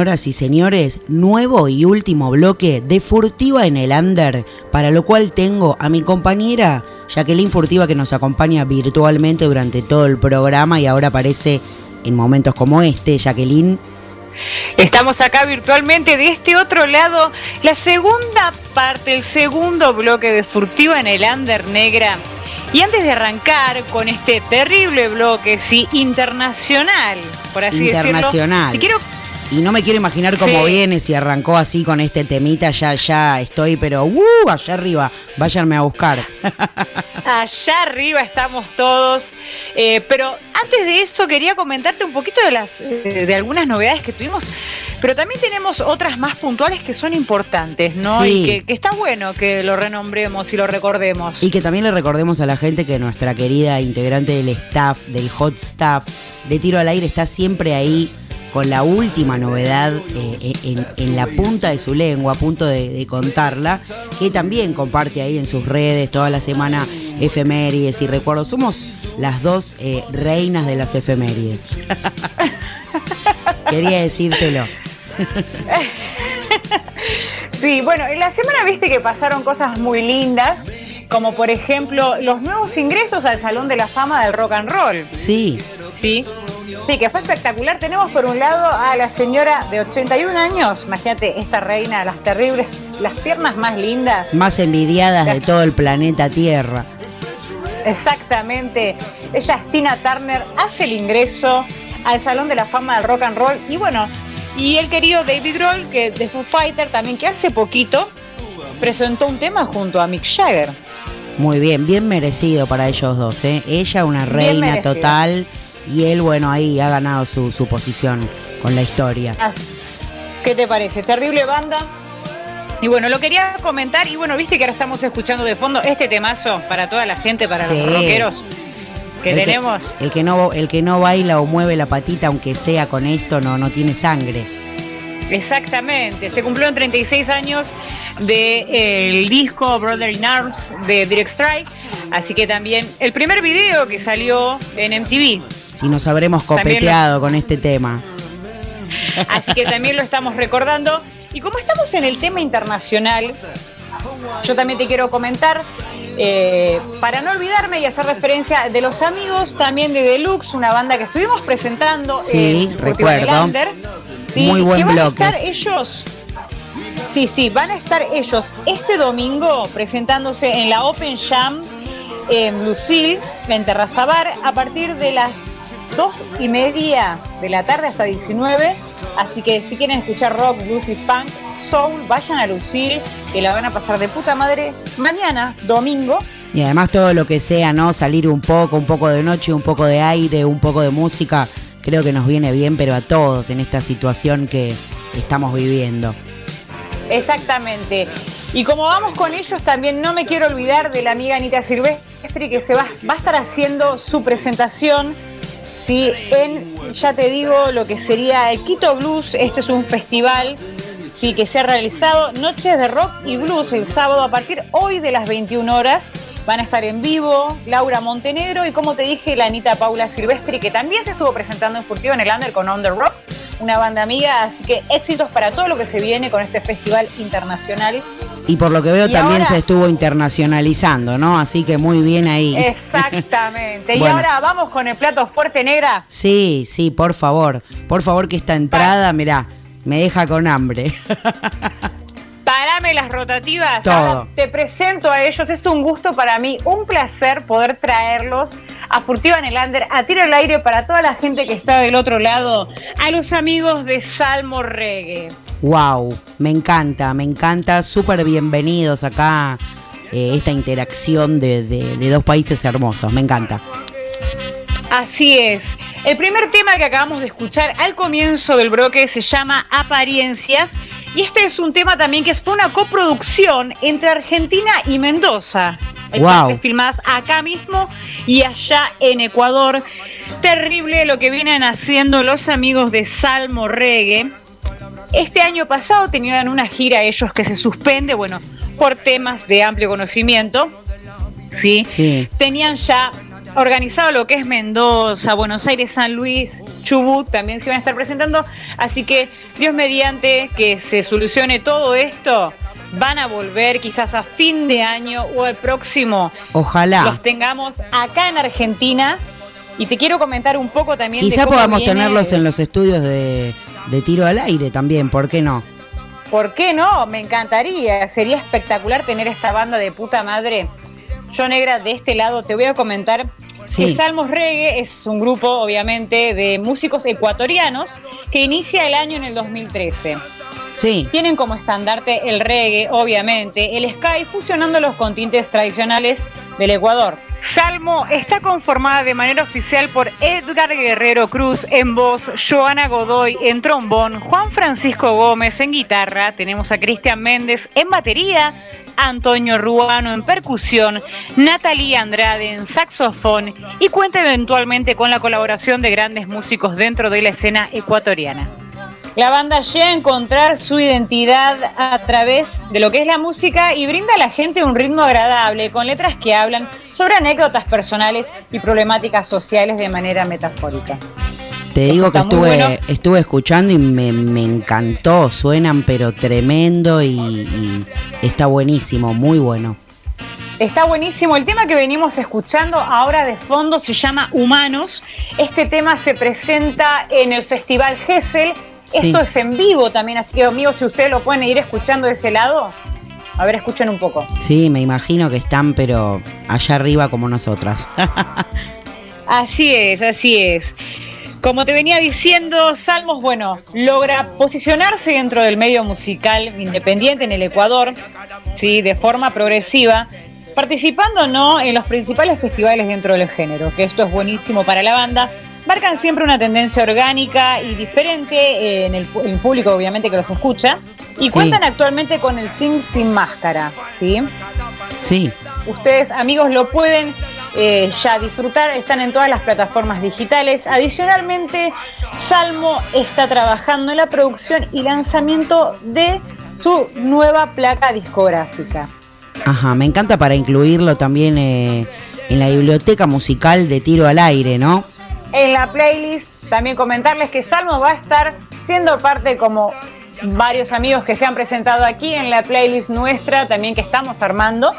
Señoras y señores, nuevo y último bloque de Furtiva en el Under, para lo cual tengo a mi compañera Jacqueline Furtiva que nos acompaña virtualmente durante todo el programa y ahora aparece en momentos como este. Jacqueline, Estamos acá virtualmente de este otro lado, la segunda parte, el segundo bloque de Furtiva en el Under Negra. Y antes de arrancar con este terrible bloque, sí, internacional, por así internacional. decirlo, te quiero Y no me quiero imaginar cómo Sí. viene, si arrancó así con este temita, ya, ya estoy, pero ¡uh! allá arriba, váyanme a buscar. <laughs> Allá arriba estamos todos. Eh, pero antes de eso quería comentarte un poquito de las eh, de algunas novedades que tuvimos. Pero también tenemos otras más puntuales que son importantes, ¿no? Sí. Y que, que está bueno que lo renombremos y lo recordemos. Y que también le recordemos a la gente que nuestra querida integrante del staff, del hot staff de tiro al aire, está siempre ahí con la última novedad eh, en, en la punta de su lengua, a punto de, de contarla, que también comparte ahí en sus redes toda la semana efemérides y recuerdos. Somos las dos eh, reinas de las efemérides. <laughs> Quería decírtelo. <laughs> Sí, bueno, en la semana viste que pasaron cosas muy lindas, como por ejemplo los nuevos ingresos al Salón de la Fama del Rock and Roll. Sí, Sí, sí, que fue espectacular. Tenemos por un lado a la señora de 81 años, imagínate, esta reina, las terribles, las piernas más lindas. más envidiadas de todo el planeta Tierra. Exactamente. Ella es Tina Turner, hace el ingreso al Salón de la Fama del Rock and Roll. Y bueno, y el querido David Grohl, que de Foo Fighter también, que hace poquito presentó un tema junto a Mick Jagger. Muy bien, bien merecido para ellos dos. ¿eh? Ella una reina total y él, bueno, ahí ha ganado su, su posición con la historia. ¿Qué te parece? Terrible banda. Y bueno, lo quería comentar. Y bueno, viste que ahora estamos escuchando de fondo este temazo para toda la gente, para Sí. los rockeros que el tenemos. el, que no, el que no baila o mueve la patita, aunque sea con esto, no, no tiene sangre. Exactamente, se cumplieron 36 años del disco Brother in Arms de Direct Strike, así que también el primer video que salió en MTV, Si nos habremos lo- copeteado con este tema. así que también lo estamos recordando. Y como estamos en el tema internacional, yo también te quiero comentar, eh, para no olvidarme y hacer referencia de los amigos también de Deluxe, una banda que estuvimos presentando Sí, en recuerdo. Melander, sí, Muy buen que van bloque. a estar ellos Sí, sí, van a estar ellos este domingo presentándose en la Open Jam en Lucille, en Terrazabar, a partir de las dos y media de la tarde hasta 19. Así que si quieren escuchar rock, blues y funk, soul, vayan a Lucille, que la van a pasar de puta madre mañana, domingo. Y además todo lo que sea, ¿no? Salir un poco, un poco de noche, un poco de aire, un poco de música, creo que nos viene bien, pero a todos en esta situación que estamos viviendo. Exactamente. Y como vamos con ellos, también no me quiero olvidar de la amiga Anita Silvestri, que se va, va a estar haciendo su presentación sí, en, ya te digo, lo que sería el Quito Blues. Este es un festival sí, que se ha realizado Noches de Rock y Blues el sábado a partir hoy de las 21 horas. Van a estar en vivo Laura Montenegro y como te dije, la Anita Paula Silvestri, que también se estuvo presentando en Furtivo en el Under con On The Rocks, una banda amiga. Así que éxitos para todo lo que se viene con este festival internacional. Y por lo que veo Y también ahora- se estuvo internacionalizando, ¿no? Así que muy bien ahí. <laughs> Exactamente. y ahora vamos con el plato fuerte negra. Sí, sí, por favor. Por favor que esta entrada, mirá, me deja con hambre. <laughs> Parame las rotativas. Todo. Te presento a ellos. Es un gusto para mí, un placer poder traerlos a Furtiva en el Under, a tiro al aire para toda la gente que está del otro lado, a los amigos de Salmo Reggae. Wow, me encanta, me encanta. Súper bienvenidos acá. eh, esta interacción de, de- de dos países hermosos, me encanta. Así es. El primer tema que acabamos de escuchar al comienzo del bloque se llama Apariencias. Y este es un tema también que fue una coproducción entre Argentina y Mendoza. Hay Wow. partes filmadas acá mismo y allá en Ecuador. Terrible lo que vienen haciendo los amigos de Salmo Reggae. Este año pasado tenían una gira ellos que se suspende, bueno, por temas de amplio conocimiento. ¿sí? Sí. Tenían ya organizado lo que es Mendoza, Buenos Aires, San Luis, Chubut, también se van a estar presentando. Así que, Dios mediante que se solucione todo esto, van a volver quizás a fin de año o el próximo. Ojalá. Los tengamos acá en Argentina. Y te quiero comentar un poco también. de Quizá cómo podamos viene- tenerlos en los estudios de, de tiro al aire también, ¿por qué no? ¿Por qué no? Me encantaría. Sería espectacular tener esta banda de puta madre. Yo negra de este lado te voy a comentar Sí. que Salmos Reggae es un grupo obviamente de músicos ecuatorianos que inicia el año en el 2013. Sí. Tienen como estandarte el reggae, obviamente, el sky fusionando los continentes tradicionales del Ecuador. Salmo está conformada de manera oficial por Edgar Guerrero Cruz en voz, Joana Godoy en trombón, Juan Francisco Gómez en guitarra, tenemos a Cristian Méndez en batería, Antonio Ruano en percusión, Natalia Andrade en saxofón y cuenta eventualmente con la colaboración de grandes músicos dentro de la escena ecuatoriana. La banda llega a encontrar su identidad a través de lo que es la música y brinda a la gente un ritmo agradable con letras que hablan sobre anécdotas personales y problemáticas sociales de manera metafórica. Te digo que estuve, bueno. estuve escuchando y me, me encantó, suenan pero tremendo y, y está buenísimo, muy bueno. Está buenísimo. El tema que venimos escuchando ahora de fondo se llama Humanos. Este tema se presenta en el Festival Gessel. Sí. Esto es en vivo también, así que amigos, si ustedes lo pueden ir escuchando de ese lado, a ver, escuchen un poco. Sí, me imagino que están pero allá arriba como nosotras. <laughs> Así es, así es. Como te venía diciendo, Salmos, bueno, logra posicionarse dentro del medio musical independiente en el Ecuador, sí, de forma progresiva, participando no en los principales festivales dentro del género, que esto es buenísimo para la banda. Marcan siempre una tendencia orgánica y diferente eh, en el, público, obviamente, que los escucha. Y Sí. cuentan actualmente con el Sim Sin Máscara, ¿sí? Sí, Ustedes, amigos, lo pueden eh, ya disfrutar, están en todas las plataformas digitales. Adicionalmente, Salmo está trabajando en la producción y lanzamiento de su nueva placa discográfica. ajá, me encanta para incluirlo también eh, en la biblioteca musical de tiro al aire, ¿no? En la playlist, también comentarles que Salmo va a estar siendo parte como varios amigos que se han presentado aquí en la playlist nuestra, también que estamos armando.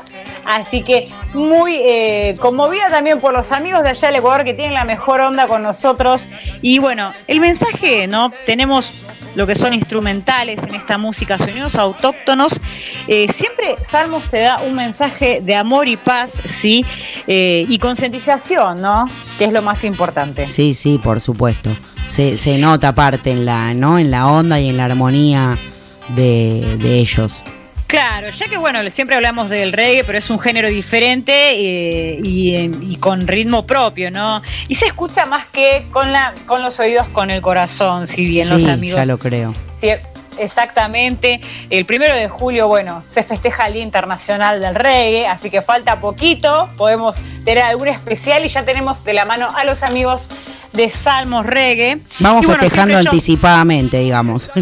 Así que muy eh, conmovida también por los amigos de allá del Ecuador que tienen la mejor onda con nosotros. Y bueno, el mensaje, ¿no? Tenemos lo que son instrumentales en esta música, sonidos autóctonos. Eh, siempre Salmos te da un mensaje de amor y paz, ¿sí? Eh, y concientización, ¿no? Que es lo más importante. Sí, sí, por supuesto. Se, se nota aparte en la, ¿no? En la onda y en la armonía de, de ellos. Claro, ya que bueno, siempre hablamos del reggae, pero es un género diferente eh, y, y con ritmo propio, ¿no? Y se escucha más que con, la, con los oídos, con el corazón, si bien los sí, amigos. ya lo creo. Sí, exactamente. El primero de julio, bueno, se festeja el Día Internacional del Reggae, así que falta poquito. Podemos tener algún especial y ya tenemos de la mano a los amigos de Salmos Reggae. Vamos Y bueno, festejando siempre yo- anticipadamente, digamos. <laughs>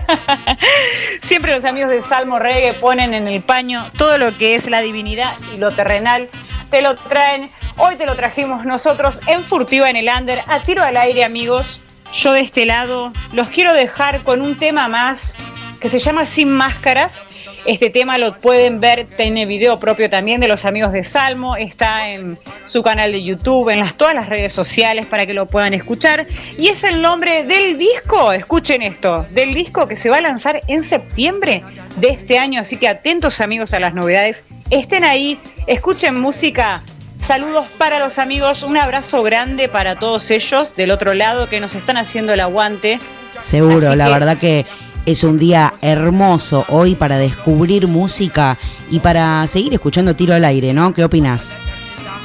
<laughs> Siempre los amigos de Salmo Reggae ponen en el paño todo lo que es la divinidad y lo terrenal. Te lo traen. Hoy te lo trajimos nosotros en Furtiva en el Under. A tiro al aire, amigos. Yo de este lado los quiero dejar con un tema más que se llama Sin Máscaras. Este tema lo pueden ver, tiene video propio también de los amigos de Salmo, está en su canal de YouTube, en las, todas las redes sociales para que lo puedan escuchar. Y es el nombre del disco, escuchen esto, del disco que se va a lanzar en septiembre de este año, así que atentos amigos a las novedades, estén ahí, escuchen música. Saludos para los amigos, un abrazo grande para todos ellos del otro lado que nos están haciendo el aguante. Seguro, Así la que- verdad que Es un día hermoso hoy para descubrir música y para seguir escuchando tiro al aire, ¿no? ¿Qué opinas?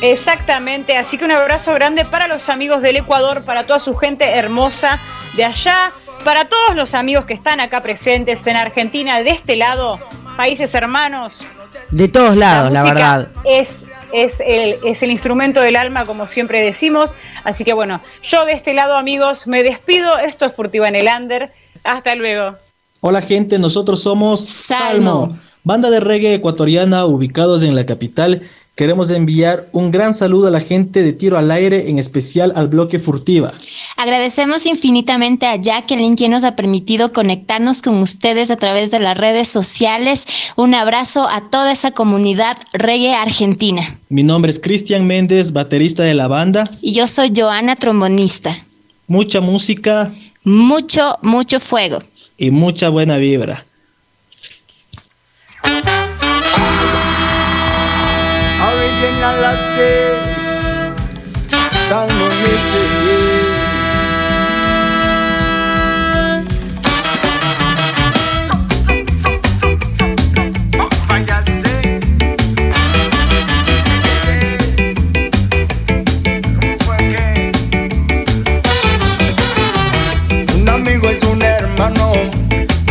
Exactamente, así que un abrazo grande para los amigos del Ecuador, para toda su gente hermosa de allá, para todos los amigos que están acá presentes en Argentina, de este lado, países hermanos. De todos lados, la, verdad. Es, es, el, es el instrumento del alma, como siempre decimos. Así que bueno, yo de este lado, amigos, me despido. Esto es Furtiva en el Under. Hasta luego. Hola gente, nosotros somos Salmo, banda de reggae ecuatoriana ubicados en la capital. Queremos enviar un gran saludo a la gente de Tiro al Aire, en especial al bloque Furtiva. Agradecemos infinitamente a Jacqueline quien nos ha permitido conectarnos con ustedes a través de las redes sociales. Un abrazo a toda esa comunidad reggae argentina. Mi nombre es Cristian Méndez, baterista de la banda. Y yo soy Joana, trombonista. Mucha música Mucho, mucho fuego. Y mucha buena vibra.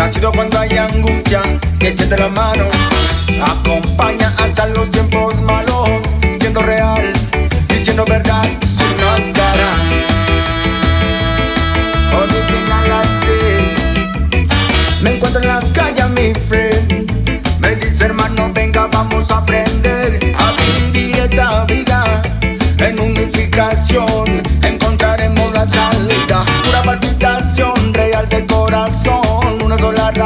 Nacido cuando hay angustia, que tiende la mano, acompaña hasta los tiempos malos, siendo real, diciendo verdad, sin máscara. Original así. Me encuentro en la calle, mi friend. Me dice hermano, venga, vamos a aprender a vivir esta vida en unificación. Encontraremos la salida, pura palpitación real de corazón,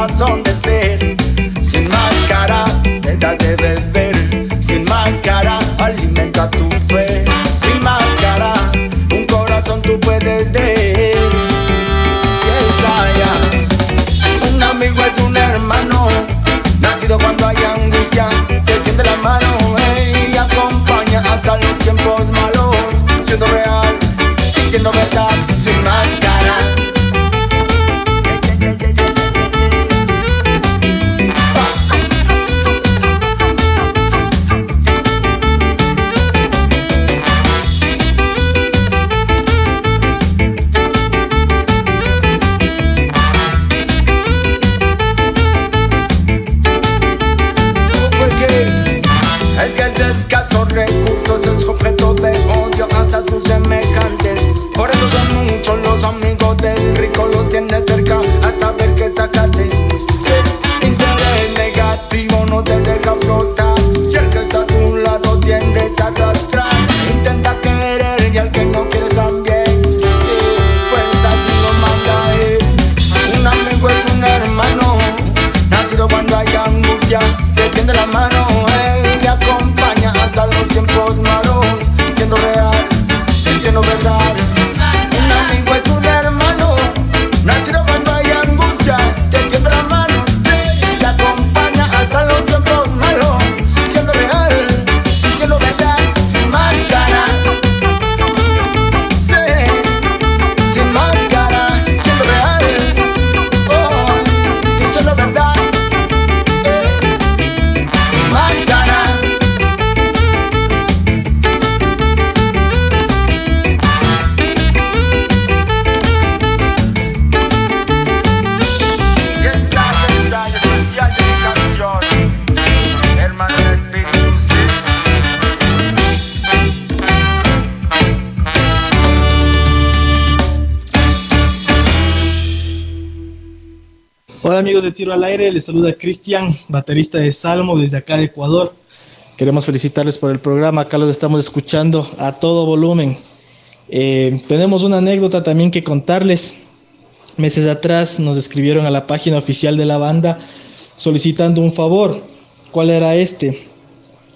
de ser. Sin máscara, te da de beber. Sin máscara, alimenta tu fe. Sin máscara, un corazón tú puedes ver. Ya. Un amigo es un hermano, nacido cuando hay angustia, te tiende la mano y acompaña hasta los tiempos malos, siendo real, amigos de Tiro al Aire, les saluda Cristian, baterista de Salmo desde acá de Ecuador. Queremos felicitarles por el programa, acá los estamos escuchando a todo volumen. Eh, tenemos una anécdota también que contarles. Meses atrás nos escribieron a la página oficial de la banda solicitando un favor. ¿Cuál era este?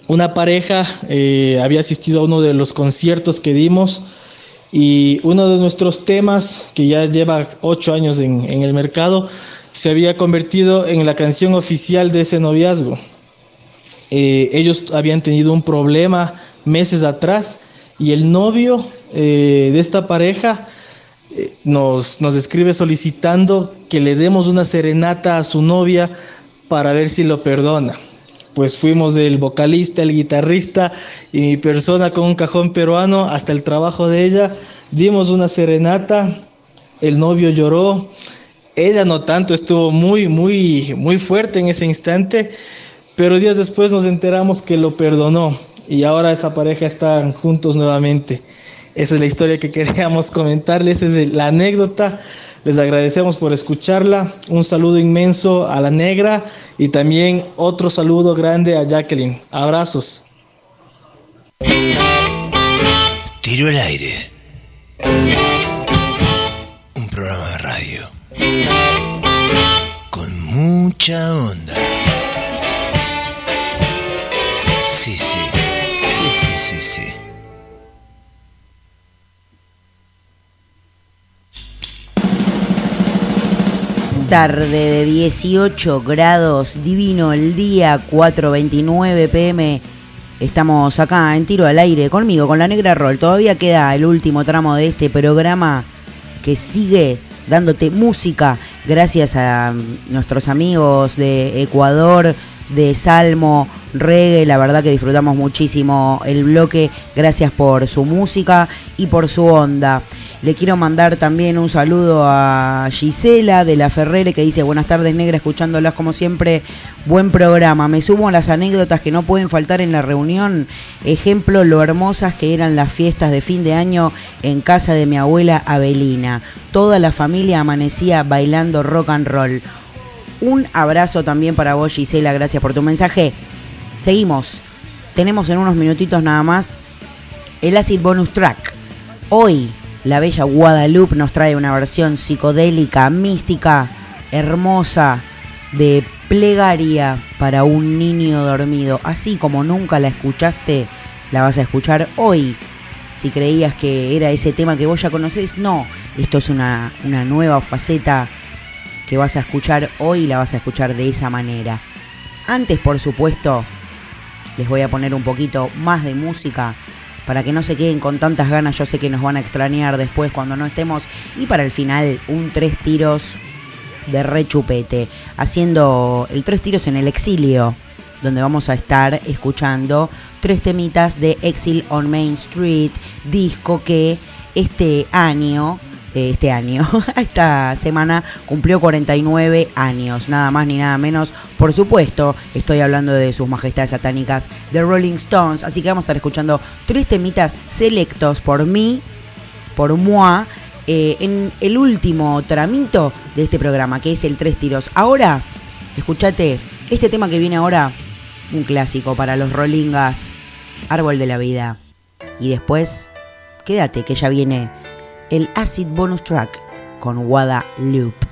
Una pareja eh, había asistido a uno de los conciertos que dimos y uno de nuestros temas, que ya lleva ocho años en, en el mercado, se había convertido en la canción oficial de ese noviazgo. Eh, ellos habían tenido un problema meses atrás y el novio eh, de esta pareja eh, nos, nos escribe solicitando que le demos una serenata a su novia para ver si lo perdona. Pues fuimos el vocalista, el guitarrista y mi persona con un cajón peruano hasta el trabajo de ella. Dimos una serenata, el novio lloró, ella no tanto, estuvo muy, muy, muy fuerte en ese instante, pero días después nos enteramos que lo perdonó y ahora esa pareja están juntos nuevamente. Esa es la historia que <laughs> queríamos comentarles, esa es la anécdota. Les agradecemos por escucharla. Un saludo inmenso a la negra y también otro saludo grande a Jacqueline. Abrazos. Tiro al aire. Onda. Sí, sí. Sí, sí, sí, sí. Tarde de 18 grados, divino el día, 4.29 pm. Estamos acá en tiro al aire conmigo, con la negra roll. Todavía queda el último tramo de este programa que sigue dándote música gracias a nuestros amigos de Ecuador, de Salmo, Reggae. La verdad que disfrutamos muchísimo el bloque. Gracias por su música y por su onda. Le quiero mandar también un saludo a Gisela de la Ferrere que dice buenas tardes negra, escuchándolas como siempre, buen programa. Me sumo a las anécdotas que no pueden faltar en la reunión. Ejemplo, lo hermosas que eran las fiestas de fin de año en casa de mi abuela Abelina. Toda la familia amanecía bailando rock and roll. Un abrazo también para vos Gisela, gracias por tu mensaje. Seguimos. Tenemos en unos minutitos nada más el Acid Bonus Track. Hoy la bella Guadalupe nos trae una versión psicodélica, mística, hermosa, de plegaria para un niño dormido. Así como nunca la escuchaste, la vas a escuchar hoy. Si creías que era ese tema que vos ya conocés, no. Esto es una, una nueva faceta que vas a escuchar hoy y la vas a escuchar de esa manera. Antes, por supuesto, les voy a poner un poquito más de música para que no se queden con tantas ganas, yo sé que nos van a extrañar después cuando no estemos. Y para el final, un tres tiros de rechupete, haciendo el tres tiros en el exilio, donde vamos a estar escuchando tres temitas de Exile on Main Street, disco que este año este año. <laughs> Esta semana cumplió 49 años, nada más ni nada menos. Por supuesto, estoy hablando de sus majestades satánicas, The Rolling Stones. Así que vamos a estar escuchando tres temitas selectos por mí, por moi, eh, en el último tramito de este programa, que es el Tres Tiros. Ahora, escúchate, este tema que viene ahora, un clásico para los Rollingas, Árbol de la Vida. Y después, quédate que ya viene el Acid Bonus Track con Wada Loop.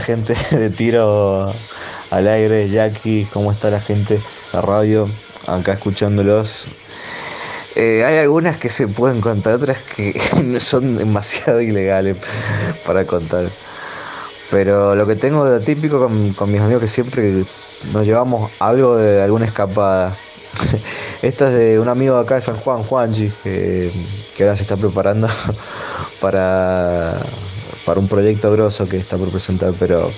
Gente <laughs> de tiro al aire? Jackie, ¿cómo está la gente la radio? Acá escuchándolos. Eh, hay algunas que se pueden contar, otras que <laughs> son demasiado ilegales para contar. Pero lo que tengo de típico con, con mis amigos que siempre nos llevamos algo de alguna escapada. <laughs> Esta es de un amigo acá de San Juan, Juanchi, que, que ahora se está preparando para, para un proyecto grosso que está por presentar, pero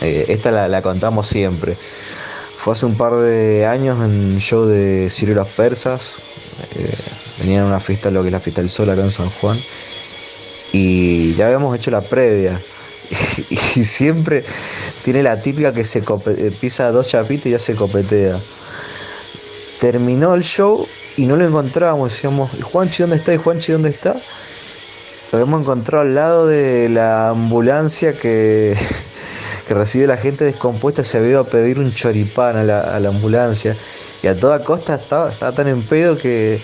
eh, esta la, contamos siempre. Fue hace un par de años en un show de Ciro y los Persas. eh, venían a una fiesta, lo que es la fiesta del sol acá en San Juan. Y ya habíamos hecho la previa. <laughs> Y, siempre tiene la típica que se eh, pisa dos chapitas y ya se copetea. Terminó el show y no lo encontrábamos. Decíamos, ¿y Juanchi dónde está? ¿Y Juanchi dónde está? Lo habíamos encontrado al lado de la ambulancia que, que recibe la gente descompuesta. Se había ido a pedir un choripán a la, a la ambulancia. Y a toda costa estaba, estaba tan en pedo que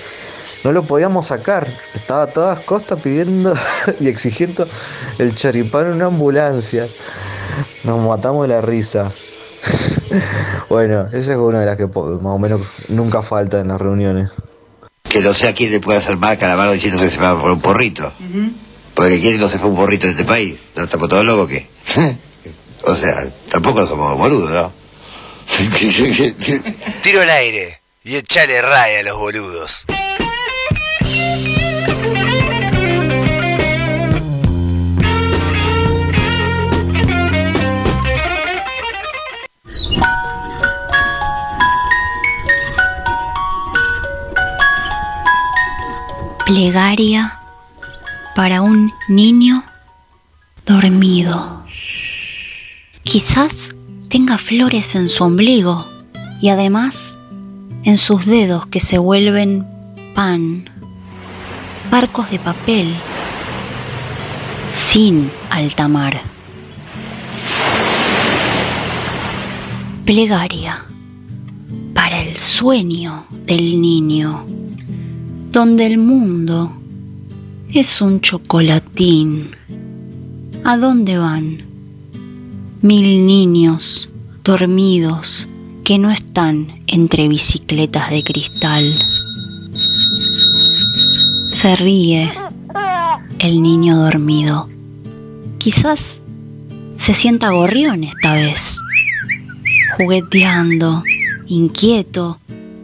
no lo podíamos sacar. Estaba a todas costas pidiendo <laughs> y exigiendo el choripán en una ambulancia. Nos matamos de la risa. <laughs> Bueno, esa es una de las que más o menos nunca falta en las reuniones. Que no sé a quién le puede hacer mal Calamaro diciendo que se va por un porrito. Porque quién no se fue un porrito de este país. ¿No estamos todos locos o qué? <laughs> o sea, tampoco somos boludos, ¿no? <laughs> Tiro al aire y echale raya a los boludos. Plegaria para un niño dormido. Quizás tenga flores en su ombligo y además en sus dedos que se vuelven pan, barcos de papel, sin alta mar. Plegaria para el sueño del niño, donde el mundo es un chocolatín. ¿A dónde van? Mil niños dormidos que no están entre bicicletas de cristal. Se ríe el niño dormido. Quizás se sienta gorrión esta vez, jugueteando, inquieto,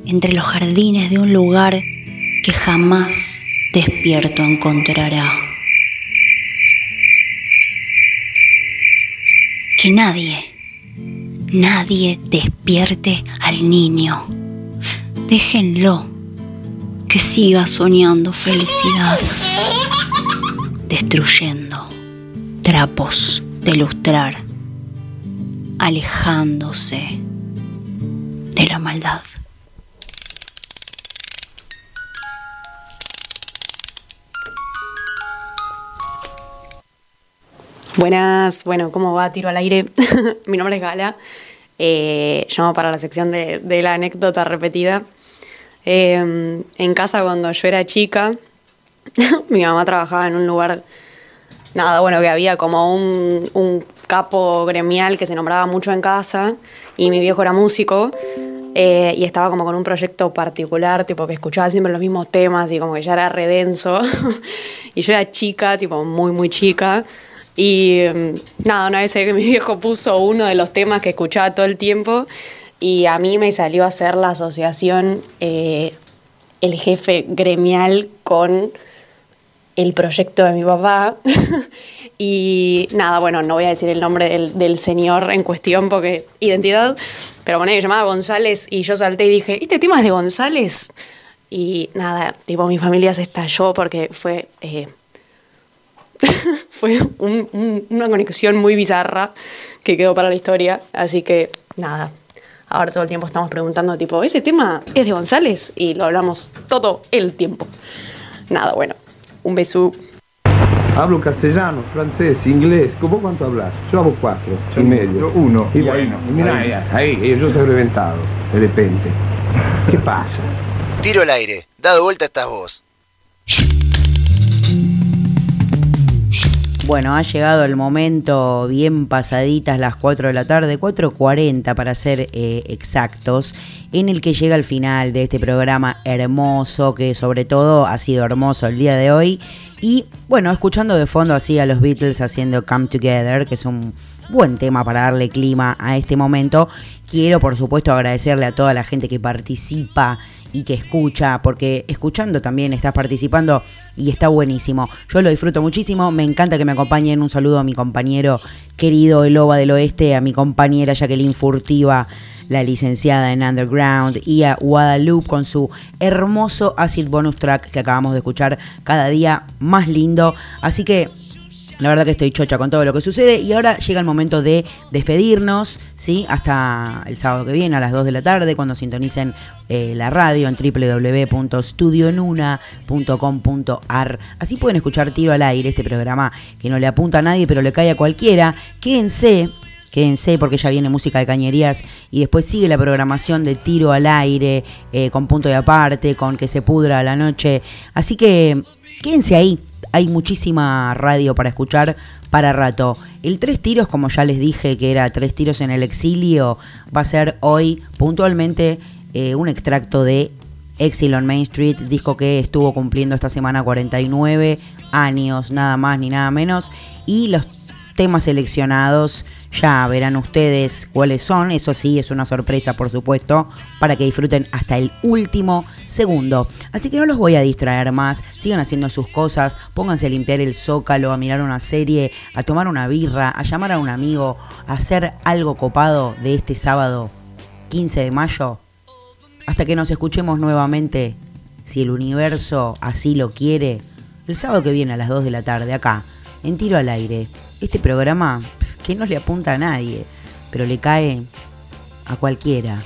entre los jardines de un lugar que jamás despierto encontrará. Que nadie, Nadie despierte al niño. Déjenlo que siga soñando felicidad, destruyendo trapos de lustrar, alejándose de la maldad. Buenas, bueno, ¿cómo va? Tiro al aire. <laughs> Mi nombre es Gala. Eh, llamo para la sección de, la anécdota repetida. Eh, en casa, cuando yo era chica, <laughs> mi mamá trabajaba en un lugar, nada, bueno, que había como un, un capo gremial que se nombraba mucho en casa y mi viejo era músico. eh, y estaba como con un proyecto particular, tipo que escuchaba siempre los mismos temas y como que ya era redenso. <laughs> y yo era chica, tipo muy, muy chica. Y mm, nada, una vez que mi viejo puso uno de los temas que escuchaba todo el tiempo y a mí me salió a hacer la asociación eh, el jefe gremial con el proyecto de mi papá. <laughs> y nada, bueno, no voy a decir el nombre del, del señor en cuestión porque identidad, pero bueno, que llamaba González y yo salté y dije, ¿este tema es de González? Y nada, tipo mi familia se estalló porque fue... eh, <laughs> fue un- un- una conexión muy bizarra que quedó para la historia. Así que nada, ahora todo el tiempo estamos preguntando tipo, ¿ese tema es de González? Y lo hablamos todo el tiempo. Nada, bueno, un beso. Hablo castellano, francés, inglés. ¿Vos cuánto hablas? Yo hablo cuatro y medio. yo uno. Y Y bueno, ahí, mira, ahí. ahí, ahí, yo soy reventado, de repente. ¿Qué pasa? Tiro al aire. Dado vuelta estás vos. Bueno, ha llegado el momento bien pasaditas las 4 de la tarde, 4.40 para ser eh, exactos, en el que llega el final de este programa hermoso, que sobre todo ha sido hermoso el día de hoy. Y bueno, escuchando de fondo así a los Beatles haciendo Come Together, que es un buen tema para darle clima a este momento. Quiero por supuesto agradecerle a toda la gente que participa y que escucha, porque escuchando también estás participando y está buenísimo. Yo lo disfruto muchísimo, me encanta que me acompañen. Un saludo a mi compañero querido El Loba del Oeste, a mi compañera Jacqueline Furtiva, la licenciada en Underground, y a Guadalupe con su hermoso acid bonus track que acabamos de escuchar cada día más lindo. Así que la verdad que estoy chocha con todo lo que sucede y ahora llega el momento de despedirnos, ¿sí? Hasta el sábado que viene a las 2 de la tarde cuando sintonicen eh, la radio en www.studionuna.com.ar. Así pueden escuchar Tiro al Aire, este programa que no le apunta a nadie pero le cae a cualquiera. Quédense. Quédense porque ya viene música de cañerías y después sigue la programación de tiro al aire, eh, con punto de aparte, con que se pudra a la noche. Así que quédense ahí, hay muchísima radio para escuchar para rato. El Tres Tiros, como ya les dije que era Tres Tiros en el Exilio, va a ser hoy puntualmente eh, un extracto de Exil on Main Street, disco que estuvo cumpliendo esta semana 49 años, nada más ni nada menos. Y los temas seleccionados ya verán ustedes cuáles son. Eso sí, es una sorpresa, por supuesto, para que disfruten hasta el último segundo. Así que no los voy a distraer más. Sigan haciendo sus cosas. Pónganse a limpiar el zócalo, a mirar una serie, a tomar una birra, a llamar a un amigo, a hacer algo copado de este sábado 15 de mayo. Hasta que nos escuchemos nuevamente, si el universo así lo quiere, el sábado que viene a las 2 de la tarde, acá, en Tiro al Aire. Este programa que no le apunta a nadie, pero le cae a cualquiera.